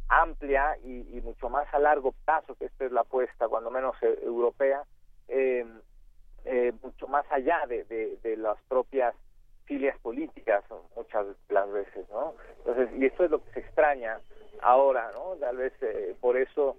amplia y, mucho más a largo plazo, que esta es la apuesta, cuando menos eh, europea, eh, eh, mucho más allá de, las propias filias políticas muchas las veces, ¿no? Entonces, y esto es lo que se extraña ahora, ¿no? Tal vez por eso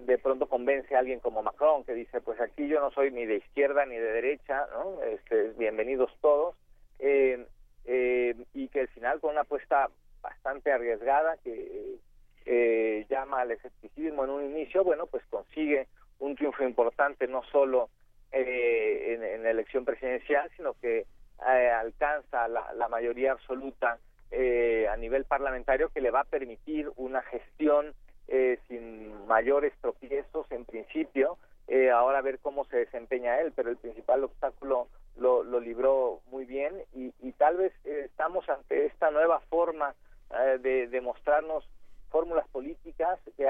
de pronto convence a alguien como Macron que dice, pues aquí yo no soy ni de izquierda ni de derecha, ¿no? Este, bienvenidos todos, y que al final con una apuesta bastante arriesgada que eh, llama al escepticismo en un inicio, bueno, pues consigue un triunfo importante no solo eh, en, la elección presidencial, sino que eh, alcanza la, mayoría absoluta eh, a nivel parlamentario que le va a permitir una gestión sin mayores tropiezos en principio. ahora a ver cómo se desempeña él, pero el principal obstáculo lo, lo libró muy bien y, y tal vez estamos ante esta nueva forma de, de mostrarnos fórmulas políticas que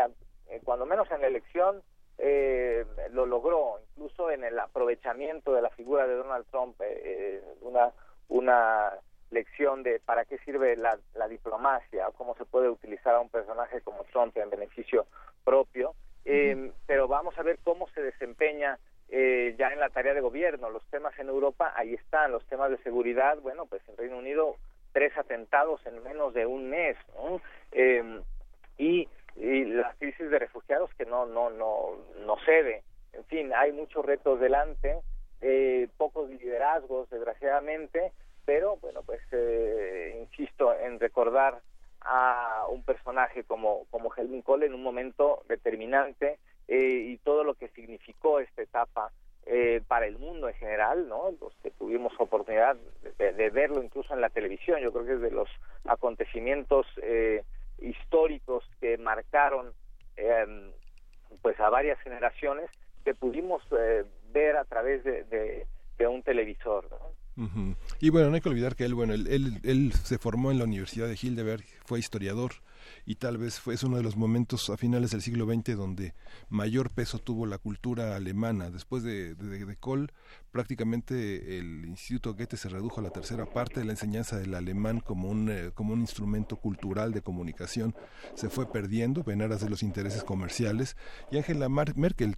eh, cuando menos en la elección eh, lo logró, incluso en el aprovechamiento de la figura de Donald Trump, eh, una, una lección de para qué sirve la, la diplomacia cómo se puede utilizar a un personaje como Trump en beneficio propio. Pero vamos a ver cómo se desempeña ya en la tarea de gobierno. Los temas en Europa, ahí están, los temas de seguridad, bueno, pues en Reino Unido tres atentados en menos de un mes, ¿no? Y, y las crisis de refugiados que no no no no cede en fin hay muchos retos delante eh, pocos liderazgos desgraciadamente pero bueno pues eh, insisto en recordar a un personaje como como Helmut Kohl en un momento determinante eh, y todo lo que significó esta etapa eh, para el mundo en general, ¿no? Los que tuvimos oportunidad de, de, verlo incluso en la televisión, yo creo que es de los acontecimientos eh, históricos que marcaron em, pues a varias generaciones que pudimos eh, ver a través de, un televisor. Y bueno, no hay que olvidar que él, bueno, él, él, se formó en la Universidad de Heidelberg, fue historiador y tal vez fue es uno de los momentos a finales del siglo XX donde mayor peso tuvo la cultura alemana. Después de, de, de Kohl, prácticamente el Instituto Goethe se redujo a la tercera parte de la enseñanza del alemán como un, eh, como un instrumento cultural de comunicación. Se fue perdiendo en de los intereses comerciales y Angela Merkel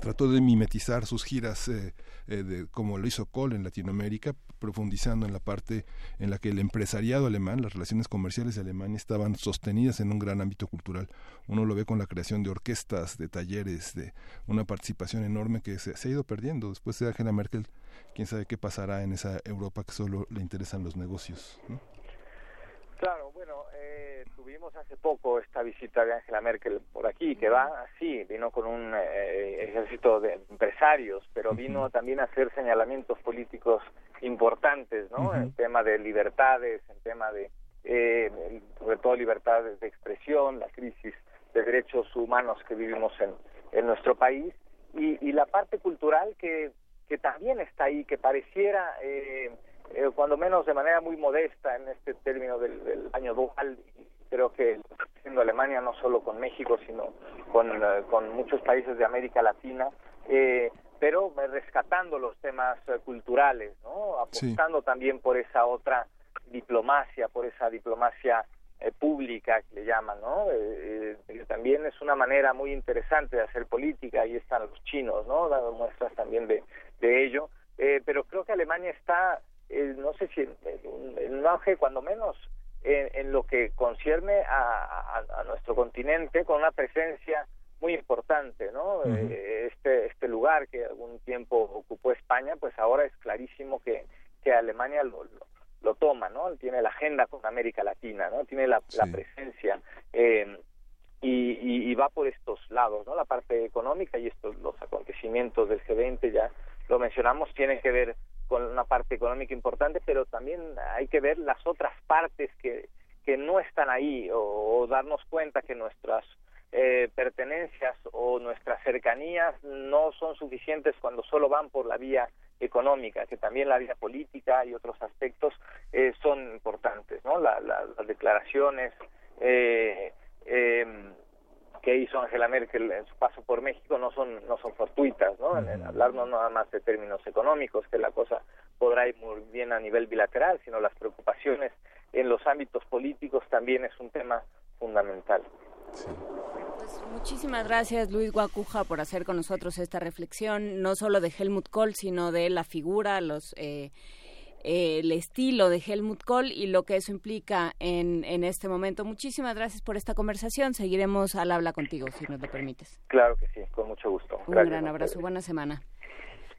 trató de mimetizar sus giras eh, eh, de, como lo hizo Kohl en Latinoamérica, profundizando en la parte en la que el empresariado alemán, las relaciones comerciales de Alemania estaban sostenidas en un gran ámbito cultural. Uno lo ve con la creación de orquestas, de talleres, de una participación enorme que se, se ha ido perdiendo. Después de Angela Merkel quién sabe qué pasará en esa Europa que solo le interesan los negocios. Claro, bueno, eh, tuvimos hace poco esta visita de Angela Merkel por aquí, que va así, vino con un eh, ejército de empresarios, pero vino también a hacer señalamientos políticos importantes, ¿no? En tema de libertades, en tema de, eh, sobre todo libertades de expresión, la crisis de derechos humanos que vivimos en, en nuestro país, y, y la parte cultural que que también está ahí, que pareciera, eh, eh, cuando menos de manera muy modesta en este término del, año dual, creo que siendo Alemania no solo con México, sino con, eh, con muchos países de América Latina, eh, pero rescatando los temas culturales, ¿no? apostando también por esa otra diplomacia, por esa diplomacia eh, pública que le llaman, ¿no? Eh, eh, también es una manera muy interesante de hacer política, ahí están los chinos, ¿no? Dando muestras también de, de ello, pero creo que Alemania está, no sé si en, un auge cuando menos en, lo que concierne a, a, nuestro continente con una presencia muy importante, ¿no? este este lugar que algún tiempo ocupó España, pues ahora es clarísimo que que Alemania lo, lo toma, ¿no? Tiene la agenda con América Latina, ¿no? Tiene la, presencia eh, y, y, va por estos lados, ¿no? La parte económica y estos los acontecimientos del G20 ya lo mencionamos tienen que ver con una parte económica importante, pero también hay que ver las otras partes que que no están ahí o darnos cuenta que nuestras eh, pertenencias o nuestras cercanías no son suficientes cuando solo van por la vía económica, que también la vía política y otros aspectos eh, son importantes, ¿no? las declaraciones eh, em, que hizo Angela Merkel en su paso por México no son no son fortuitas, ¿no? En, hablar no nada más de términos económicos, que la cosa podrá ir muy bien a nivel bilateral, sino las preocupaciones en los ámbitos políticos también es un tema fundamental. Pues muchísimas gracias Luis Guacuja por hacer con nosotros esta reflexión, no solo de Helmut Kohl, sino de la figura, los eh, eh, el estilo de Helmut Kohl y lo que eso implica en, en este momento. Muchísimas gracias por esta conversación. Seguiremos al habla contigo, si nos lo permites. Claro que sí, con mucho gusto. Un gran abrazo, buena semana.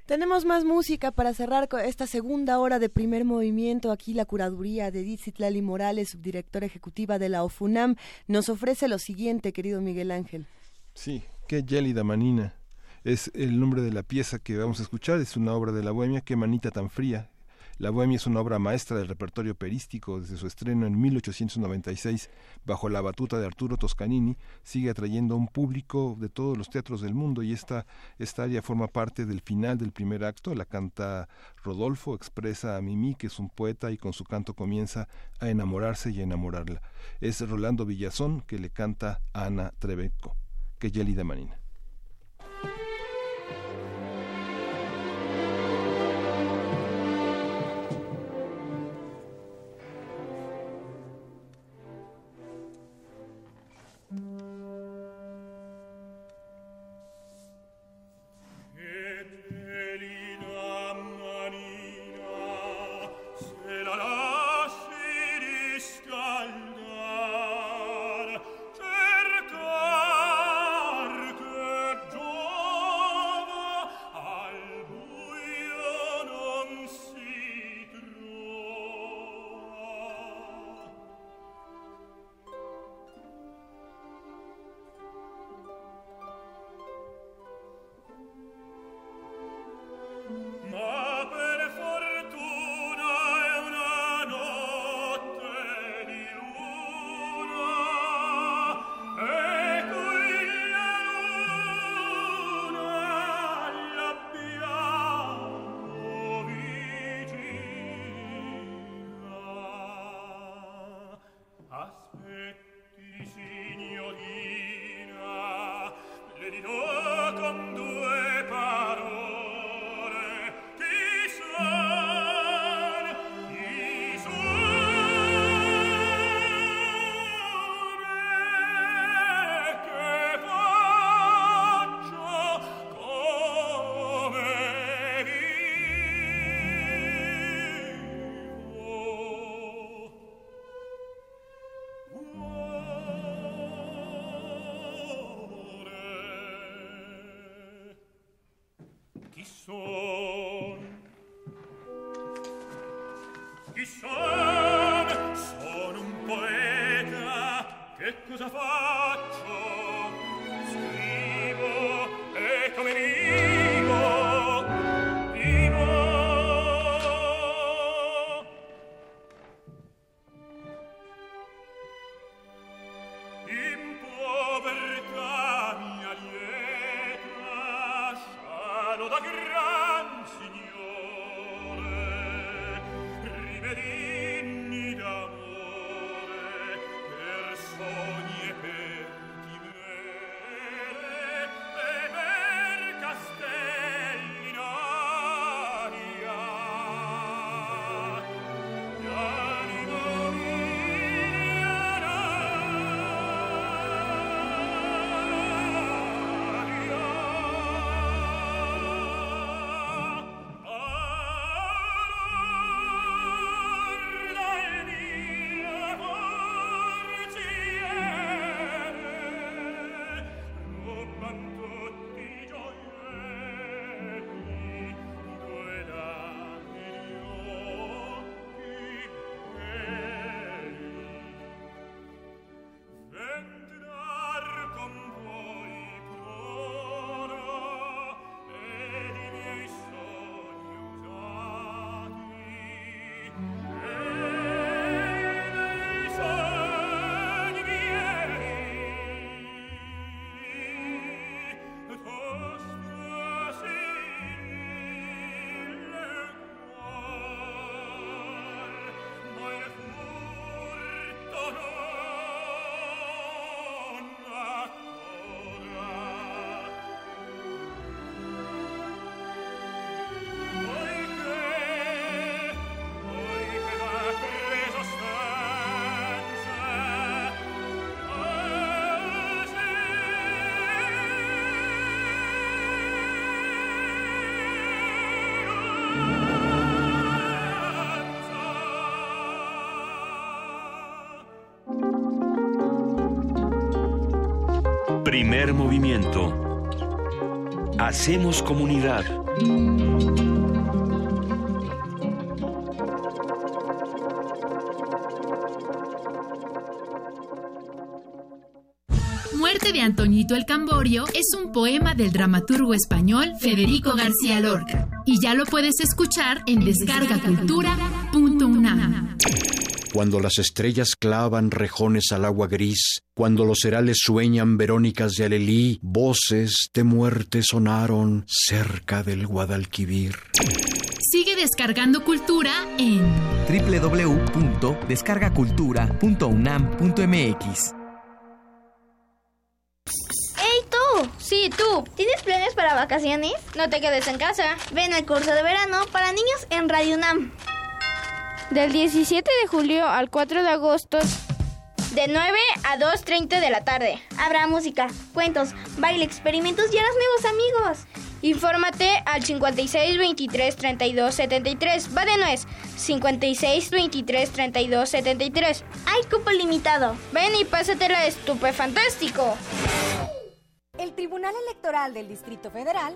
Tenemos más música para cerrar esta segunda hora de primer movimiento. Aquí la curaduría de Lali Morales, subdirectora ejecutiva de la OFUNAM, nos ofrece lo siguiente, querido Miguel Ángel. Sí, qué gélida manina. Es el nombre de la pieza que vamos a escuchar, es una obra de la Bohemia, qué manita tan fría, la Bohemia es una obra maestra del repertorio perístico desde su estreno en 1896 bajo la batuta de Arturo Toscanini, sigue atrayendo a un público de todos los teatros del mundo y esta, esta área forma parte del final del primer acto, la canta Rodolfo, expresa a Mimi que es un poeta y con su canto comienza a enamorarse y a enamorarla. Es Rolando Villazón que le canta a Ana Trebeco, que de Manina. Primer movimiento. Hacemos comunidad. Muerte de Antoñito el Camborio es un poema del dramaturgo español Federico García Lorca y ya lo puedes escuchar en descargacultura.unam. Cuando las estrellas clavan rejones al agua gris, cuando los herales sueñan verónicas de alelí, voces de muerte sonaron cerca del Guadalquivir. Sigue descargando cultura en www.descargacultura.unam.mx. ¡Ey tú! Sí, tú. ¿Tienes planes para vacaciones? No te quedes en casa. Ven al curso de verano para niños en Radio UNAM. Del 17 de julio al 4 de agosto. De 9 a 2.30 de la tarde. Habrá música, cuentos, baile, experimentos y harás nuevos amigos. Infórmate al 56 23 32 73. Va de nuez. 56 23 32 73. Hay cupo limitado. Ven y pásatela estupefantástico. El Tribunal Electoral del Distrito Federal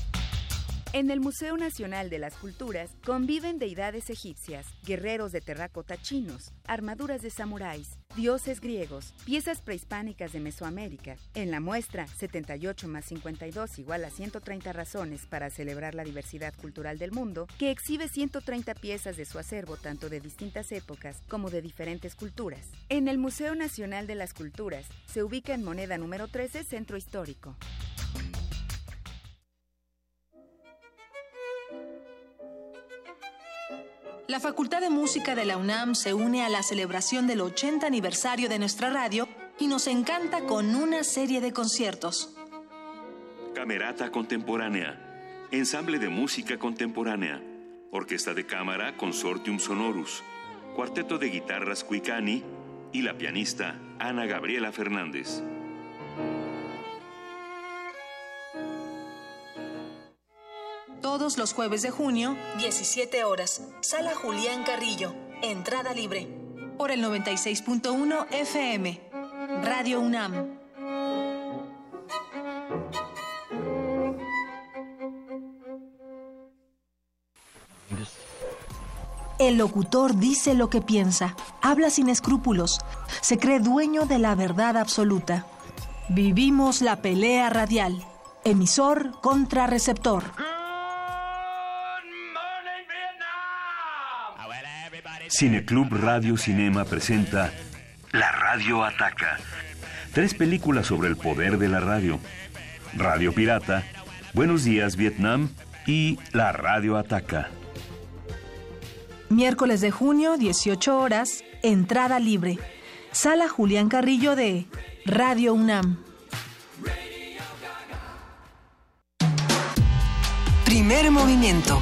En el Museo Nacional de las Culturas conviven deidades egipcias, guerreros de terracota chinos, armaduras de samuráis, dioses griegos, piezas prehispánicas de Mesoamérica. En la muestra 78 más 52 igual a 130 razones para celebrar la diversidad cultural del mundo, que exhibe 130 piezas de su acervo tanto de distintas épocas como de diferentes culturas. En el Museo Nacional de las Culturas se ubica en moneda número 13 Centro Histórico. La Facultad de Música de la UNAM se une a la celebración del 80 aniversario de nuestra radio y nos encanta con una serie de conciertos. Camerata Contemporánea. Ensamble de música contemporánea. Orquesta de Cámara Consortium Sonorus, Cuarteto de Guitarras Cuicani y la pianista Ana Gabriela Fernández. Todos los jueves de junio, 17 horas, Sala Julián Carrillo, entrada libre, por el 96.1 FM, Radio UNAM. El locutor dice lo que piensa, habla sin escrúpulos, se cree dueño de la verdad absoluta. Vivimos la pelea radial, emisor contra receptor. Cineclub Radio Cinema presenta La Radio Ataca. Tres películas sobre el poder de la radio. Radio Pirata, Buenos Días Vietnam y La Radio Ataca. Miércoles de junio, 18 horas, entrada libre. Sala Julián Carrillo de Radio UNAM. Primer movimiento.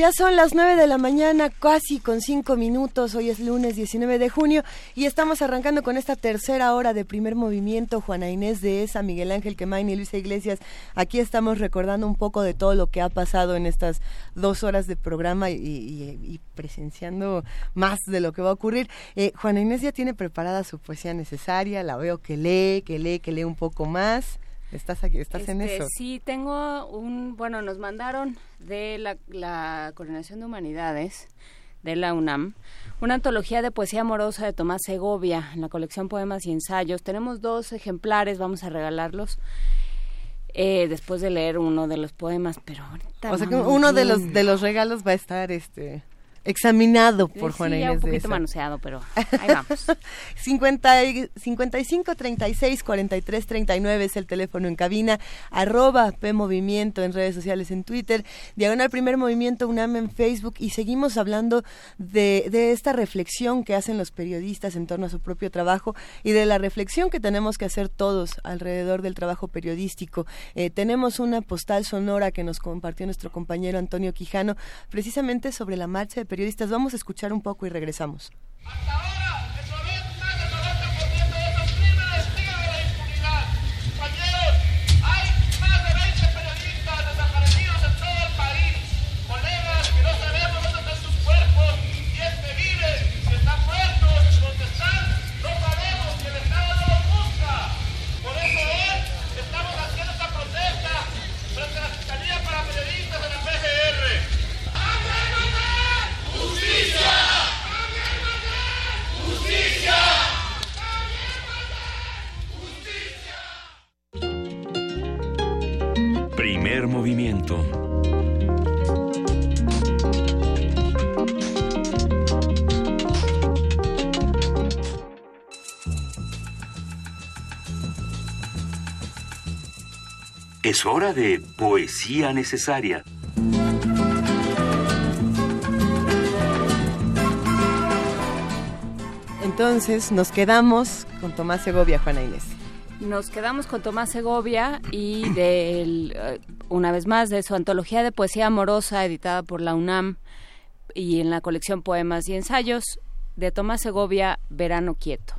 Ya son las 9 de la mañana, casi con 5 minutos. Hoy es lunes 19 de junio y estamos arrancando con esta tercera hora de primer movimiento. Juana Inés de ESA, Miguel Ángel Quemain y Luisa Iglesias. Aquí estamos recordando un poco de todo lo que ha pasado en estas dos horas de programa y, presenciando más de lo que va a ocurrir. Eh, Juana Inés ya tiene preparada su poesía necesaria. La veo que lee, que lee, que lee un poco más. Estás aquí, estás en este, eso. Sí, tengo un, bueno, nos mandaron de la, la Coordinación de Humanidades de la UNAM, una antología de poesía amorosa de Tomás Segovia en la colección Poemas y Ensayos. Tenemos dos ejemplares, vamos a regalarlos. Eh, después de leer uno de los poemas, pero ahorita o sea que uno de los de los regalos va a estar este examinado por Juana Inés un poquito manoseado, pero ahí vamos. 50, 55 36 43 39 es el teléfono en cabina, arroba P Movimiento en redes sociales en Twitter, diagonal primer movimiento UNAM en Facebook y seguimos hablando de, de esta reflexión que hacen los periodistas en torno a su propio trabajo y de la reflexión que tenemos que hacer todos alrededor del trabajo periodístico. Eh, tenemos una postal sonora que nos compartió nuestro compañero Antonio Quijano precisamente sobre la marcha de periodistas. Vamos a escuchar un poco y regresamos. Primer movimiento. Es hora de poesía necesaria. Entonces nos quedamos con Tomás Segovia, Juana Inés. Nos quedamos con Tomás Segovia y de eh, una vez más de su antología de poesía amorosa editada por la UNAM y en la colección Poemas y Ensayos de Tomás Segovia, Verano Quieto.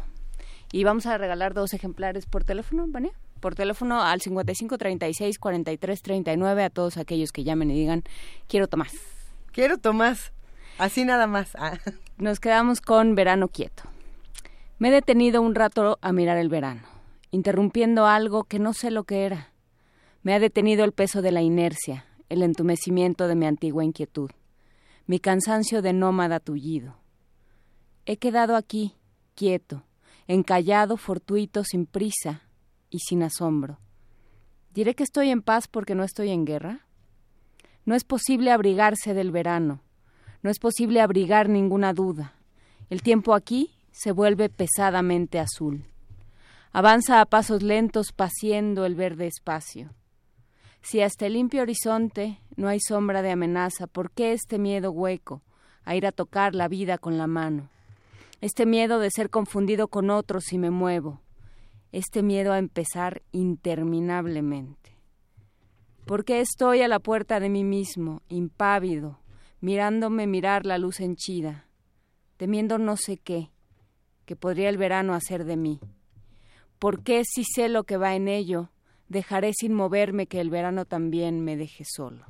Y vamos a regalar dos ejemplares por teléfono, ¿Vania? Por teléfono al 55 36 43 39 a todos aquellos que llamen y digan, quiero Tomás. Quiero Tomás. Así nada más. Ah. Nos quedamos con Verano Quieto. Me he detenido un rato a mirar el verano interrumpiendo algo que no sé lo que era. Me ha detenido el peso de la inercia, el entumecimiento de mi antigua inquietud, mi cansancio de nómada tullido. He quedado aquí, quieto, encallado, fortuito, sin prisa y sin asombro. ¿Diré que estoy en paz porque no estoy en guerra? No es posible abrigarse del verano, no es posible abrigar ninguna duda. El tiempo aquí se vuelve pesadamente azul. Avanza a pasos lentos paciendo el verde espacio. Si hasta el limpio horizonte no hay sombra de amenaza, ¿por qué este miedo hueco a ir a tocar la vida con la mano? Este miedo de ser confundido con otros si me muevo. Este miedo a empezar interminablemente. ¿Por qué estoy a la puerta de mí mismo, impávido, mirándome mirar la luz henchida, temiendo no sé qué, que podría el verano hacer de mí? ¿Por qué si sé lo que va en ello, dejaré sin moverme que el verano también me deje solo?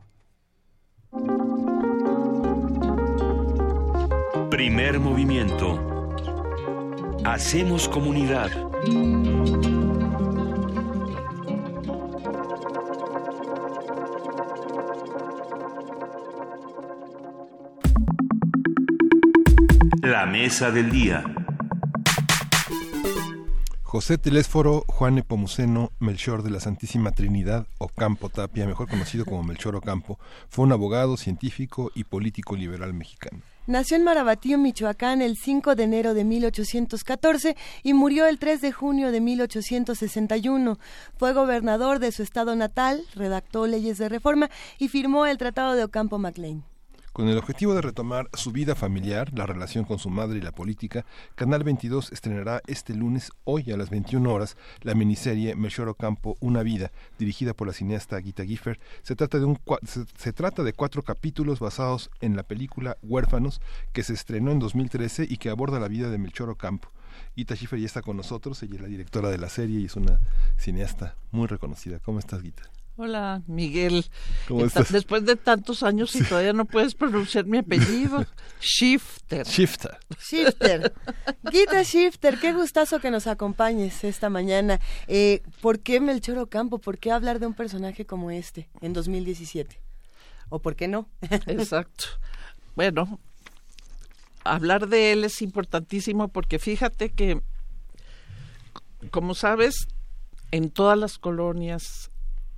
Primer movimiento. Hacemos comunidad. La mesa del día. José Telésforo, Juan Epomuceno, Melchor de la Santísima Trinidad Ocampo Tapia, mejor conocido como Melchor Ocampo, fue un abogado, científico y político liberal mexicano. Nació en Marabatío, Michoacán, el 5 de enero de 1814 y murió el 3 de junio de 1861. Fue gobernador de su estado natal, redactó leyes de reforma y firmó el Tratado de Ocampo MacLean. Con el objetivo de retomar su vida familiar, la relación con su madre y la política, Canal 22 estrenará este lunes, hoy a las 21 horas, la miniserie Melchor Ocampo, Una vida, dirigida por la cineasta Gita Giffer. Se trata, de un, se, trata de cuatro capítulos basados en la película Huérfanos, que se estrenó en 2013 y que aborda la vida de Melchor Ocampo. Gita Schiffer ya está con nosotros, ella es la directora de la serie y es una cineasta muy reconocida. ¿Cómo estás, Gita? Hola, Miguel. ¿Cómo estás? Después de tantos años y todavía no puedes pronunciar mi apellido. Shifter. Shifter. Shifter. Gita Shifter, qué gustazo que nos acompañes esta mañana. Eh, ¿Por qué Melchor Ocampo? ¿Por qué hablar de un personaje como este en 2017? ¿O por qué no? Exacto. Bueno, hablar de él es importantísimo porque fíjate que, como sabes, en todas las colonias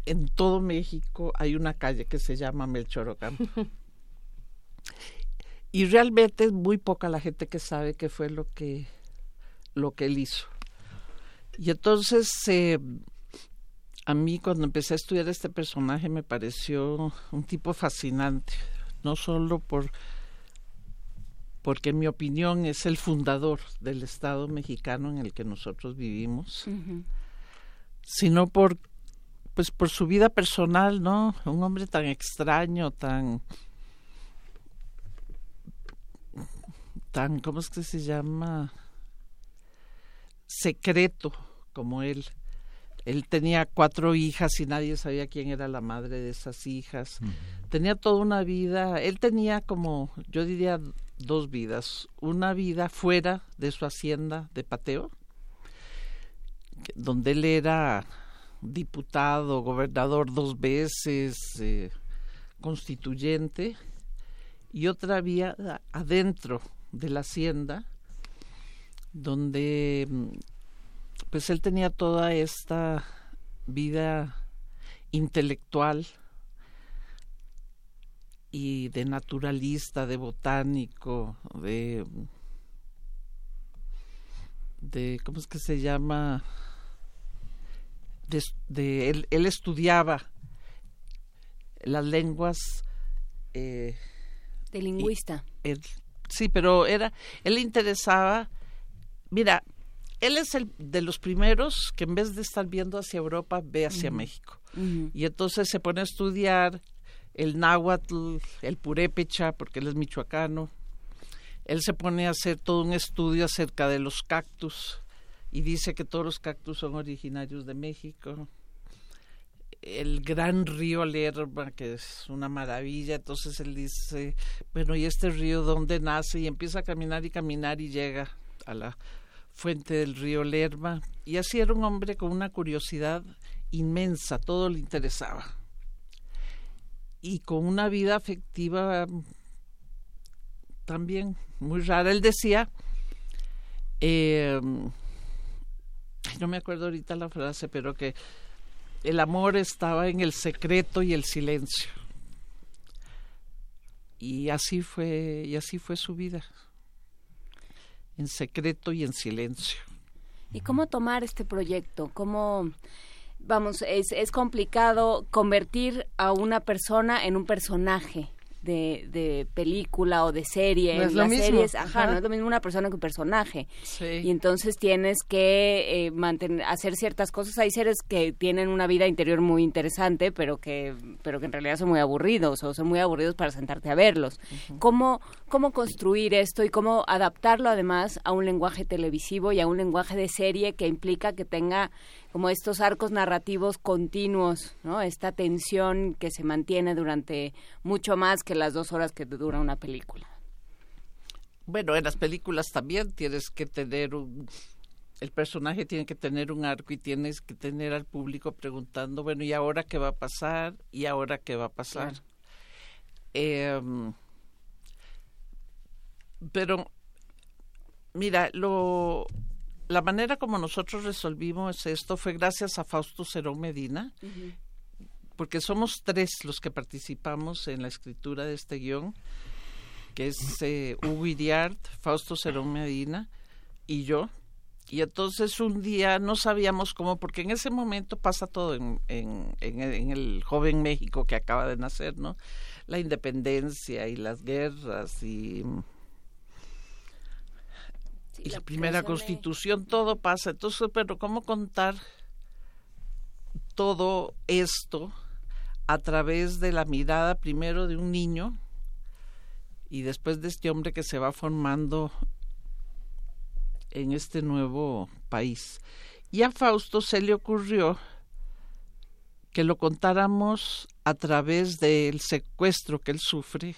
en todo México hay una calle que se llama Melchor Ocampo. y realmente es muy poca la gente que sabe qué fue lo que lo que él hizo. Y entonces eh, a mí cuando empecé a estudiar este personaje me pareció un tipo fascinante, no solo por porque en mi opinión es el fundador del Estado mexicano en el que nosotros vivimos, sino por pues por su vida personal, ¿no? Un hombre tan extraño, tan tan ¿cómo es que se llama? secreto como él. Él tenía cuatro hijas y nadie sabía quién era la madre de esas hijas. Tenía toda una vida, él tenía como, yo diría, dos vidas. Una vida fuera de su hacienda de pateo, donde él era diputado, gobernador dos veces, eh, constituyente, y otra vía adentro de la hacienda, donde mm, pues él tenía toda esta vida intelectual y de naturalista, de botánico, de de ¿cómo es que se llama? De, él, él, estudiaba las lenguas eh, de lingüista. sí, pero era él le interesaba. Mira, él es el de los primeros que en vez de estar viendo hacia Europa ve hacia México y entonces se pone a estudiar el náhuatl, el purépecha, porque él es michoacano. Él se pone a hacer todo un estudio acerca de los cactus y dice que todos los cactus son originarios de México. El gran río Lerma, que es una maravilla, entonces él dice, bueno, ¿y este río dónde nace? Y empieza a caminar y caminar y llega a la fuente del río Lerma. Y así era un hombre con una curiosidad inmensa, todo le interesaba. Y con una vida afectiva también muy rara. Él decía, eh, no me acuerdo ahorita la frase, pero que el amor estaba en el secreto y el silencio. Y así fue, y así fue su vida. En secreto y en silencio. ¿Y cómo tomar este proyecto? ¿Cómo vamos, es, es complicado convertir a una persona en un personaje de, de película o de serie. No es lo mismo. series, ajá, no es lo mismo una persona que un personaje. Y entonces tienes que eh, mantener, hacer ciertas cosas. Hay seres que tienen una vida interior muy interesante, pero que, pero que en realidad son muy aburridos o son muy aburridos para sentarte a verlos. ¿Cómo, ¿Cómo construir esto y cómo adaptarlo además a un lenguaje televisivo y a un lenguaje de serie que implica que tenga como estos arcos narrativos continuos, ¿no? Esta tensión que se mantiene durante mucho más que las dos horas que dura una película. Bueno, en las películas también tienes que tener un... El personaje tiene que tener un arco y tienes que tener al público preguntando, bueno, ¿y ahora qué va a pasar? ¿Y ahora qué va a pasar? Em, pero, mira, lo, la manera como nosotros resolvimos esto fue gracias a Fausto Cerón Medina, porque somos tres los que participamos en la escritura de este guion, que es eh, Hugo Iriart, Fausto Cerón Medina y yo. Y entonces un día no sabíamos cómo, porque en ese momento pasa todo en, en, en el joven México que acaba de nacer, ¿no? La independencia y las guerras y y la primera constitución, todo pasa. Entonces, pero ¿cómo contar todo esto a través de la mirada primero de un niño y después de este hombre que se va formando en este nuevo país? Y a Fausto se le ocurrió que lo contáramos a través del secuestro que él sufre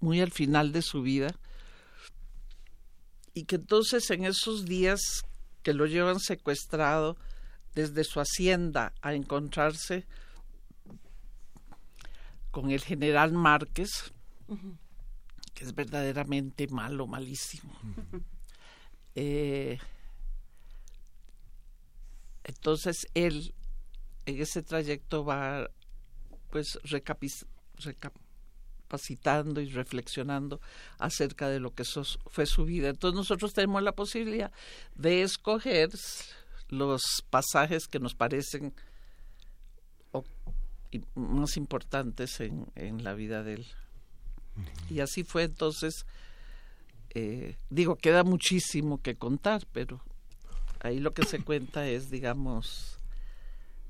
muy al final de su vida y que entonces en esos días que lo llevan secuestrado desde su hacienda a encontrarse con el general Márquez, que es verdaderamente malo, malísimo. Eh, entonces él en ese trayecto va pues recapitulando capacitando y reflexionando acerca de lo que fue su vida. Entonces nosotros tenemos la posibilidad de escoger los pasajes que nos parecen más importantes en, la vida de él. Y así fue entonces, eh, digo, queda muchísimo que contar, pero ahí lo que se cuenta es, digamos,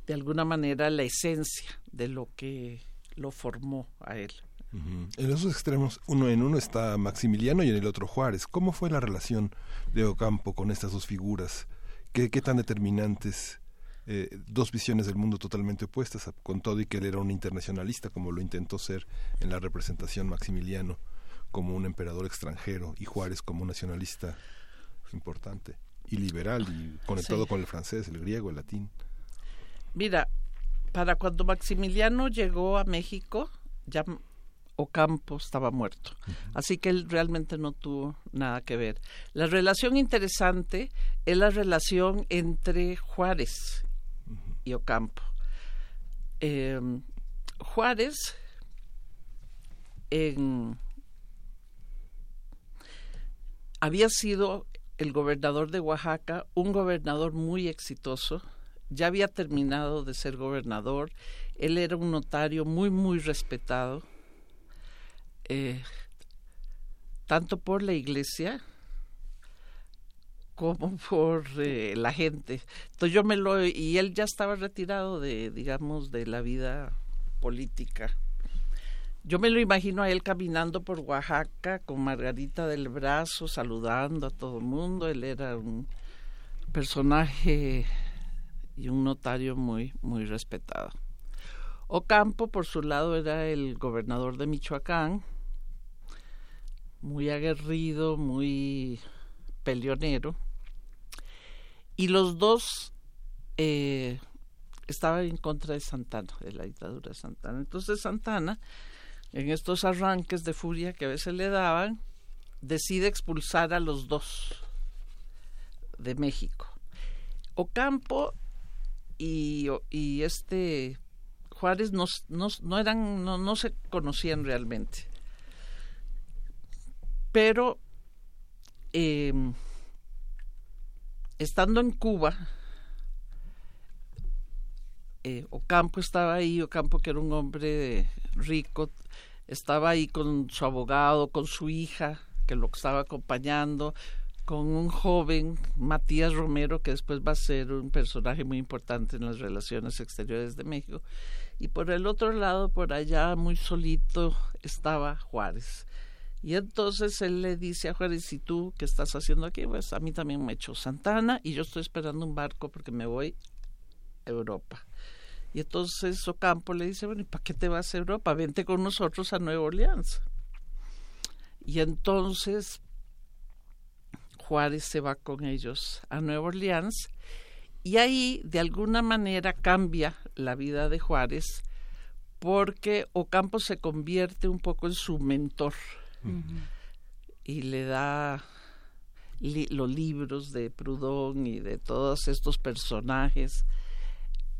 de alguna manera la esencia de lo que lo formó a él. En esos extremos, uno en uno está Maximiliano y en el otro Juárez. ¿Cómo fue la relación de Ocampo con estas dos figuras? ¿Qué, qué tan determinantes? Eh, dos visiones del mundo totalmente opuestas, con todo y que él era un internacionalista, como lo intentó ser en la representación Maximiliano, como un emperador extranjero, y Juárez como un nacionalista importante y liberal, y conectado con el francés, el griego, el latín. Mira, para cuando Maximiliano llegó a México, ya Ocampo estaba muerto. Así que él realmente no tuvo nada que ver. La relación interesante es la relación entre Juárez y Ocampo. Em, Juárez había sido el gobernador de Oaxaca, un gobernador muy exitoso, ya había terminado de ser gobernador, él era un notario muy, muy respetado eh, tanto por la iglesia como por eh, la gente. Entonces yo me lo y él ya estaba retirado de digamos de la vida política. Yo me lo imagino a él caminando por Oaxaca con Margarita del brazo, saludando a todo el mundo. Él era un personaje y un notario muy muy respetado. Ocampo, por su lado, era el gobernador de Michoacán, muy aguerrido, muy peleonero. Y los dos eh, estaban en contra de Santana, de la dictadura de Santana. Entonces Santana, en estos arranques de furia que a veces le daban, decide expulsar a los dos de México. Ocampo y, y este Juárez no, no, eran, no, no se conocían realmente pero em, estando en Cuba, eh, Ocampo estaba ahí, Ocampo que era un hombre rico, estaba ahí con su abogado, con su hija, que lo estaba acompañando, con un joven, Matías Romero, que después va a ser un personaje muy importante en las relaciones exteriores de México. Y por el otro lado, por allá, muy solito, estaba Juárez. Y entonces él le dice a Juárez, ¿y tú qué estás haciendo aquí? Pues a mí también me echó Santana y yo estoy esperando un barco porque me voy a Europa. Y entonces Ocampo le dice, bueno, ¿y para qué te vas a Europa? Vente con nosotros a Nueva Orleans. Y entonces Juárez se va con ellos a Nueva Orleans y ahí de alguna manera cambia la vida de Juárez porque Ocampo se convierte un poco en su mentor y le da los libros de Proudhon y de todos estos personajes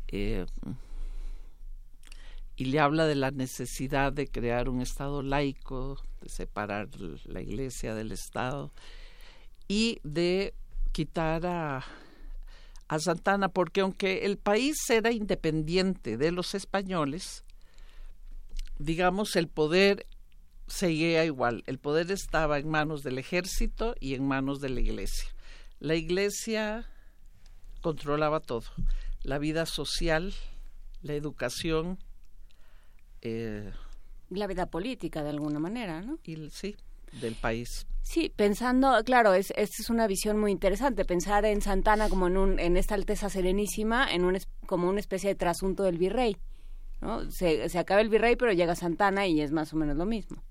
eh, y le habla de la necesidad de crear un Estado laico, de separar la Iglesia del Estado y de quitar a, a Santana, porque aunque el país era independiente de los españoles, digamos, el poder seguía igual. El poder estaba en manos del ejército y en manos de la iglesia. La iglesia controlaba todo la vida social, la educación. Eh, la vida política, de alguna manera, ¿no? Y, sí, del país. Sí, pensando, claro, es, es una visión muy interesante, pensar en Santana como en, un, en esta Alteza Serenísima, en un, como una especie de trasunto del virrey. ¿no? Se, se acaba el virrey, pero llega Santana y es más o menos lo mismo.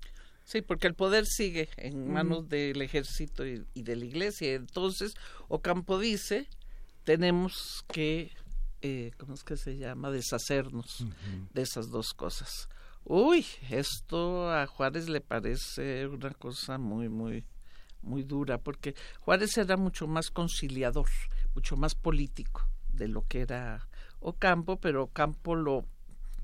Sí, porque el poder sigue en manos del ejército y, y, de la iglesia. Entonces, Ocampo dice, tenemos que eh, ¿cómo es que se llama? Deshacernos de esas dos cosas. Uy, esto a Juárez le parece una cosa muy, muy, muy dura, porque Juárez era mucho más conciliador, mucho más político de lo que era Ocampo, pero Ocampo lo,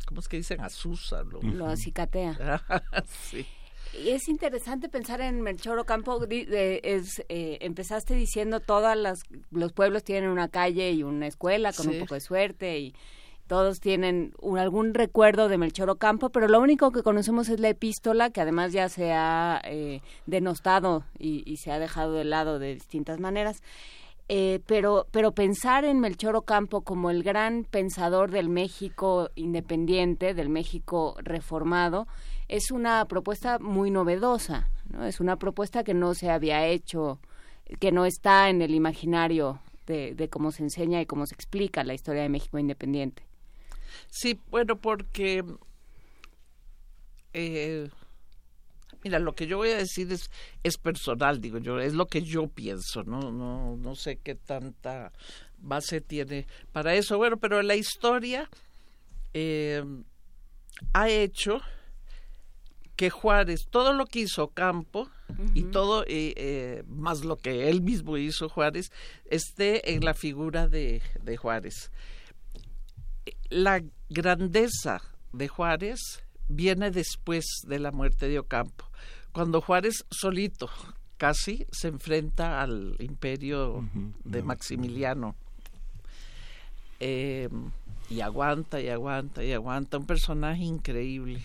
¿cómo es que dicen? Asusa. Lo, lo acicatea. sí. Y es interesante pensar en Melchor Ocampo. Es, eh, empezaste diciendo todas las los pueblos tienen una calle y una escuela con un poco de suerte y todos tienen algún recuerdo de Melchor Ocampo, pero lo único que conocemos es la epístola, que además ya se ha eh, denostado y, se ha dejado de lado de distintas maneras. Eh, pero, pero pensar en Melchor Ocampo como el gran pensador del México independiente, del México reformado, es una propuesta muy novedosa, ¿no? Es una propuesta que no se había hecho, que no está en el imaginario de, cómo se enseña y cómo se explica la historia de México independiente. Sí, bueno, porque eh, mira, lo que yo voy a decir es, es personal, digo yo, es lo que yo pienso, no, no, no sé qué tanta base tiene para eso. Bueno, pero la historia eh, ha hecho que Juárez, todo lo que hizo Campo y todo, eh, eh, más lo que él mismo hizo Juárez, esté en la figura de, de Juárez. La grandeza de Juárez viene después de la muerte de Ocampo, cuando Juárez solito casi se enfrenta al imperio de Maximiliano. Eh, y aguanta y aguanta y aguanta, un personaje increíble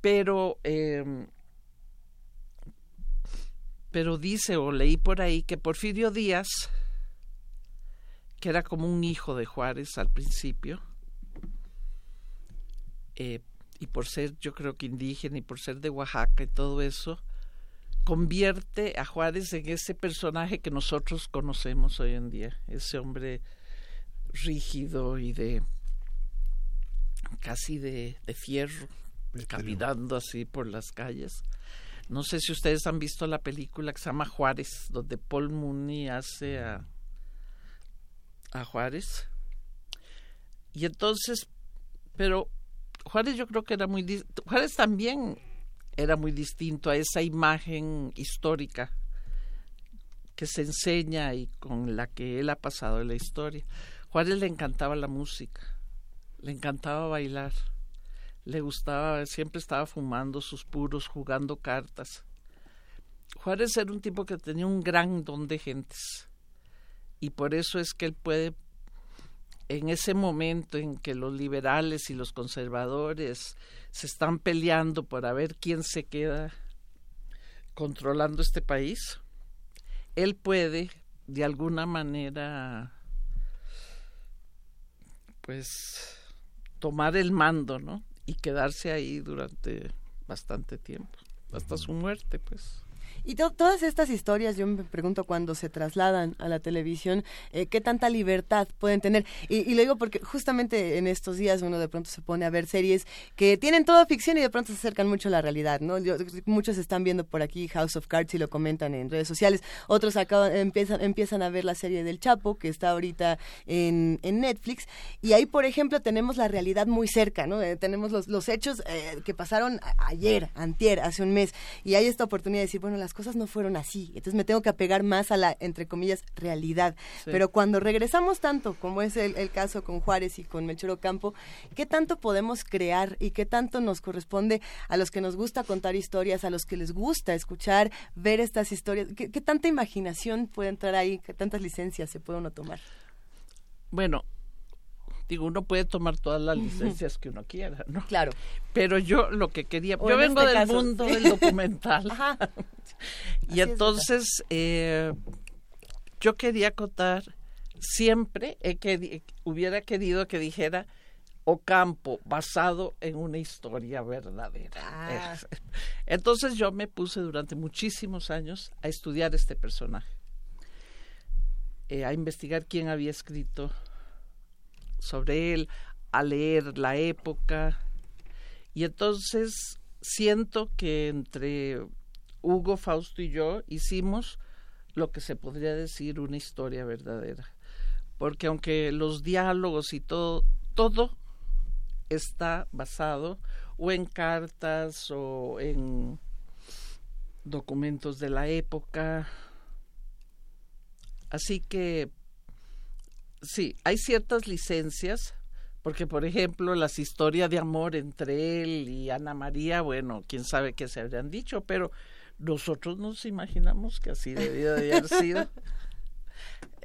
pero em, pero dice o leí por ahí que Porfirio Díaz que era como un hijo de Juárez al principio eh, y por ser yo creo que indígena y por ser de Oaxaca y todo eso convierte a Juárez en ese personaje que nosotros conocemos hoy en día ese hombre rígido y de casi de, de fierro caminando así por las calles. No sé si ustedes han visto la película que se llama Juárez, donde Paul Mooney hace a, a Juárez. Y entonces, pero Juárez yo creo que era muy... Juárez también era muy distinto a esa imagen histórica que se enseña y con la que él ha pasado en la historia. Juárez le encantaba la música, le encantaba bailar le gustaba, siempre estaba fumando sus puros, jugando cartas. Juárez era un tipo que tenía un gran don de gentes y por eso es que él puede en ese momento en que los liberales y los conservadores se están peleando para ver quién se queda controlando este país, él puede de alguna manera pues tomar el mando, ¿no? Y quedarse ahí durante bastante tiempo, hasta su muerte, pues. Y todas estas historias, yo me pregunto cuando se trasladan a la televisión, eh, ¿qué tanta libertad pueden tener? Y, lo digo porque justamente en estos días uno de pronto se pone a ver series que tienen toda ficción y de pronto se acercan mucho a la realidad, ¿no? muchos están viendo por aquí House of Cards y lo comentan en redes sociales, otros acaban, empiezan, empiezan a ver la serie del Chapo, que está ahorita en, en Netflix, y ahí, por ejemplo, tenemos la realidad muy cerca, ¿no? Eh, tenemos los, los hechos eh, que pasaron ayer, antier, hace un mes, y hay esta oportunidad de decir, bueno, las cosas no fueron así. Entonces me tengo que apegar más a la, entre comillas, realidad. Pero cuando regresamos tanto, como es el, caso con Juárez y con Melchor Ocampo, ¿qué tanto podemos crear y qué tanto nos corresponde a los que nos gusta contar historias, a los que les gusta escuchar, ver estas historias? ¿Qué, tanta imaginación puede entrar ahí? ¿Qué tantas licencias se puede uno tomar? Bueno, digo, uno puede tomar todas las licencias que uno quiera, ¿no? Claro. Pero yo lo que quería, yo vengo este del mundo del documental. y entonces eh, yo quería contar, siempre he hubiera querido que dijera Ocampo, basado en una historia verdadera. Ah. Entonces yo me puse durante muchísimos años a estudiar este personaje, eh, a investigar quién había escrito sobre él, a leer la época. Y entonces siento que entre Hugo, Fausto y yo hicimos lo que se podría decir una historia verdadera. Porque aunque los diálogos y todo, todo está basado o en cartas o en documentos de la época. Así que sí, hay ciertas licencias, porque por ejemplo las historias de amor entre él y Ana María, bueno, quién sabe qué se habrían dicho, pero nosotros nos imaginamos que así debió de haber sido.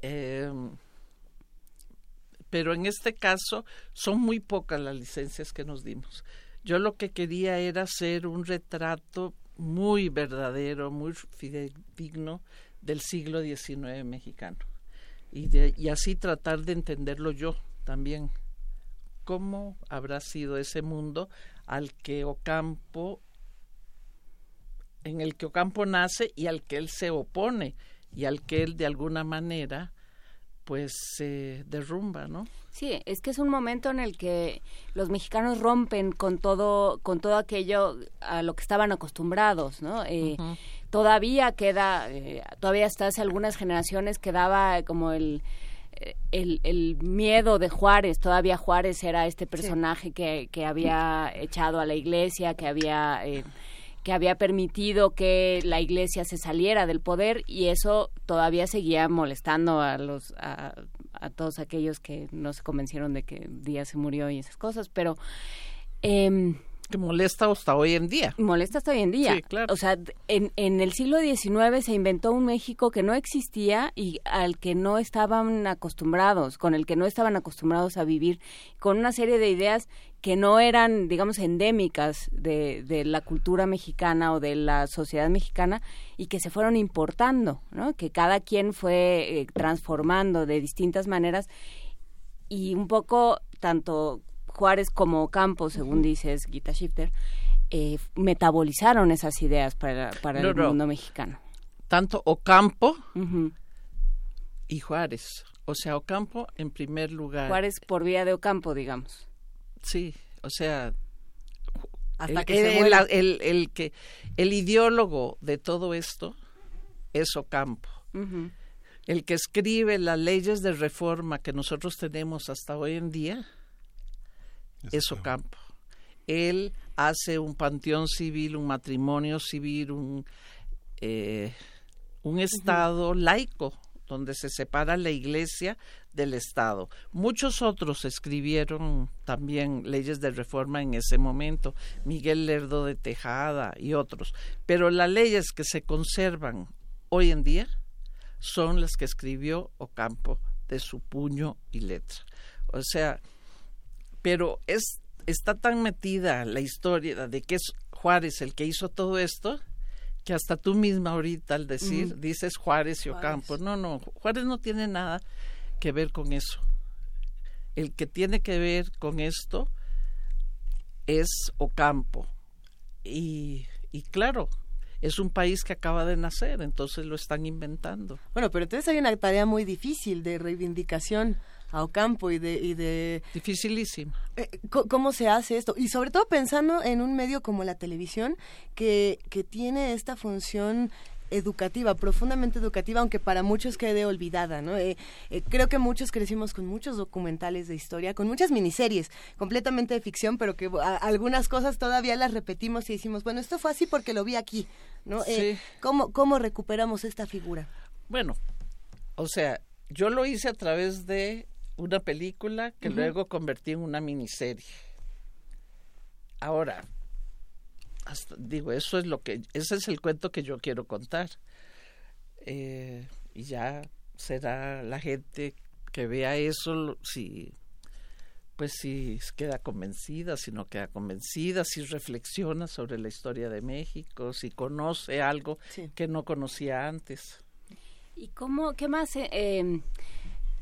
Em, pero en este caso son muy pocas las licencias que nos dimos. Yo lo que quería era hacer un retrato muy verdadero, muy fidedigno del siglo XIX mexicano y, así tratar de entenderlo yo también. ¿Cómo habrá sido ese mundo al que Ocampo, en el que Ocampo nace y al que él se opone y al que él de alguna manera pues se derrumba, ¿no? Sí, es que es un momento en el que los mexicanos rompen con todo, con todo aquello a lo que estaban acostumbrados, ¿no? Eh, todavía queda, eh, todavía hasta hace algunas generaciones quedaba como el, el, miedo de Juárez, todavía Juárez era este personaje que, que había echado a la iglesia, que había... Eh, que había permitido que la iglesia se saliera del poder y eso todavía seguía molestando a los a, todos aquellos que no se convencieron de que Díaz se murió y esas cosas. Pero eh, que molesta hasta hoy en día. Molesta hasta hoy en día. Sí, claro. O sea, en, en el siglo XIX se inventó un México que no existía y al que no estaban acostumbrados, con el que no estaban acostumbrados a vivir, con una serie de ideas que no eran, digamos, endémicas de, de la cultura mexicana o de la sociedad mexicana y que se fueron importando, ¿no? Que cada quien fue eh, transformando de distintas maneras y un poco tanto Juárez como Campos, según dices Gita Shifter, eh, metabolizaron esas ideas para, para el mundo mexicano. Tanto Ocampo y Juárez. O sea, Ocampo en primer lugar. Juárez por vía de Ocampo, digamos. Sí, o sea, hasta el, que el, el, que el ideólogo de todo esto es Ocampo. El que escribe las leyes de reforma que nosotros tenemos hasta hoy en día es Ocampo. Él hace un panteón civil, un matrimonio civil, un, eh, un Estado laico, donde se separa la Iglesia del Estado. Muchos otros escribieron también leyes de reforma en ese momento, Miguel Lerdo de Tejada y otros, pero las leyes que se conservan hoy en día son las que escribió Ocampo de su puño y letra. O sea, pero es está tan metida la historia de que es Juárez el que hizo todo esto que hasta tú misma ahorita al decir dices Juárez y Ocampo. No, no, Juárez no tiene nada que ver con eso. El que tiene que ver con esto es Ocampo. Y, y claro, es un país que acaba de nacer, entonces lo están inventando. Bueno, pero entonces hay una tarea muy difícil de reivindicación a Ocampo y de... Y de Dificilísimo. Eh, ¿Cómo se hace esto? Y sobre todo pensando en un medio como la televisión, que, que tiene esta función educativa, profundamente educativa, aunque para muchos quede olvidada, ¿no? Eh, eh, creo que muchos crecimos con muchos documentales de historia, con muchas miniseries, completamente de ficción, pero que algunas cosas todavía las repetimos y decimos, bueno, esto fue así porque lo vi aquí, ¿no? Eh, ¿cómo, ¿Cómo recuperamos esta figura? Bueno, o sea, yo lo hice a través de una película que luego convertí en una miniserie. Ahora, digo, eso es lo que, ese es el cuento que yo quiero contar. Eh, y ya será la gente que vea eso, si, pues si queda convencida, si no queda convencida, si reflexiona sobre la historia de México, si conoce algo que no conocía antes. ¿Y cómo, qué más? Eh, em,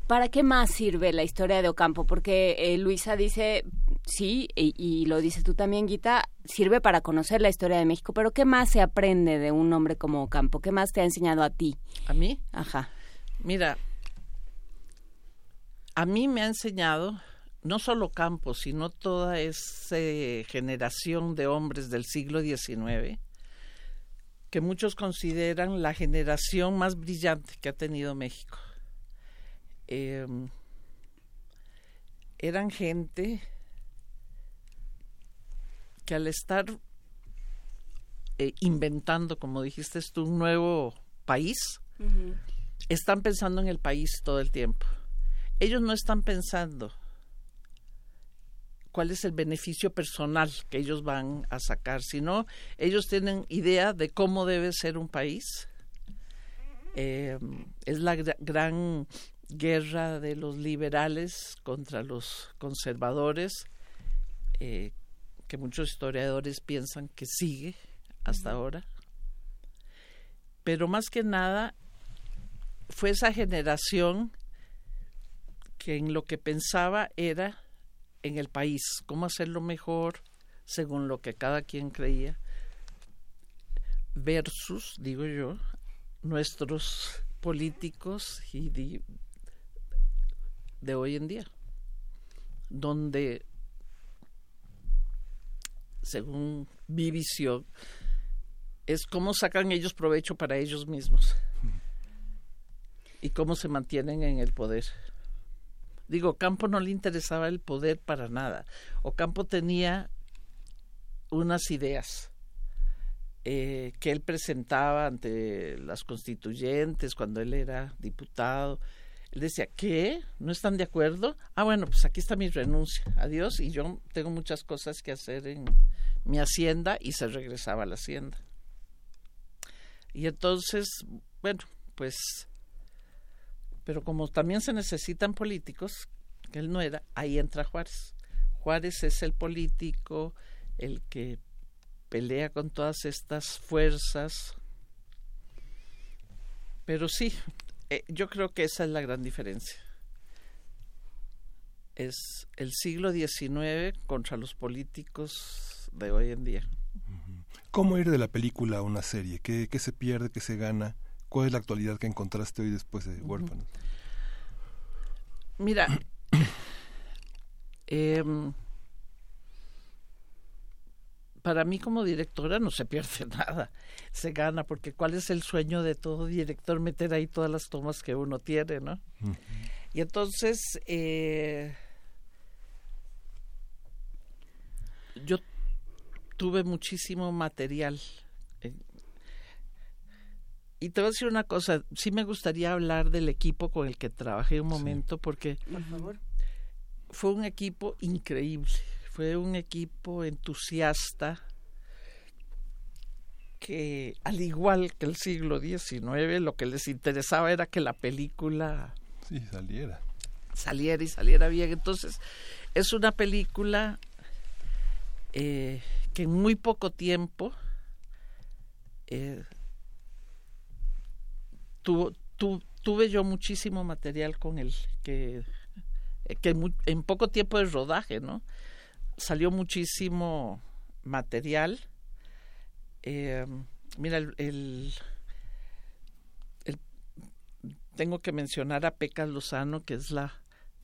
¿Para qué más sirve la historia de Ocampo? Porque eh, Luisa dice, sí, y, lo dices tú también, Guita, sirve para conocer la historia de México, pero ¿qué más se aprende de un hombre como Ocampo? ¿Qué más te ha enseñado a ti? ¿A mí? Ajá. Mira, a mí me ha enseñado no solo Ocampo, sino toda esa generación de hombres del siglo XIX, que muchos consideran la generación más brillante que ha tenido México Em, eran gente que al estar eh, inventando, como dijiste tú, un nuevo país, están pensando en el país todo el tiempo. Ellos no están pensando cuál es el beneficio personal que ellos van a sacar, sino ellos tienen idea de cómo debe ser un país. Em, es la gran guerra de los liberales contra los conservadores, eh, que muchos historiadores piensan que sigue hasta ahora. Pero más que nada fue esa generación que en lo que pensaba era en el país, cómo hacerlo mejor según lo que cada quien creía, versus, digo yo, nuestros políticos y de hoy en día, donde, según mi visión, es cómo sacan ellos provecho para ellos mismos y cómo se mantienen en el poder. Digo, Campo no le interesaba el poder para nada. Ocampo tenía unas ideas eh, que él presentaba ante las constituyentes cuando él era diputado él decía, ¿qué? ¿No están de acuerdo? Ah, bueno, pues aquí está mi renuncia. Adiós. Y yo tengo muchas cosas que hacer en mi hacienda y se regresaba a la hacienda. Y entonces, bueno, pues, pero como también se necesitan políticos, que él no era, ahí entra Juárez. Juárez es el político, el que pelea con todas estas fuerzas. Pero sí, eh, yo creo que esa es la gran diferencia. Es el siglo XIX contra los políticos de hoy en día. ¿Cómo ir de la película a una serie? ¿Qué, se pierde? ¿Qué se gana? ¿Cuál es la actualidad que encontraste hoy después de Huérfanos? Mira, eh, para mí como directora no se pierde nada, se gana, porque ¿cuál es el sueño de todo director? Meter ahí todas las tomas que uno tiene, ¿no? Y entonces, eh, yo tuve muchísimo material. y te voy a decir una cosa, sí me gustaría hablar del equipo con el que trabajé un momento, porque fue un equipo increíble fue un equipo entusiasta que, al igual que el siglo XIX, lo que les interesaba era que la película sí, saliera. saliera y saliera bien. Entonces, es una película eh, que en muy poco tiempo eh, tuve yo muchísimo material con él, que, que en poco tiempo de rodaje, ¿no? Salió muchísimo material. Eh, mira, el, tengo que mencionar a Peca Lozano, que es la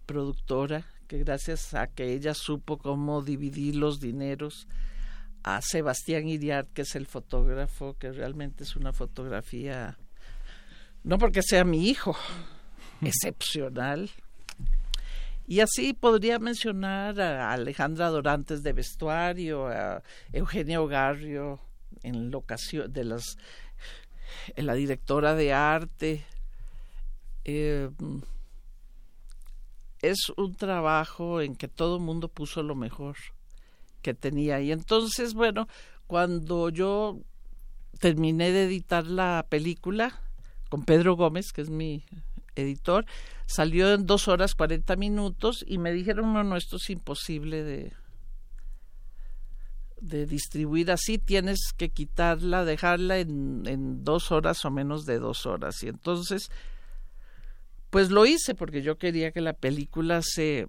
productora, que gracias a que ella supo cómo dividir los dineros, a Sebastián Iriart, que es el fotógrafo, que realmente es una fotografía, no porque sea mi hijo, excepcional. Y así podría mencionar a Alejandra Dorantes de vestuario, a Eugenio Garrio en de las la directora de arte, eh, es un trabajo en que todo el mundo puso lo mejor que tenía. Y entonces, bueno, cuando yo terminé de editar la película con Pedro Gómez, que es mi editor, salió en dos horas cuarenta minutos y me dijeron, no, no, esto es imposible de, de distribuir así, tienes que quitarla, dejarla en, en dos horas o menos de dos horas. Y entonces pues lo hice porque yo quería que la película se,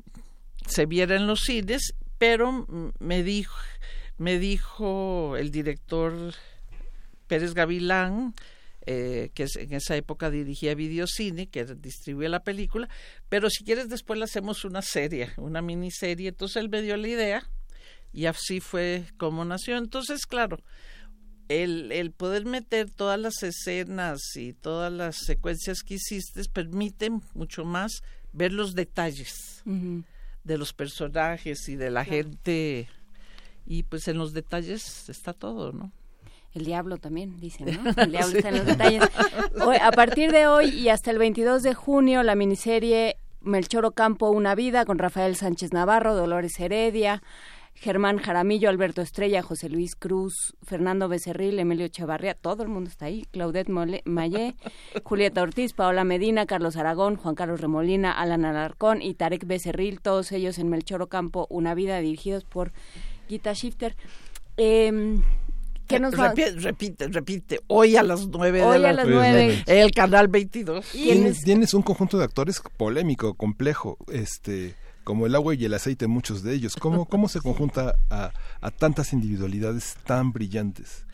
se viera en los cines, pero me dijo, me dijo el director Pérez Gavilán, eh, que en esa época dirigía Videocine, que distribuía la película, pero si quieres después le hacemos una serie, una miniserie. Entonces él me dio la idea y así fue como nació. Entonces, claro, el, el poder meter todas las escenas y todas las secuencias que hiciste permite mucho más ver los detalles de los personajes y de la gente y pues en los detalles está todo, ¿no? El diablo también, dicen, ¿no? El diablo está en los detalles. a partir de hoy y hasta el 22 de junio, la miniserie Melchor Ocampo, Una Vida, con Rafael Sánchez Navarro, Dolores Heredia, Germán Jaramillo, Alberto Estrella, José Luis Cruz, Fernando Becerril, Emilio Chavarría, todo el mundo está ahí, Claudette Mayé, Julieta Ortiz, Paola Medina, Carlos Aragón, Juan Carlos Remolina, Alan Alarcón y Tarek Becerril, todos ellos en Melchoro Campo, Una Vida, dirigidos por Gita Shifter. Eh, ¿Qué nos repite, repite, repite, hoy a las nueve hoy a las el canal 22. ¿Tienes, tienes un conjunto de actores polémico, complejo, este como el agua y el aceite, muchos de ellos. ¿Cómo, cómo se conjunta a, tantas individualidades tan brillantes?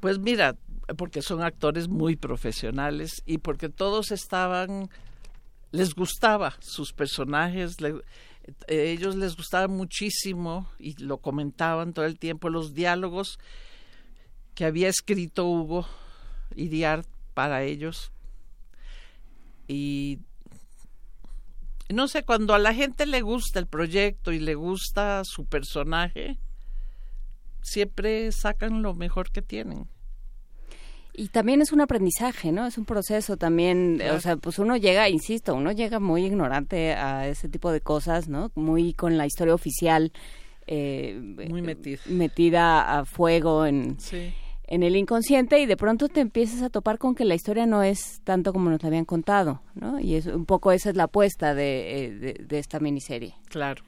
Pues mira, porque son actores muy profesionales y porque todos estaban, les gustaba sus personajes, ellos les gustaba muchísimo y lo comentaban todo el tiempo, los diálogos que había escrito Hugo Iriart para ellos. Y no sé, cuando a la gente le gusta el proyecto y le gusta su personaje, siempre sacan lo mejor que tienen. Y también es un aprendizaje, ¿no? Es un proceso también, o sea, pues uno llega, insisto, uno llega muy ignorante a ese tipo de cosas, ¿no? Muy con la historia oficial. Eh, muy metida. metida a fuego en, sí en el inconsciente y de pronto te empiezas a topar con que la historia no es tanto como nos la habían contado, ¿no? Y es un poco esa es la apuesta de, eh, de, esta miniserie. Claro.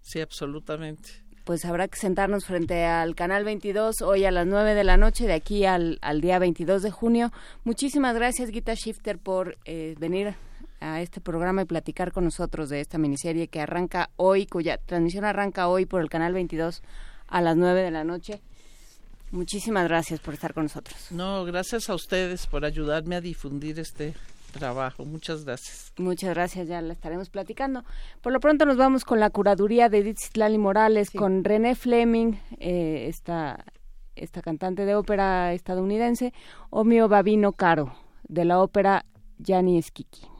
Sí, absolutamente. Pues habrá que sentarnos frente al canal 22 hoy a las 9 de la noche, de aquí al, al día 22 de junio. Muchísimas gracias, Gita Shifter, por eh, venir a este programa y platicar con nosotros de esta miniserie que arranca hoy, cuya transmisión arranca hoy por el canal 22 a las 9 de la noche. Muchísimas gracias por estar con nosotros. No, gracias a ustedes por ayudarme a difundir este trabajo. Muchas gracias. Muchas gracias, ya la estaremos platicando. Por lo pronto nos vamos con la curaduría de Edith Citlali Morales, con René Fleming, eh, esta, esta cantante de ópera estadounidense, o Mio Babino Caro, de la ópera Gianni Schicchi.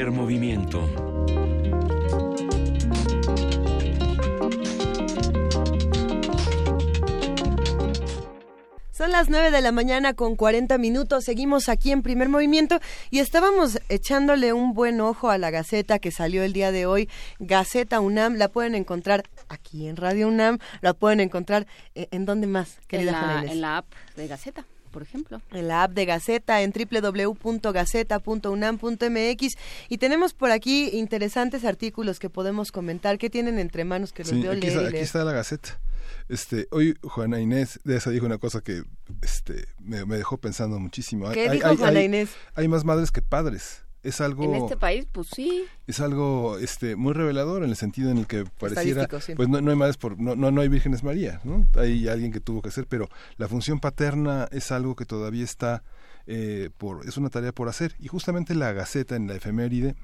Primer movimiento. Son las 9 de la mañana con 40 minutos. Seguimos aquí en primer movimiento y estábamos echándole un buen ojo a la Gaceta que salió el día de hoy. Gaceta UNAM, la pueden encontrar aquí en Radio UNAM, la pueden encontrar eh, en, dónde más, querida en la app de Gaceta por ejemplo. En la app de Gaceta, en www.gaceta.unam.mx. Y tenemos por aquí interesantes artículos que podemos comentar. ¿Qué tienen entre manos que los veo aquí leer, Está, aquí está la Gaceta. Este, hoy Juana Inés de esa dijo una cosa que este, me, dejó pensando muchísimo. ¿Qué hay, dijo Juana Inés? Hay más madres que padres es algo en este país pues sí. es algo este muy revelador en el sentido en el que pareciera pues no, no, hay madres por no, no, no hay vírgenes María no hay alguien que tuvo que hacer pero la función paterna es algo que todavía está eh, por es una tarea por hacer. Y justamente la Gaceta en la efeméride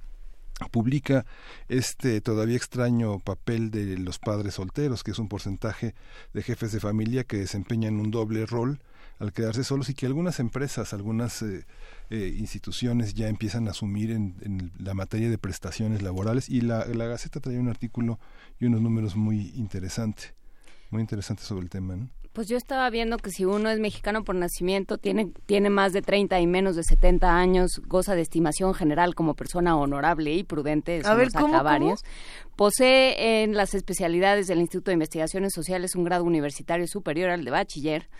publica este todavía extraño papel de los padres solteros, que es un porcentaje de jefes de familia que desempeñan un doble rol al quedarse solos y que algunas empresas, algunas eh, eh, instituciones ya empiezan a asumir en, la materia de prestaciones laborales y la, la Gaceta trae un artículo y unos números muy interesantes, muy interesantes sobre el tema. ¿no? Pues yo estaba viendo que si uno es mexicano por nacimiento, tiene, tiene más de 30 y menos de 70 años, goza de estimación general como persona honorable y prudente, a ver, ¿cómo, varios. Posee en las especialidades del Instituto de Investigaciones Sociales un grado universitario superior al de bachiller.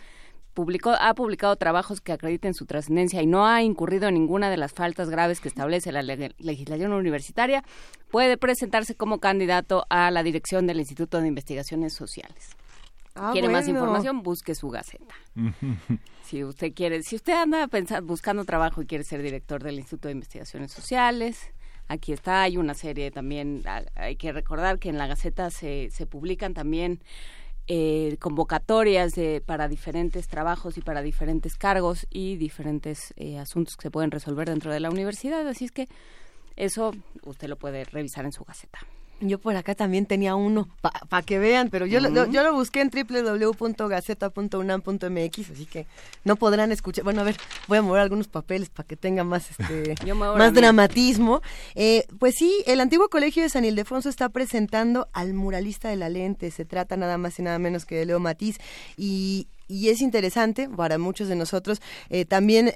Publicó, ha publicado trabajos que acrediten su trascendencia y no ha incurrido en ninguna de las faltas graves que establece la legislación universitaria, puede presentarse como candidato a la dirección del Instituto de Investigaciones Sociales. Ah, quiere más información, busque su gaceta. si usted quiere, si usted anda pensando, buscando trabajo y quiere ser director del Instituto de Investigaciones Sociales, aquí está, hay una serie también, hay que recordar que en la Gaceta se, se publican también eh, convocatorias de, para diferentes trabajos y para diferentes cargos y diferentes eh, asuntos que se pueden resolver dentro de la universidad, así es que eso usted lo puede revisar en su Gaceta. Yo por acá también tenía uno, para que vean, pero yo, lo, yo lo busqué en www.gaceta.unam.mx, así que no podrán escuchar. Bueno, a ver, voy a mover algunos papeles para que tenga más, este, más dramatismo. Eh, pues sí, el antiguo colegio de San Ildefonso está presentando al muralista de la lente. Se trata nada más y nada menos que de Leo Matiz. Y, y es interesante para muchos de nosotros eh, también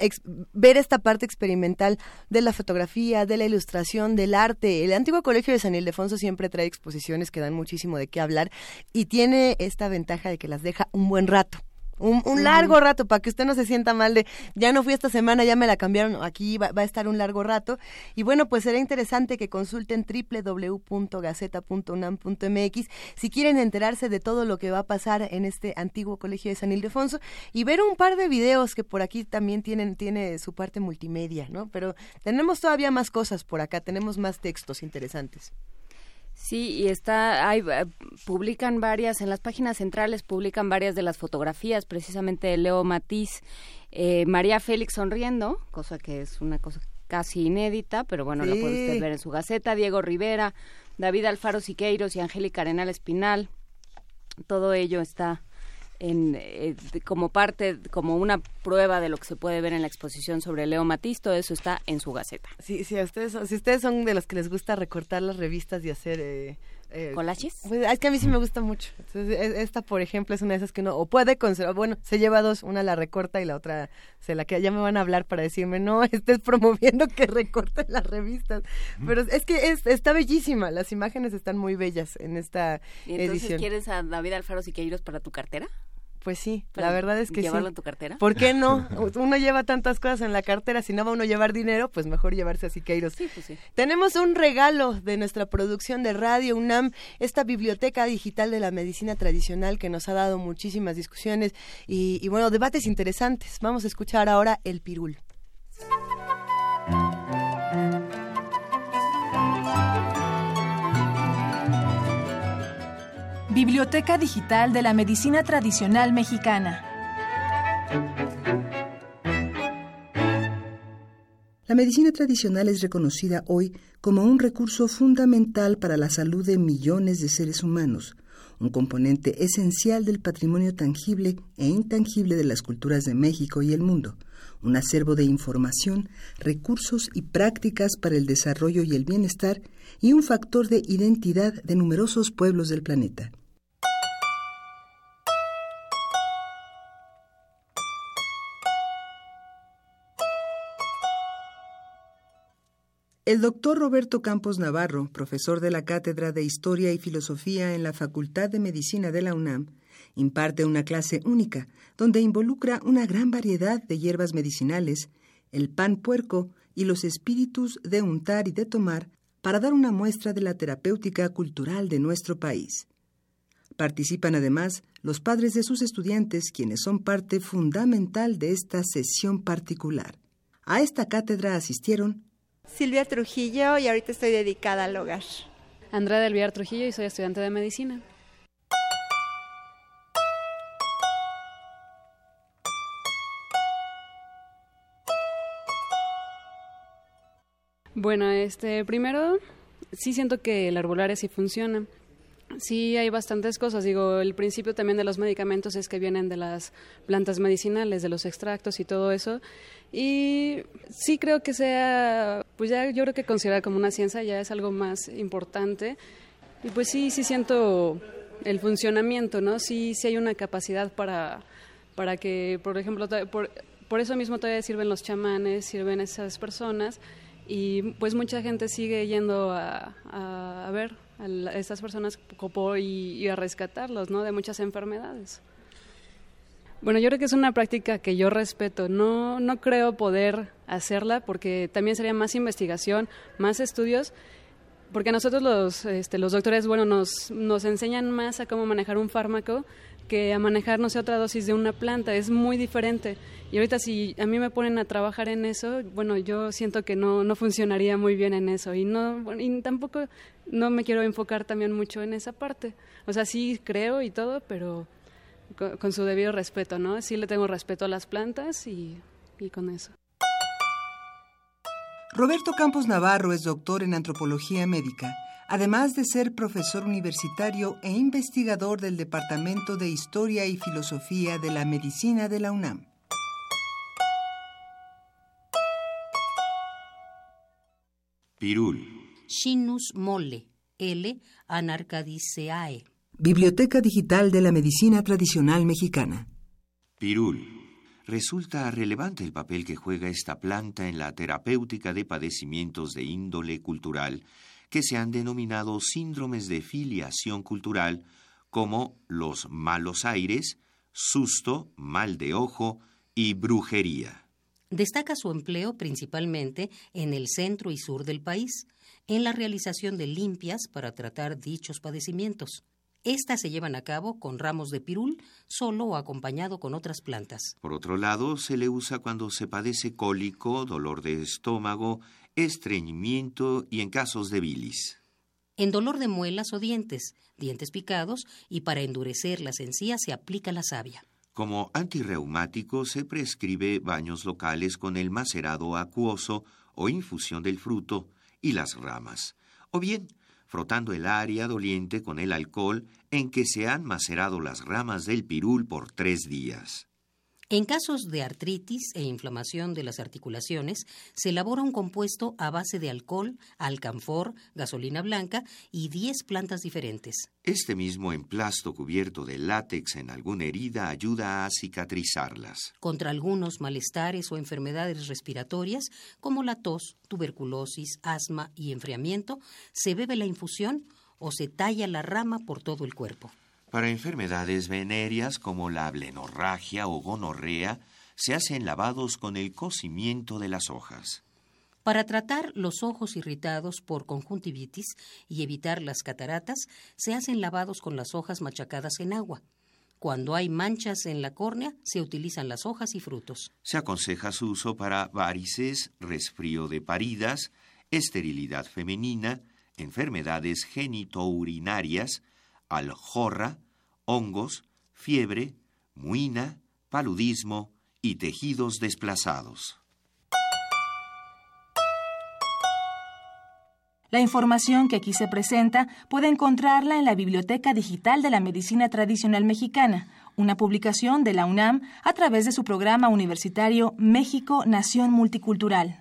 ver esta parte experimental de la fotografía, de la ilustración, del arte. El antiguo colegio de San Ildefonso siempre trae exposiciones que dan muchísimo de qué hablar y tiene esta ventaja de que las deja un buen rato un, largo rato para que usted no se sienta mal de ya no fui esta semana, ya me la cambiaron, aquí va, a estar un largo rato. Y bueno, pues será interesante que consulten www.gaceta.unam.mx si quieren enterarse de todo lo que va a pasar en este antiguo colegio de San Ildefonso y ver un par de videos que por aquí también tienen tiene su parte multimedia, ¿no? Pero tenemos todavía más cosas por acá, tenemos más textos interesantes. Sí, y está, hay, eh, publican varias, en las páginas centrales publican varias de las fotografías, precisamente de Leo Matiz, eh, María Félix sonriendo, cosa que es una cosa casi inédita, pero bueno, lo puede usted ver en su gaceta, Diego Rivera, David Alfaro Siqueiros y Angélica Arenal Espinal, todo ello está en, eh, como parte, como una prueba de lo que se puede ver en la exposición sobre Leo Matisto, eso está en su gaceta. Sí, sí, ustedes, si ustedes son de los que les gusta recortar las revistas y hacer... Eh, eh ¿Collages? Pues, es que a mí sí me gusta mucho. E, esta, por ejemplo, es una de esas que uno o puede conservar. Bueno, se lleva dos, una la recorta y la otra se la queda. Ya me van a hablar para decirme, no, estés promoviendo que recorten las revistas. Pero es que es, está bellísima. Las imágenes están muy bellas en esta ¿Y entonces quieres a David Alfaro Siqueiros para tu cartera? Pues sí, la verdad es que ¿Llevarlo en tu cartera? ¿Por qué no? Uno lleva tantas cosas en la cartera, si no va uno a llevar dinero, pues mejor llevarse a Siqueiros. Sí, pues sí. Tenemos un regalo de nuestra producción de Radio UNAM, esta biblioteca digital de la medicina tradicional que nos ha dado muchísimas discusiones y, y bueno, debates interesantes. Vamos a escuchar ahora el pirul. Biblioteca Digital de la Medicina Tradicional Mexicana. La medicina tradicional es reconocida hoy como un recurso fundamental para la salud de millones de seres humanos, un componente esencial del patrimonio tangible e intangible de las culturas de México y el mundo, un acervo de información, recursos y prácticas para el desarrollo y el bienestar y un factor de identidad de numerosos pueblos del planeta. El doctor Roberto Campos Navarro, profesor de la Cátedra de Historia y Filosofía en la Facultad de Medicina de la UNAM, imparte una clase única donde involucra una gran variedad de hierbas medicinales, el pan puerco y los espíritus de untar y de tomar para dar una muestra de la terapéutica cultural de nuestro país. Participan además los padres de sus estudiantes, quienes son parte fundamental de esta sesión particular. A esta cátedra asistieron Silvia Trujillo y ahorita estoy dedicada al hogar. Andrea del Villar Trujillo y soy estudiante de medicina. Bueno, este primero sí siento que el arbolaria sí funciona. Sí, hay bastantes cosas. Digo, el principio también de los medicamentos es que vienen de las plantas medicinales, de los extractos y todo eso. Y sí creo que sea, pues ya yo creo que considerar como una ciencia ya es algo más importante. Y pues sí, sí siento el funcionamiento, ¿no? Sí, sí hay una capacidad para, para que, por ejemplo, por, por eso mismo todavía sirven los chamanes, sirven esas personas. Y pues mucha gente sigue yendo a, a, ver a estas personas y, a rescatarlos ¿no? de muchas enfermedades. Bueno, yo creo que es una práctica que yo respeto. No, no creo poder hacerla porque también sería más investigación, más estudios, porque nosotros los, este, los doctores, bueno, nos, nos enseñan más a cómo manejar un fármaco que a manejar, no sé, otra dosis de una planta. Es muy diferente. Y ahorita si a mí me ponen a trabajar en eso, bueno, yo siento que no, no funcionaría muy bien en eso. Y, no, y tampoco no me quiero enfocar también mucho en esa parte. O sea, sí creo y todo, pero con, su debido respeto, ¿no? Sí le tengo respeto a las plantas y, y con eso. Roberto Campos Navarro es doctor en antropología médica, además de ser profesor universitario e investigador del Departamento de Historia y Filosofía de la Medicina de la UNAM. Pirul Shinus mole, L. anarcadiceae. Biblioteca Digital de la Medicina Tradicional Mexicana. Pirul. Resulta relevante el papel que juega esta planta en la terapéutica de padecimientos de índole cultural que se han denominado síndromes de filiación cultural como los malos aires, susto, mal de ojo y brujería. Destaca su empleo principalmente en el centro y sur del país, en la realización de limpias para tratar dichos padecimientos. Estas se llevan a cabo con ramos de pirul, solo o acompañado con otras plantas. Por otro lado, se le usa cuando se padece cólico, dolor de estómago, estreñimiento y en casos de bilis. En dolor de muelas o dientes, dientes picados y para endurecer las encías se aplica la savia. Como antirreumático se prescribe baños locales con el macerado acuoso o infusión del fruto, y las ramas, o bien frotando el área doliente con el alcohol en que se han macerado las ramas del pirul por tres días. En casos de artritis e inflamación de las articulaciones, se elabora un compuesto a base de alcohol, alcanfor, gasolina blanca y 10 plantas diferentes. Este mismo emplasto cubierto de látex en alguna herida ayuda a cicatrizarlas. Contra algunos malestares o enfermedades respiratorias, como la tos, tuberculosis, asma y enfriamiento, se bebe la infusión o se talla la rama por todo el cuerpo. Para enfermedades venéreas como la blenorragia o gonorrea, se hacen lavados con el cocimiento de las hojas. Para tratar los ojos irritados por conjuntivitis y evitar las cataratas, se hacen lavados con las hojas machacadas en agua. Cuando hay manchas en la córnea, se utilizan las hojas y frutos. Se aconseja su uso para varices, resfrío de paridas, esterilidad femenina, enfermedades genitourinarias, aljorra, hongos, fiebre, muina, paludismo y tejidos desplazados. La información que aquí se presenta puede encontrarla en la Biblioteca Digital de la Medicina Tradicional Mexicana, una publicación de la UNAM a través de su programa universitario México Nación Multicultural.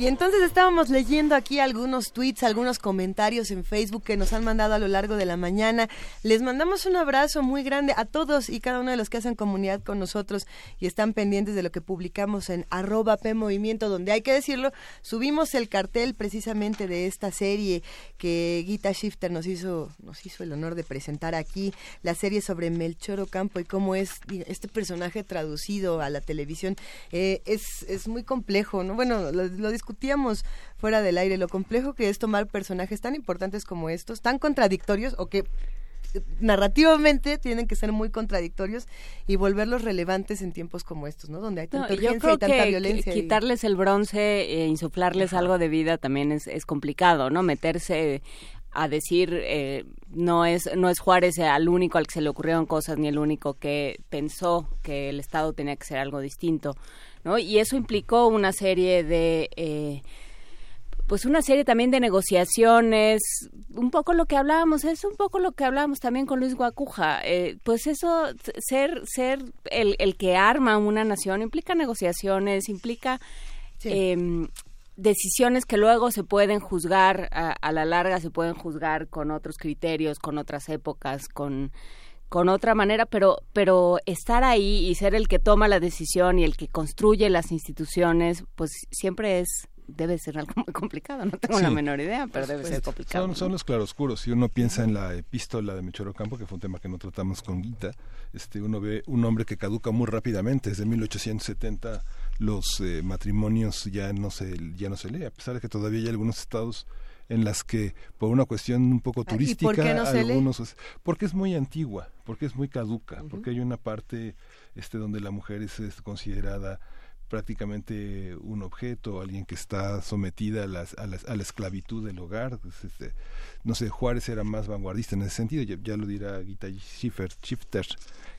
Y entonces estábamos leyendo aquí algunos tweets, algunos comentarios en Facebook que nos han mandado a lo largo de la mañana. Les mandamos un abrazo muy grande a todos y cada uno de los que hacen comunidad con nosotros y están pendientes de lo que publicamos en arroba Movimiento, donde hay que decirlo, subimos el cartel precisamente de esta serie que Gita Shifter nos hizo, nos hizo el honor de presentar aquí, la serie sobre Melchor Ocampo y cómo es este personaje traducido a la televisión. Eh, es, es muy complejo, ¿no? Bueno, lo, lo discutíamos fuera del aire lo complejo que es tomar personajes tan importantes como estos, tan contradictorios o que eh, narrativamente tienen que ser muy contradictorios y volverlos relevantes en tiempos como estos, ¿no? Donde hay tanta urgencia y tanta que violencia. Quitarles el bronce e insuflarles algo de vida también es, es complicado, ¿no? Meterse a decir eh, no es no es Juárez al único al que se le ocurrieron cosas ni el único que pensó que el Estado tenía que ser algo distinto ¿no? Y eso implicó una serie de... Eh, pues una serie también de negociaciones, un poco lo que hablábamos, es un poco lo que hablábamos también con Luis Guacuja, eh, pues eso, ser, ser el, el, que arma una nación implica negociaciones, implica em, decisiones que luego se pueden juzgar, a, a, la larga se pueden juzgar con otros criterios, con otras épocas, con con otra manera, pero, pero estar ahí y ser el que toma la decisión y el que construye las instituciones, pues siempre es debe ser algo muy complicado, no tengo la menor idea, pero debe ser complicado. Son, son los claroscuros, si uno piensa en la epístola de Mechoro Campo, que fue un tema que no tratamos con Guita, este, uno ve un hombre que caduca muy rápidamente, desde 1870 los eh, matrimonios ya no se ya no se lee, a pesar de que todavía hay algunos estados en las que por una cuestión un poco turística, algunos porque es muy antigua, porque es muy caduca, porque hay una parte este donde la mujer es, considerada prácticamente un objeto, alguien que está sometida a, las, a, las, a la esclavitud del hogar. Este, no sé, Juárez era más vanguardista en ese sentido, ya, lo dirá Gita Schiffer, Schifter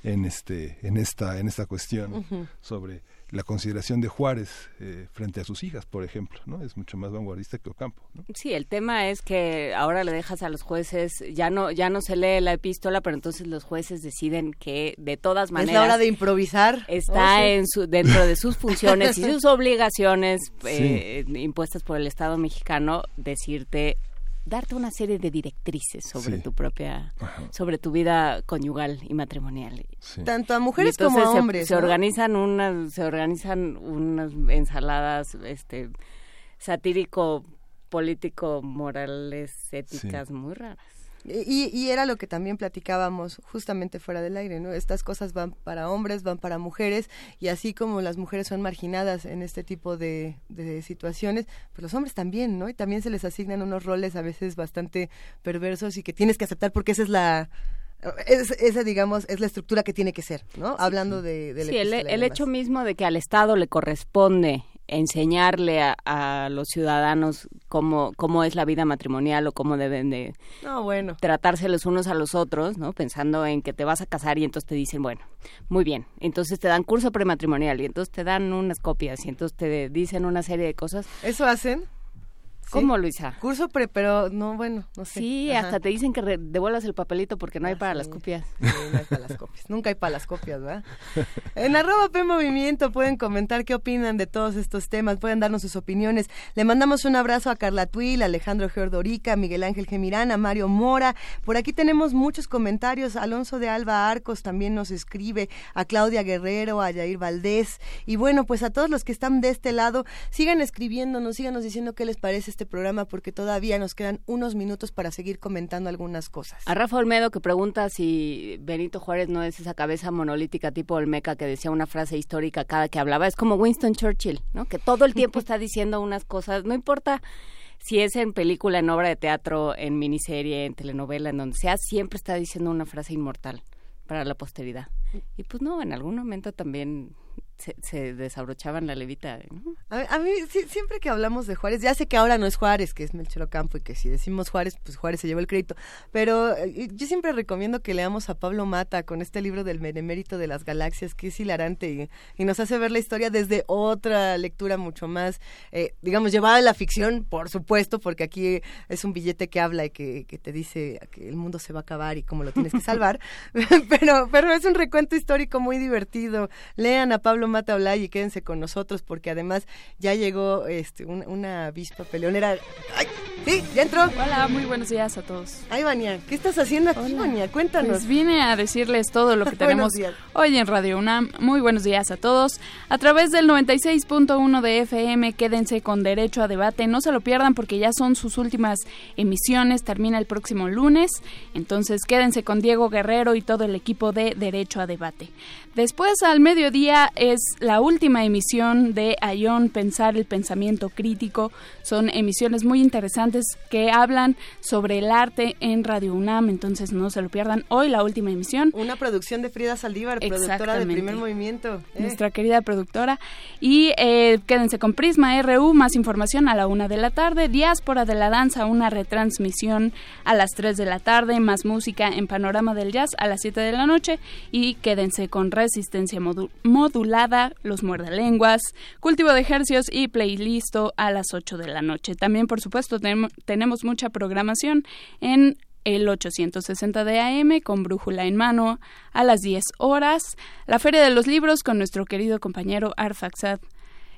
en, este, en, esta, en esta cuestión sobre la consideración de Juárez eh, frente a sus hijas, por ejemplo, ¿no? Es mucho más vanguardista que Ocampo. ¿no? Sí, el tema es que ahora le dejas a los jueces, ya no ya no se lee la epístola, pero entonces los jueces deciden que de todas maneras... Es la hora de improvisar. Está oh, en su, dentro de sus funciones y sus obligaciones eh, impuestas por el Estado mexicano decirte darte una serie de directrices sobre tu propia, sobre tu vida conyugal y matrimonial. Tanto a mujeres como a hombres. Se, organizan unas, se organizan unas ensaladas, este, satírico, político, morales, éticas muy raras. Y, y, era lo que también platicábamos justamente fuera del aire, ¿no? Estas cosas van para hombres, van para mujeres, y así como las mujeres son marginadas en este tipo de, de situaciones, pues los hombres también, ¿no? Y también se les asignan unos roles a veces bastante perversos y que tienes que aceptar porque esa es la, esa digamos es la estructura que tiene que ser no hablando de, sí, el, el hecho mismo de que al Estado le corresponde enseñarle a, los ciudadanos cómo, cómo es la vida matrimonial o cómo deben de bueno. tratarse los unos a los otros, ¿no? Pensando en que te vas a casar y entonces te dicen, bueno, muy bien, entonces te dan curso prematrimonial y entonces te dan unas copias y entonces te dicen una serie de cosas. ¿Eso hacen? ¿Cómo, Luisa? Curso pre, pero no, bueno, no sé. Sí, hasta te dicen que devuelvas el papelito porque no hay ah, para las copias. Sí, no hay para las copias. Nunca hay para las copias, ¿verdad? En arroba P Movimiento pueden comentar qué opinan de todos estos temas, pueden darnos sus opiniones. Le mandamos un abrazo a Carla Tuil, Alejandro Geordorica, Miguel Ángel Gemirán, a Mario Mora. Por aquí tenemos muchos comentarios. Alonso de Alba Arcos también nos escribe, a Claudia Guerrero, a Yair Valdés. Y bueno, pues a todos los que están de este lado, sigan escribiéndonos, síganos diciendo qué les parece este este programa porque todavía nos quedan unos minutos para seguir comentando algunas cosas. A Rafa Olmedo que pregunta si Benito Juárez no es esa cabeza monolítica tipo Olmeca que decía una frase histórica cada que hablaba. Es como Winston Churchill, ¿no? Que todo el tiempo está diciendo unas cosas, no importa si es en película, en obra de teatro, en miniserie, en telenovela, en donde sea, siempre está diciendo una frase inmortal para la posteridad. Y pues no, en algún momento también se, desabrochaban la levita. A, mí, siempre que hablamos de Juárez, ya sé que ahora no es Juárez, que es Melchor Campo y que si decimos Juárez, pues Juárez se lleva el crédito, pero eh, yo siempre recomiendo que leamos a Pablo Mata con este libro del Benemérito de las Galaxias, que es hilarante y, nos hace ver la historia desde otra lectura mucho más, eh, digamos, llevada a la ficción, por supuesto, porque aquí es un billete que habla y que, que te dice que el mundo se va a acabar y cómo lo tienes que salvar, pero, pero es un recuento histórico muy divertido. Lean a Pablo Mata Olay y quédense con nosotros porque además ya llegó este, una avispa peleonera. ¡Ay! Sí, ya entró. Hola, muy buenos días a todos. Ay, Vania, ¿qué estás haciendo aquí, Vania? Cuéntanos. Pues vine a decirles todo lo que tenemos hoy en Radio UNAM. Muy buenos días a todos. A través del 96.1 de FM, quédense con Derecho a Debate. No se lo pierdan porque ya son sus últimas emisiones. Termina el próximo lunes. Entonces, quédense con Diego Guerrero y todo el equipo de Derecho a Debate. Después, al mediodía, es la última emisión de Ayón Pensar el Pensamiento Crítico. Son emisiones muy interesantes que hablan sobre el arte en Radio UNAM, entonces no se lo pierdan. Hoy la última emisión. Una producción de Frida Saldívar, productora de Primer Movimiento. ¿eh? Nuestra querida productora. Y eh, quédense con Prisma RU, más información a la una de la tarde. Diáspora de la Danza, una retransmisión a las 3 de la tarde. Más música en Panorama del Jazz a las 7 de la noche. Y quédense con resistencia los muerdelenguas, cultivo de ejercicios y playlisto a las 8 de la noche. También, por supuesto, tenemos mucha programación en el 860 de AM con Brújula en mano a las 10 horas, la Feria de los Libros con nuestro querido compañero Arfaxad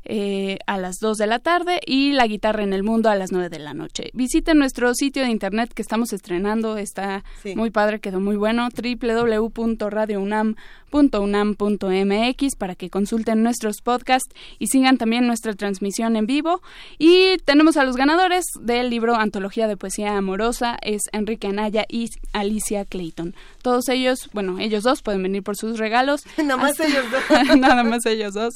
eh, a las 2 de la tarde y La Guitarra en el Mundo a las 9 de la noche. Visiten nuestro sitio de internet que estamos estrenando, está muy padre, quedó muy bueno, www.radiounam.unam.mx para que consulten nuestros podcasts y sigan también nuestra transmisión en vivo. Y tenemos a los ganadores del libro Antología de Poesía Amorosa, es Enrique Anaya y Alicia Clayton. Todos ellos, bueno, ellos dos pueden venir por sus regalos. nada más ellos dos. nada más ellos dos.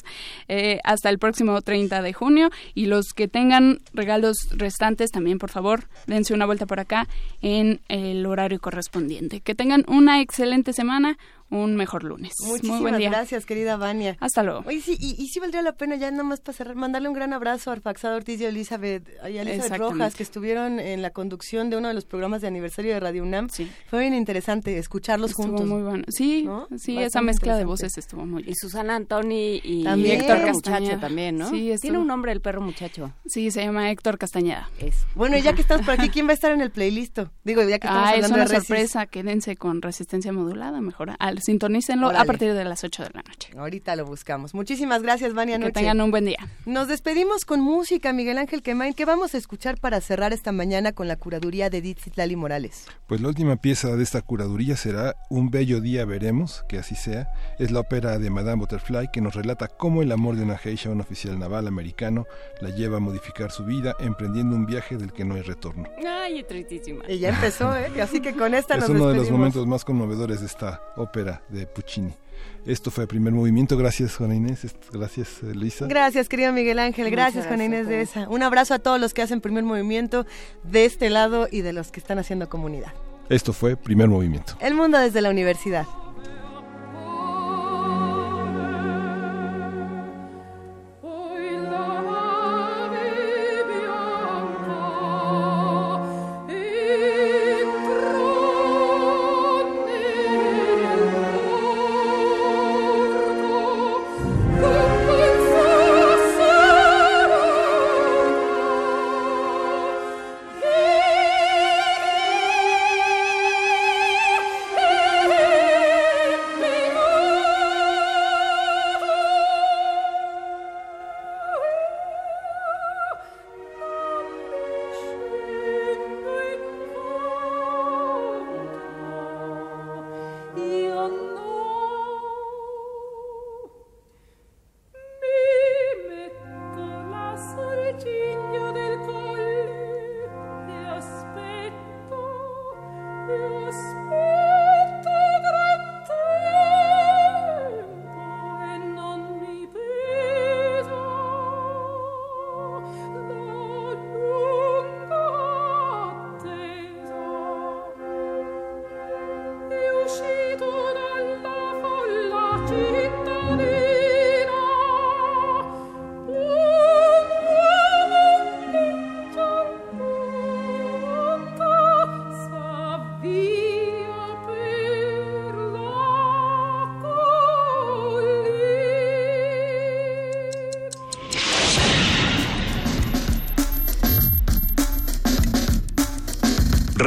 Eh, hasta el próximo 30 de junio. Y los que tengan regalos restantes, también por favor, dense una vuelta por acá en el horario correspondiente. Que tengan una excelente semana un mejor lunes. Muchísimas Muy buen día. gracias, querida Vania. Hasta luego. Oye, sí, y, y, sí valdría la pena ya nomás para cerrar, mandarle un gran abrazo a Arfaxado Ortiz y a Elizabeth, a Elizabeth Rojas, que estuvieron en la conducción de uno de los programas de aniversario de Radio UNAM. Sí. Fue bien interesante escucharlos juntos. muy bueno. Sí, sí, esa mezcla de voces estuvo muy bien. Y Susana Antoni y Héctor Castañeda también, ¿no? Sí, Tiene un nombre el perro muchacho. Sí, se llama Héctor Castañeda. Bueno, y ya que estamos por aquí, ¿quién va a estar en el playlist? Digo, ya que estamos ah, hablando es una sorpresa, quédense con resistencia modulada, mejor. Al, sintonícenlo a partir de las 8 de la noche. Ahorita lo buscamos. Muchísimas gracias, Vania Que tengan un buen día. Nos despedimos con música, Miguel Ángel Quemain. ¿Qué vamos a escuchar para cerrar esta mañana con la curaduría de Edith Lali Morales? Pues la última pieza de esta curaduría será Un bello día veremos, que así sea. Es la ópera de Madame Butterfly que nos relata cómo el amor de una geisha, un oficial naval americano, la lleva a modificar su vida emprendiendo un viaje del que no hay retorno. Ay, tristísima. Y ya empezó, ¿eh? Así que con esta es uno de los momentos más conmovedores de esta ópera de Puccini. Esto fue el primer movimiento. Gracias, Juana Inés. Gracias, eh, Luisa. Gracias, querido Miguel Ángel. Gracias, Juana Inés de esa. Un abrazo a todos los que hacen primer movimiento de este lado y de los que están haciendo comunidad. Esto fue Primer Movimiento. El mundo desde la universidad.